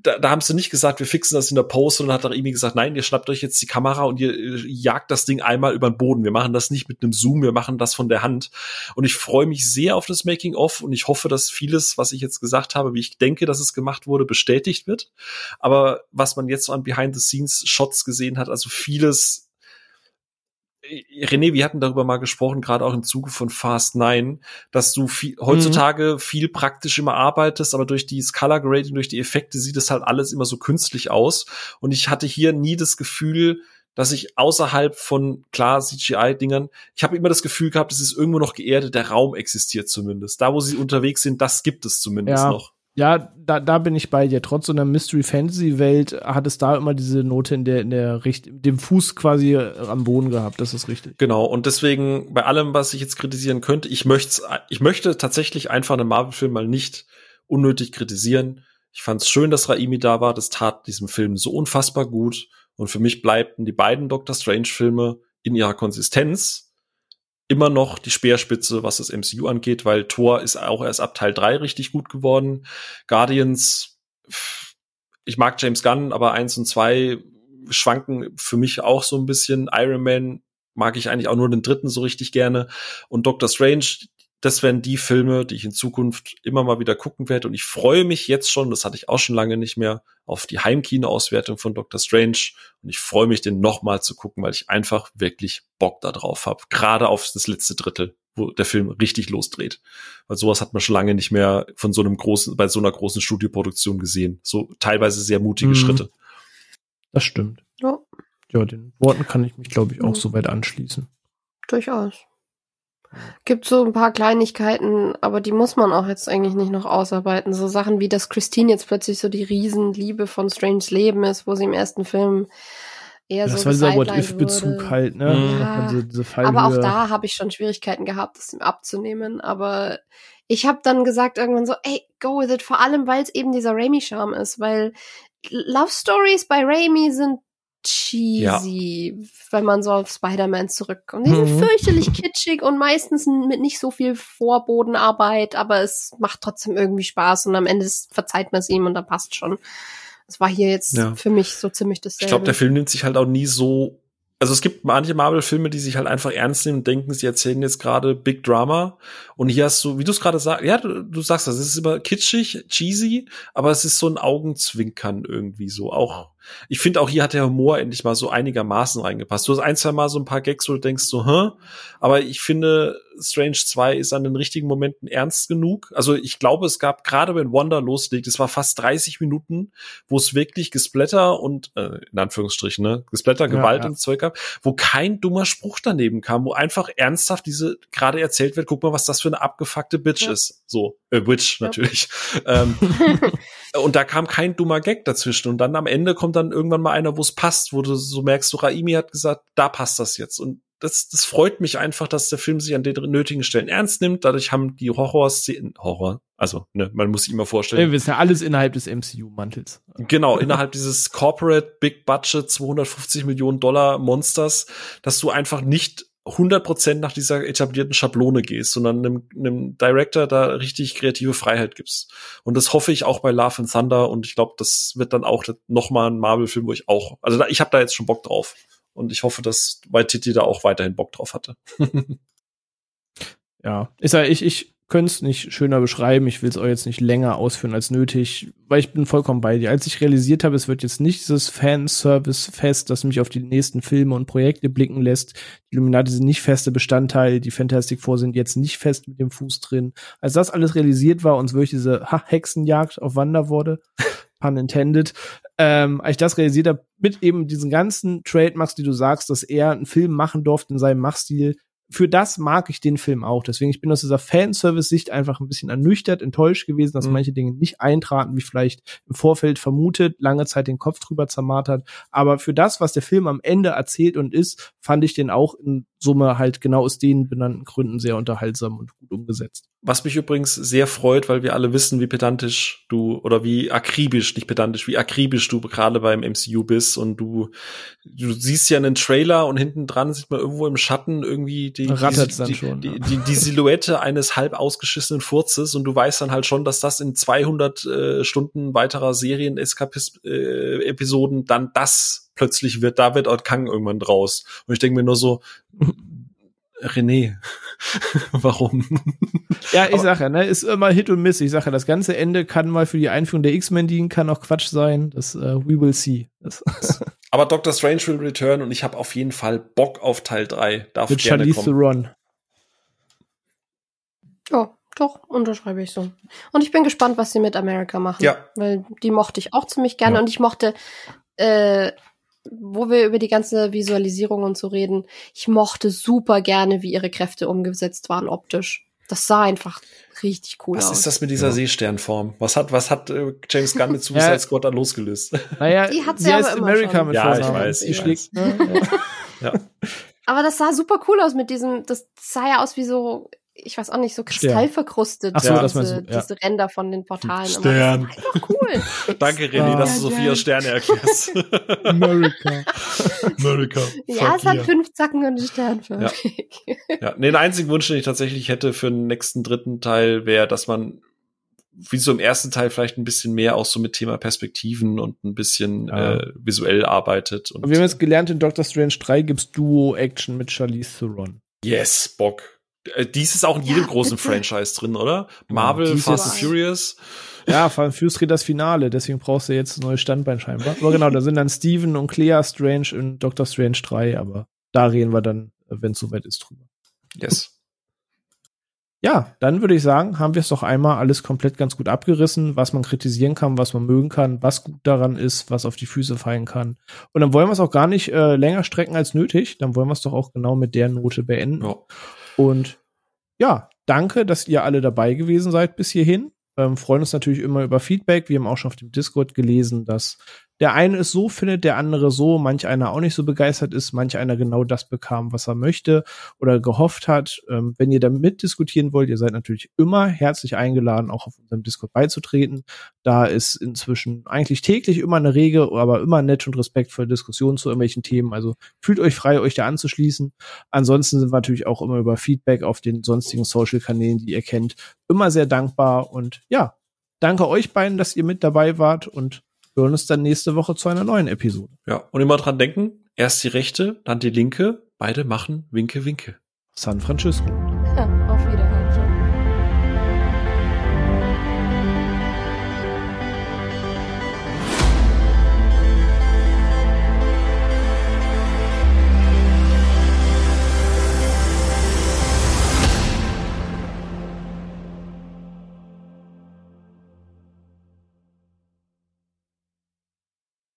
da, da haben sie nicht gesagt, wir fixen das in der Post, sondern hat auch irgendwie gesagt, nein, ihr schnappt euch jetzt die Kamera und ihr, ihr jagt das Ding einmal über den Boden. Wir machen das nicht mit einem Zoom, wir machen das von der Hand. Und ich freue mich sehr auf das Making of und ich hoffe, dass vieles, was ich jetzt gesagt habe, wie ich denke, dass es gemacht wurde, bestätigt wird. Aber was man jetzt so an Behind the Scenes Shots gesehen hat, also vieles René, wir hatten darüber mal gesprochen, gerade auch im Zuge von Fast 9, dass du viel, heutzutage mhm. viel praktisch immer arbeitest, aber durch die Color Grading, durch die Effekte sieht es halt alles immer so künstlich aus. Und ich hatte hier nie das Gefühl, dass ich außerhalb von klar CGI-Dingern, ich habe immer das Gefühl gehabt, es ist irgendwo noch geerdet, der Raum existiert zumindest. Da, wo sie unterwegs sind, das gibt es zumindest ja. noch. Ja, da, da bin ich bei dir. Trotz so einer Mystery Fantasy Welt hat es da immer diese Note in der, in der Richt dem Fuß quasi am Boden gehabt. Das ist richtig. Genau. Und deswegen bei allem, was ich jetzt kritisieren könnte, ich möchte, ich möchte tatsächlich einfach einen Marvel-Film mal nicht unnötig kritisieren. Ich fand es schön, dass Raimi da war. Das tat diesem Film so unfassbar gut. Und für mich bleibten die beiden Doctor Strange Filme in ihrer Konsistenz immer noch die Speerspitze, was das MCU angeht, weil Thor ist auch erst ab Teil 3 richtig gut geworden. Guardians, ich mag James Gunn, aber eins und zwei schwanken für mich auch so ein bisschen. Iron Man mag ich eigentlich auch nur den dritten so richtig gerne. Und Doctor Strange, das wären die Filme, die ich in Zukunft immer mal wieder gucken werde. Und ich freue mich jetzt schon, das hatte ich auch schon lange nicht mehr, auf die Heimkino-Auswertung von Doctor Strange. Und ich freue mich, den nochmal zu gucken, weil ich einfach wirklich Bock da drauf habe. Gerade auf das letzte Drittel, wo der Film richtig losdreht. Weil sowas hat man schon lange nicht mehr von so einem großen, bei so einer großen Studioproduktion gesehen. So teilweise sehr mutige mhm. Schritte. Das stimmt. Ja. Ja, den Worten kann ich mich, glaube ich, auch mhm. soweit anschließen. Durchaus. Gibt so ein paar Kleinigkeiten, aber die muss man auch jetzt eigentlich nicht noch ausarbeiten. So Sachen wie, dass Christine jetzt plötzlich so die Riesenliebe von Strange Leben ist, wo sie im ersten Film eher das so. Das war dieser What-If-Bezug halt, ne? Ja, diese, diese aber auch da habe ich schon Schwierigkeiten gehabt, das abzunehmen. Aber ich habe dann gesagt irgendwann so, ey, go with it. Vor allem, weil es eben dieser Raimi-Charme ist, weil Love Stories bei Raimi sind cheesy, ja. wenn man so auf Spider-Man zurückkommt. Die sind mhm. fürchterlich kitschig und meistens mit nicht so viel Vorbodenarbeit, aber es macht trotzdem irgendwie Spaß und am Ende verzeiht man es ihm und dann passt schon. Das war hier jetzt ja. für mich so ziemlich dasselbe. Ich glaube, der Film nimmt sich halt auch nie so also es gibt manche Marvel-Filme, die sich halt einfach ernst nehmen und denken, sie erzählen jetzt gerade Big Drama. Und hier hast du, wie du es gerade sagst, ja, du, du sagst das, es ist immer kitschig, cheesy, aber es ist so ein Augenzwinkern irgendwie so. Auch ich finde auch hier hat der Humor endlich mal so einigermaßen reingepasst. Du hast ein, zwei Mal so ein paar Gags, wo du denkst so, hä? Aber ich finde, Strange 2 ist an den richtigen Momenten ernst genug. Also ich glaube, es gab gerade wenn Wanda loslegt, es war fast 30 Minuten, wo es wirklich Gesplatter und, äh, in Anführungsstrichen, ne, Gesplatter, Gewalt ja, ja. und Zeug gab, wo kein dummer Spruch daneben kam, wo einfach ernsthaft diese gerade erzählt wird, guck mal, was das für eine abgefuckte Bitch ja. ist. So, äh, Witch natürlich. [laughs] ähm, [laughs] und da kam kein dummer Gag dazwischen. Und dann am Ende kommt dann irgendwann mal einer, wo es passt, wo du so merkst, so Raimi hat gesagt, da passt das jetzt. Und das, das freut mich einfach, dass der Film sich an den nötigen Stellen ernst nimmt. Dadurch haben die Horror-Szenen, Horror, also, ne, man muss sich immer vorstellen. Wir wissen ja alles innerhalb des MCU-Mantels. Genau, innerhalb dieses Corporate Big Budget 250 Millionen Dollar Monsters, dass du einfach nicht 100% nach dieser etablierten Schablone gehst, sondern einem, einem Director da richtig kreative Freiheit gibst. Und das hoffe ich auch bei Love and Thunder und ich glaube, das wird dann auch noch mal ein Marvel-Film, wo ich auch, also da, ich habe da jetzt schon Bock drauf und ich hoffe, dass Waititi da auch weiterhin Bock drauf hatte. [laughs] ja, ist ja ich ich könnte es nicht schöner beschreiben. Ich will es euch jetzt nicht länger ausführen als nötig, weil ich bin vollkommen bei dir. Als ich realisiert habe, es wird jetzt nicht dieses Fanservice-Fest, das mich auf die nächsten Filme und Projekte blicken lässt. Die Illuminati sind nicht feste Bestandteil, die Fantastic Four sind jetzt nicht fest mit dem Fuß drin. Als das alles realisiert war und wirklich diese ha Hexenjagd auf Wander wurde, [laughs] pun intended, ähm, als ich das realisiert habe, mit eben diesen ganzen Trademarks, die du sagst, dass er einen Film machen durfte in seinem Machstil, für das mag ich den Film auch. Deswegen, ich bin aus dieser Fanservice-Sicht einfach ein bisschen ernüchtert, enttäuscht gewesen, dass mhm. manche Dinge nicht eintraten, wie vielleicht im Vorfeld vermutet, lange Zeit den Kopf drüber zermartert. Aber für das, was der Film am Ende erzählt und ist, fand ich den auch in Summe halt genau aus den benannten Gründen sehr unterhaltsam und gut umgesetzt. Was mich übrigens sehr freut, weil wir alle wissen, wie pedantisch du oder wie akribisch, nicht pedantisch, wie akribisch du gerade beim MCU bist und du, du siehst ja einen Trailer und hinten dran sieht man irgendwo im Schatten irgendwie die, die, schon, die, ja. die, die, Silhouette eines halb ausgeschissenen Furzes und du weißt dann halt schon, dass das in 200 äh, Stunden weiterer Serien-Episoden dann das plötzlich wird, da wird Kang irgendwann draus. Und ich denke mir nur so, René, [laughs] warum? Ja, ich sage ja, ne, ist immer Hit und Miss. Ich sage ja, das ganze Ende kann mal für die Einführung der X-Men dienen, kann auch Quatsch sein. Das uh, we will see. Das [laughs] Aber Doctor Strange will return und ich habe auf jeden Fall Bock auf Teil 3. Darf Mit gerne Charlize kommen. Theron. Oh, doch, unterschreibe ich so. Und ich bin gespannt, was sie mit America machen. Ja. Weil die mochte ich auch ziemlich gerne ja. und ich mochte äh, wo wir über die ganze Visualisierung und so reden, ich mochte super gerne, wie ihre Kräfte umgesetzt waren optisch. Das sah einfach richtig cool was aus. Was ist das mit dieser ja. Seesternform? Was hat, was hat äh, James Gunn mit [laughs] Suicide ja. Squad da losgelöst? Naja, die hat sie aber immer America schon. mit Ja, ich weiß. Ich weiß. ja. Aber das sah super cool aus mit diesem, das sah ja aus wie so ich weiß auch nicht, so kristallverkrustet. Ach so, ja, diese, du, ja. diese Ränder von den Portalen. Stern. Einfach cool. [laughs] Danke, René, dass du so vier Sterne erklärst. America. [laughs] America. Ja, es hat fünf Zacken und einen Stern für ja. [laughs] ja. Nee, den einzigen Wunsch, den ich tatsächlich hätte für den nächsten dritten Teil, wäre, dass man wie so im ersten Teil vielleicht ein bisschen mehr auch so mit Thema Perspektiven und ein bisschen ja. äh, visuell arbeitet. Und wir haben jetzt gelernt, in Doctor Strange 3 gibt's Duo-Action mit Charlize Theron. Yes, Bock. Äh, dies ist auch in jedem ja, großen bitte. Franchise drin, oder? Marvel, ja, Fast and Furious. Ja, Fast and Furious dreht das Finale, deswegen brauchst du jetzt ein neues Standbein scheinbar. Aber genau, da sind dann Steven und Clea Strange in Doctor Strange 3, aber da reden wir dann, wenn es soweit ist, drüber. Yes. Ja, dann würde ich sagen, haben wir es doch einmal alles komplett ganz gut abgerissen, was man kritisieren kann, was man mögen kann, was gut daran ist, was auf die Füße fallen kann. Und dann wollen wir es auch gar nicht äh, länger strecken als nötig. Dann wollen wir es doch auch genau mit der Note beenden. Ja. Und ja, danke, dass ihr alle dabei gewesen seid bis hierhin. Ähm, freuen uns natürlich immer über Feedback. Wir haben auch schon auf dem Discord gelesen, dass der eine es so findet, der andere so, manch einer auch nicht so begeistert ist, manch einer genau das bekam, was er möchte oder gehofft hat. Ähm, wenn ihr da mitdiskutieren wollt, ihr seid natürlich immer herzlich eingeladen, auch auf unserem Discord beizutreten. Da ist inzwischen eigentlich täglich immer eine rege, aber immer nett und respektvolle Diskussion zu irgendwelchen Themen. Also fühlt euch frei, euch da anzuschließen. Ansonsten sind wir natürlich auch immer über Feedback auf den sonstigen Social-Kanälen, die ihr kennt, immer sehr dankbar und ja, danke euch beiden, dass ihr mit dabei wart und hören uns dann nächste Woche zu einer neuen Episode. Ja, und immer dran denken, erst die rechte, dann die linke, beide machen Winke, Winke. San Francisco.